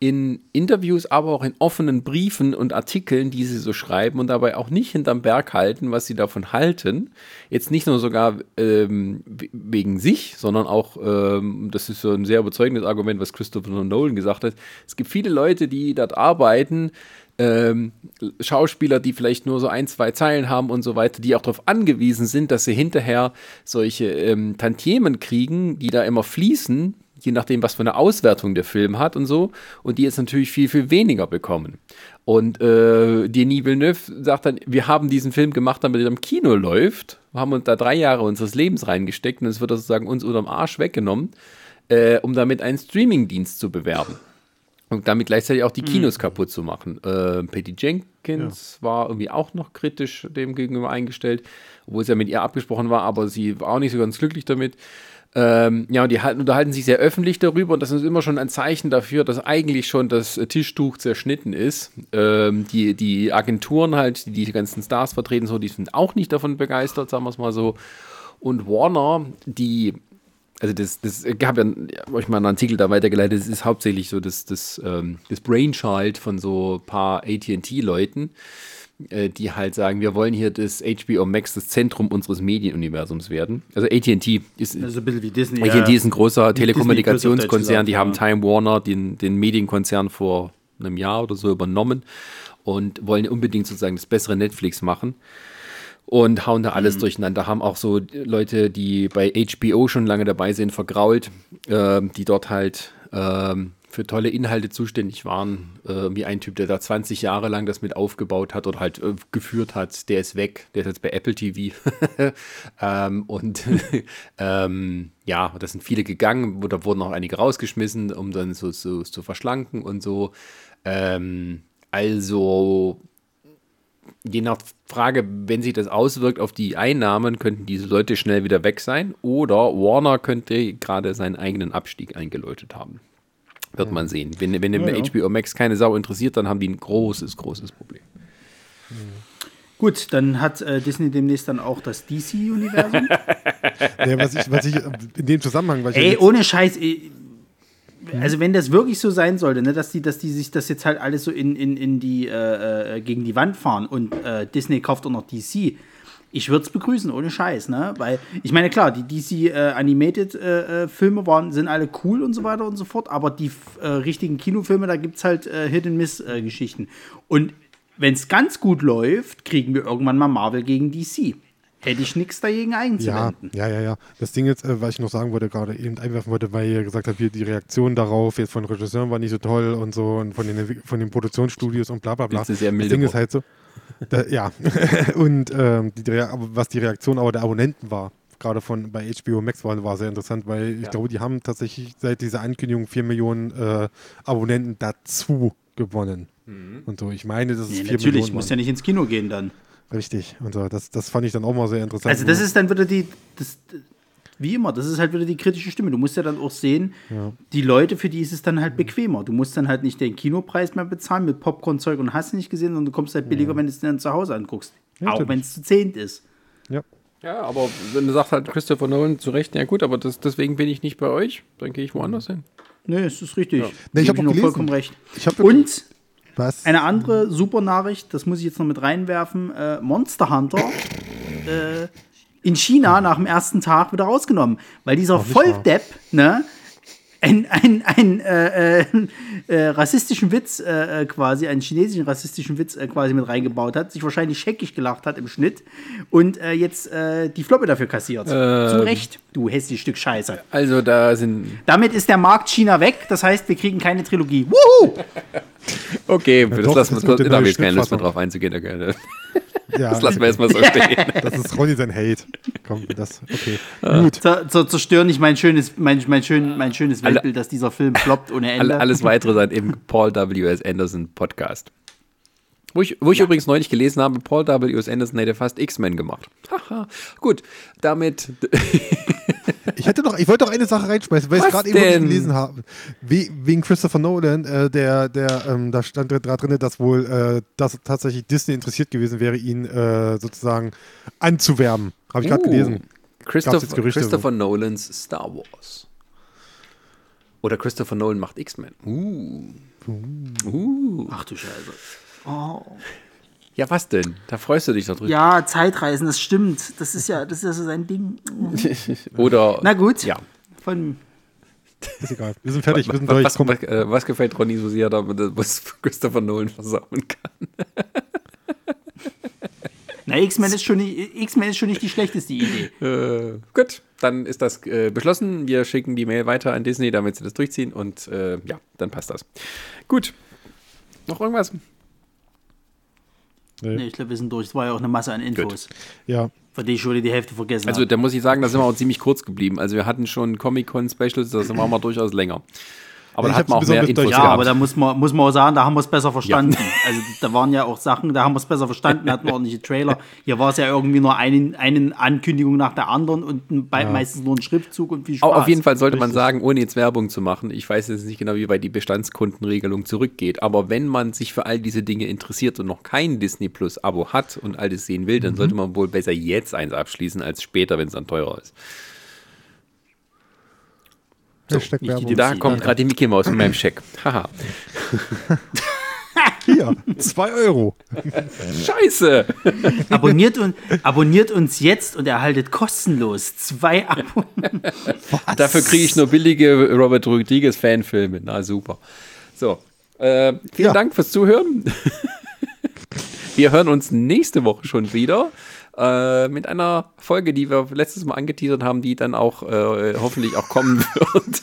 Speaker 2: in Interviews, aber auch in offenen Briefen und Artikeln, die sie so schreiben und dabei auch nicht hinterm Berg halten, was sie davon halten. Jetzt nicht nur sogar ähm, we- wegen sich, sondern auch, ähm, das ist so ein sehr überzeugendes Argument, was Christopher Nolan gesagt hat. Es gibt viele Leute, die dort arbeiten, ähm, Schauspieler, die vielleicht nur so ein, zwei Zeilen haben und so weiter, die auch darauf angewiesen sind, dass sie hinterher solche ähm, Tantiemen kriegen, die da immer fließen, je nachdem, was für eine Auswertung der Film hat und so, und die jetzt natürlich viel, viel weniger bekommen. Und äh, Denis Villeneuve sagt dann, wir haben diesen Film gemacht, damit er im Kino läuft, wir haben uns da drei Jahre unseres Lebens reingesteckt und es wird sozusagen uns unterm Arsch weggenommen, äh, um damit einen Streamingdienst zu bewerben. Und damit gleichzeitig auch die Kinos kaputt zu machen. Äh, Patty Jenkins war irgendwie auch noch kritisch dem gegenüber eingestellt, obwohl es ja mit ihr abgesprochen war, aber sie war auch nicht so ganz glücklich damit. Ähm, ja, und die halten, unterhalten sich sehr öffentlich darüber und das ist immer schon ein Zeichen dafür, dass eigentlich schon das Tischtuch zerschnitten ist. Ähm, die, die Agenturen halt, die die ganzen Stars vertreten, so, die sind auch nicht davon begeistert, sagen wir es mal so. Und Warner, die, also das, das ich habe ja euch mal einen Artikel da weitergeleitet, das ist hauptsächlich so das, das, ähm, das Brainchild von so ein paar AT&T-Leuten äh, die halt sagen, wir wollen hier das HBO Max das Zentrum unseres Medienuniversums werden. Also AT&T ist
Speaker 3: Also ein bisschen wie Disney.
Speaker 2: AT&T
Speaker 3: ja.
Speaker 2: ist ein großer Telekommunikationskonzern, die haben Time Warner, den, den Medienkonzern vor einem Jahr oder so übernommen und wollen unbedingt sozusagen das bessere Netflix machen und hauen da alles durcheinander. Haben auch so Leute, die bei HBO schon lange dabei sind, vergrault, ähm, die dort halt ähm, für tolle Inhalte zuständig waren, äh, wie ein Typ, der da 20 Jahre lang das mit aufgebaut hat oder halt äh, geführt hat, der ist weg, der ist jetzt bei Apple TV. ähm, und ähm, ja, da sind viele gegangen, da wurden auch einige rausgeschmissen, um dann so, so zu verschlanken und so. Ähm, also je nach Frage, wenn sich das auswirkt auf die Einnahmen, könnten diese Leute schnell wieder weg sein. Oder Warner könnte gerade seinen eigenen Abstieg eingeläutet haben. Wird man sehen. Wenn, wenn
Speaker 3: Ja, ja.
Speaker 2: HBO Max keine Sau interessiert, dann haben die ein großes, großes Problem.
Speaker 3: Gut, dann hat äh, Disney demnächst dann auch das DC-Universum.
Speaker 1: Ja, was, ich, was ich in dem Zusammenhang, weil ich
Speaker 3: Ey, ohne Scheiß. Ey, Also wenn das wirklich so sein sollte, ne, dass die, dass die sich das jetzt halt alles so in, in, in die äh, äh, gegen die Wand fahren und äh, Disney kauft auch noch DC, ich würde es begrüßen, ohne Scheiß, ne? Weil, ich meine, klar, die DC äh, Animated äh, äh, Filme waren, sind alle cool und so weiter und so fort, aber die äh, richtigen Kinofilme, da gibt es halt äh, Hit-and-Miss-Geschichten. und wenn es ganz gut läuft, kriegen wir irgendwann mal Marvel gegen DC. Hätte ich nichts dagegen
Speaker 1: Ja,
Speaker 3: einzuwenden.
Speaker 1: ja, ja, ja. Das Ding jetzt, äh, was ich noch sagen wollte, gerade eben einwerfen wollte, weil ihr gesagt habt, hier die Reaktion darauf jetzt von Regisseuren war nicht so toll und so und von den, von den Produktionsstudios und bla bla bla.
Speaker 2: Das ist sehr
Speaker 1: das
Speaker 2: milde
Speaker 1: Ding ist halt so. Da, ja. und ähm, die, was die Reaktion aber der Abonnenten war, gerade von bei HBO Max war, war sehr interessant, weil ich
Speaker 2: Ja.
Speaker 1: glaube, die haben tatsächlich seit dieser Ankündigung 4 Millionen äh, Abonnenten dazu gewonnen. Und so, ich meine, das ist
Speaker 3: Nee,
Speaker 1: 4
Speaker 3: natürlich,
Speaker 1: Millionen.
Speaker 3: muss ja nicht ins Kino gehen dann.
Speaker 1: Richtig. Und so, das, das fand ich dann auch mal sehr interessant.
Speaker 3: Also das ist dann wieder die, das, wie immer, das ist halt wieder die kritische Stimme. Du musst ja dann auch sehen, die Leute, für die ist es dann halt bequemer. Du musst dann halt nicht den Kinopreis mehr bezahlen mit Popcorn-Zeug und hast du nicht gesehen, sondern du kommst halt billiger, wenn du es dir dann zu Hause anguckst.
Speaker 1: Ja,
Speaker 3: auch wenn es zu zehnt ist.
Speaker 1: ja.
Speaker 2: Ja, aber wenn du sagst halt Christopher Nolan zu Recht, ja gut, aber das, deswegen bin ich nicht bei euch, dann gehe ich woanders hin.
Speaker 3: Nee, es ist richtig.
Speaker 1: Nee, ich
Speaker 3: Geb
Speaker 1: hab auch
Speaker 3: noch
Speaker 1: gelesen.
Speaker 3: vollkommen recht.
Speaker 1: Ich hab-
Speaker 3: und
Speaker 1: Was?
Speaker 3: eine andere super Nachricht, das muss ich jetzt noch mit reinwerfen: äh, Monster Hunter äh, in China nach dem ersten Tag wieder rausgenommen, weil dieser? Volldepp, ne, ein, ein, ein äh, äh, äh, rassistischen Witz äh, äh, quasi, einen chinesischen rassistischen Witz äh, quasi mit reingebaut hat, sich wahrscheinlich scheckig gelacht hat im Schnitt und äh, jetzt äh, die Floppe dafür kassiert. Zu Recht, du hässliches Stück Scheiße.
Speaker 2: Also da sind,
Speaker 3: Damit ist der Markt China weg, das heißt, wir kriegen keine Trilogie. Wuhu!
Speaker 2: okay, das
Speaker 1: doch,
Speaker 2: lassen wir, da habe ich jetzt keine Lust mehr drauf einzugehen. Okay.
Speaker 1: Ja,
Speaker 2: Das lassen wir erstmal so stehen.
Speaker 1: Das ist Ronny sein Hate. Komm, das. Okay.
Speaker 2: Ah.
Speaker 1: Gut.
Speaker 3: Zer zer zerstören nicht mein schönes, mein, mein, schön, mein schönes
Speaker 2: Alle-
Speaker 3: Weltbild, dass dieser Film floppt ohne Ende.
Speaker 2: Alle, alles weitere dann im Paul W.S. Anderson Podcast. Wo ich, wo ich übrigens neulich gelesen habe, Paul W.S. Anderson hätte fast X-Men gemacht. Haha. Gut, damit.
Speaker 1: Ich hätte noch, ich wollte noch eine Sache reinschmeißen, weil ich gerade eben gelesen habe. Wie, wegen Christopher Nolan, äh, der, der, ähm, da stand da drin, dass wohl äh, dass tatsächlich Disney interessiert gewesen wäre, ihn äh, sozusagen anzuwerben. Habe ich gerade
Speaker 2: Uh,
Speaker 1: gelesen. Jetzt
Speaker 2: Christopher, Christopher Nolans Star Wars. Oder Christopher Nolan macht X-Men. Uh. Uh.
Speaker 3: Ach du Scheiße. Oh.
Speaker 2: Ja, was denn? Da freust du dich doch drüber.
Speaker 3: Ja, Zeitreisen, das stimmt. Das ist ja, das ist ja so sein Ding.
Speaker 2: Oder.
Speaker 3: Na gut.
Speaker 2: Ja.
Speaker 3: Von,
Speaker 1: Ist egal. Wir sind fertig, wir sind
Speaker 2: Was,
Speaker 1: durch.
Speaker 2: was, äh, was gefällt Ronny so sehr, damit er- was Christopher Nolan versauen kann?
Speaker 3: na, X-Men ist, schon nicht- X-Men ist schon nicht die schlechteste Idee.
Speaker 2: Äh, gut, dann ist das äh, beschlossen. Wir schicken die Mail weiter an Disney, damit sie das durchziehen und äh, ja, dann passt das. Gut. Noch irgendwas?
Speaker 3: Nee, ich glaube, wir sind durch. Es war ja auch eine Masse an Infos,
Speaker 1: Ja.
Speaker 3: von denen ich schon die Hälfte vergessen
Speaker 2: Also, da muss ich sagen, da sind wir auch ziemlich kurz geblieben. Also, wir hatten schon Comic-Con-Specials, da sind wir auch mal durchaus länger. Aber
Speaker 1: Ich
Speaker 2: da hat man auch mehr Infos
Speaker 3: Ja,
Speaker 2: gehabt.
Speaker 3: aber da muss man, muss man auch sagen, da haben wir es besser verstanden. Also da waren ja auch Sachen, da haben wir es besser verstanden, wir hatten ordentliche Trailer. Hier war es ja irgendwie nur eine, eine Ankündigung nach der anderen und bei, meistens nur ein Schriftzug und viel Spaß.
Speaker 2: Au- Auf jeden Fall sollte man
Speaker 1: Richtig.
Speaker 2: sagen, ohne jetzt Werbung zu machen, ich weiß jetzt nicht genau, wie weit die Bestandskundenregelung zurückgeht, aber wenn man sich für all diese Dinge interessiert und noch kein Disney Plus Abo hat und all das sehen will,
Speaker 1: Mhm.
Speaker 2: dann sollte man wohl besser jetzt eins abschließen als später, wenn es dann teurer ist.
Speaker 1: Hashtag
Speaker 3: die
Speaker 1: Werbung.
Speaker 2: Da kommt gerade die Mickey Maus mit meinem Scheck. Haha.
Speaker 1: Hier, 2 Euro.
Speaker 2: Scheiße!
Speaker 3: abonniert, und, abonniert uns jetzt und erhaltet kostenlos zwei Abo.
Speaker 2: Dafür kriege ich nur billige Robert Rodriguez Fanfilme. Na super. So, äh, vielen
Speaker 1: Ja.
Speaker 2: Dank fürs Zuhören. wir hören uns nächste Woche schon wieder äh, mit einer Folge, die wir letztes Mal angeteasert haben, die dann auch äh, hoffentlich auch kommen wird.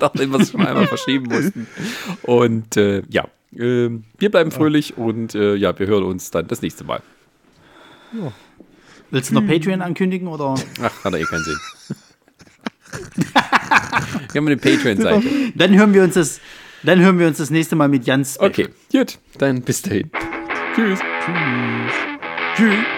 Speaker 2: Nachdem wir es schon einmal verschieben mussten. Und äh, ja, äh, wir bleiben fröhlich und äh, ja, wir hören uns dann das nächste Mal.
Speaker 3: Willst du noch Patreon ankündigen oder?
Speaker 2: Ach, hat er eh keinen Sinn. wir haben eine Patreon-Seite.
Speaker 3: Dann hören wir uns das, dann hören wir uns das nächste Mal mit Jans. Special.
Speaker 2: Okay, gut, dann bis dahin. Tschüss.
Speaker 3: Tschüss.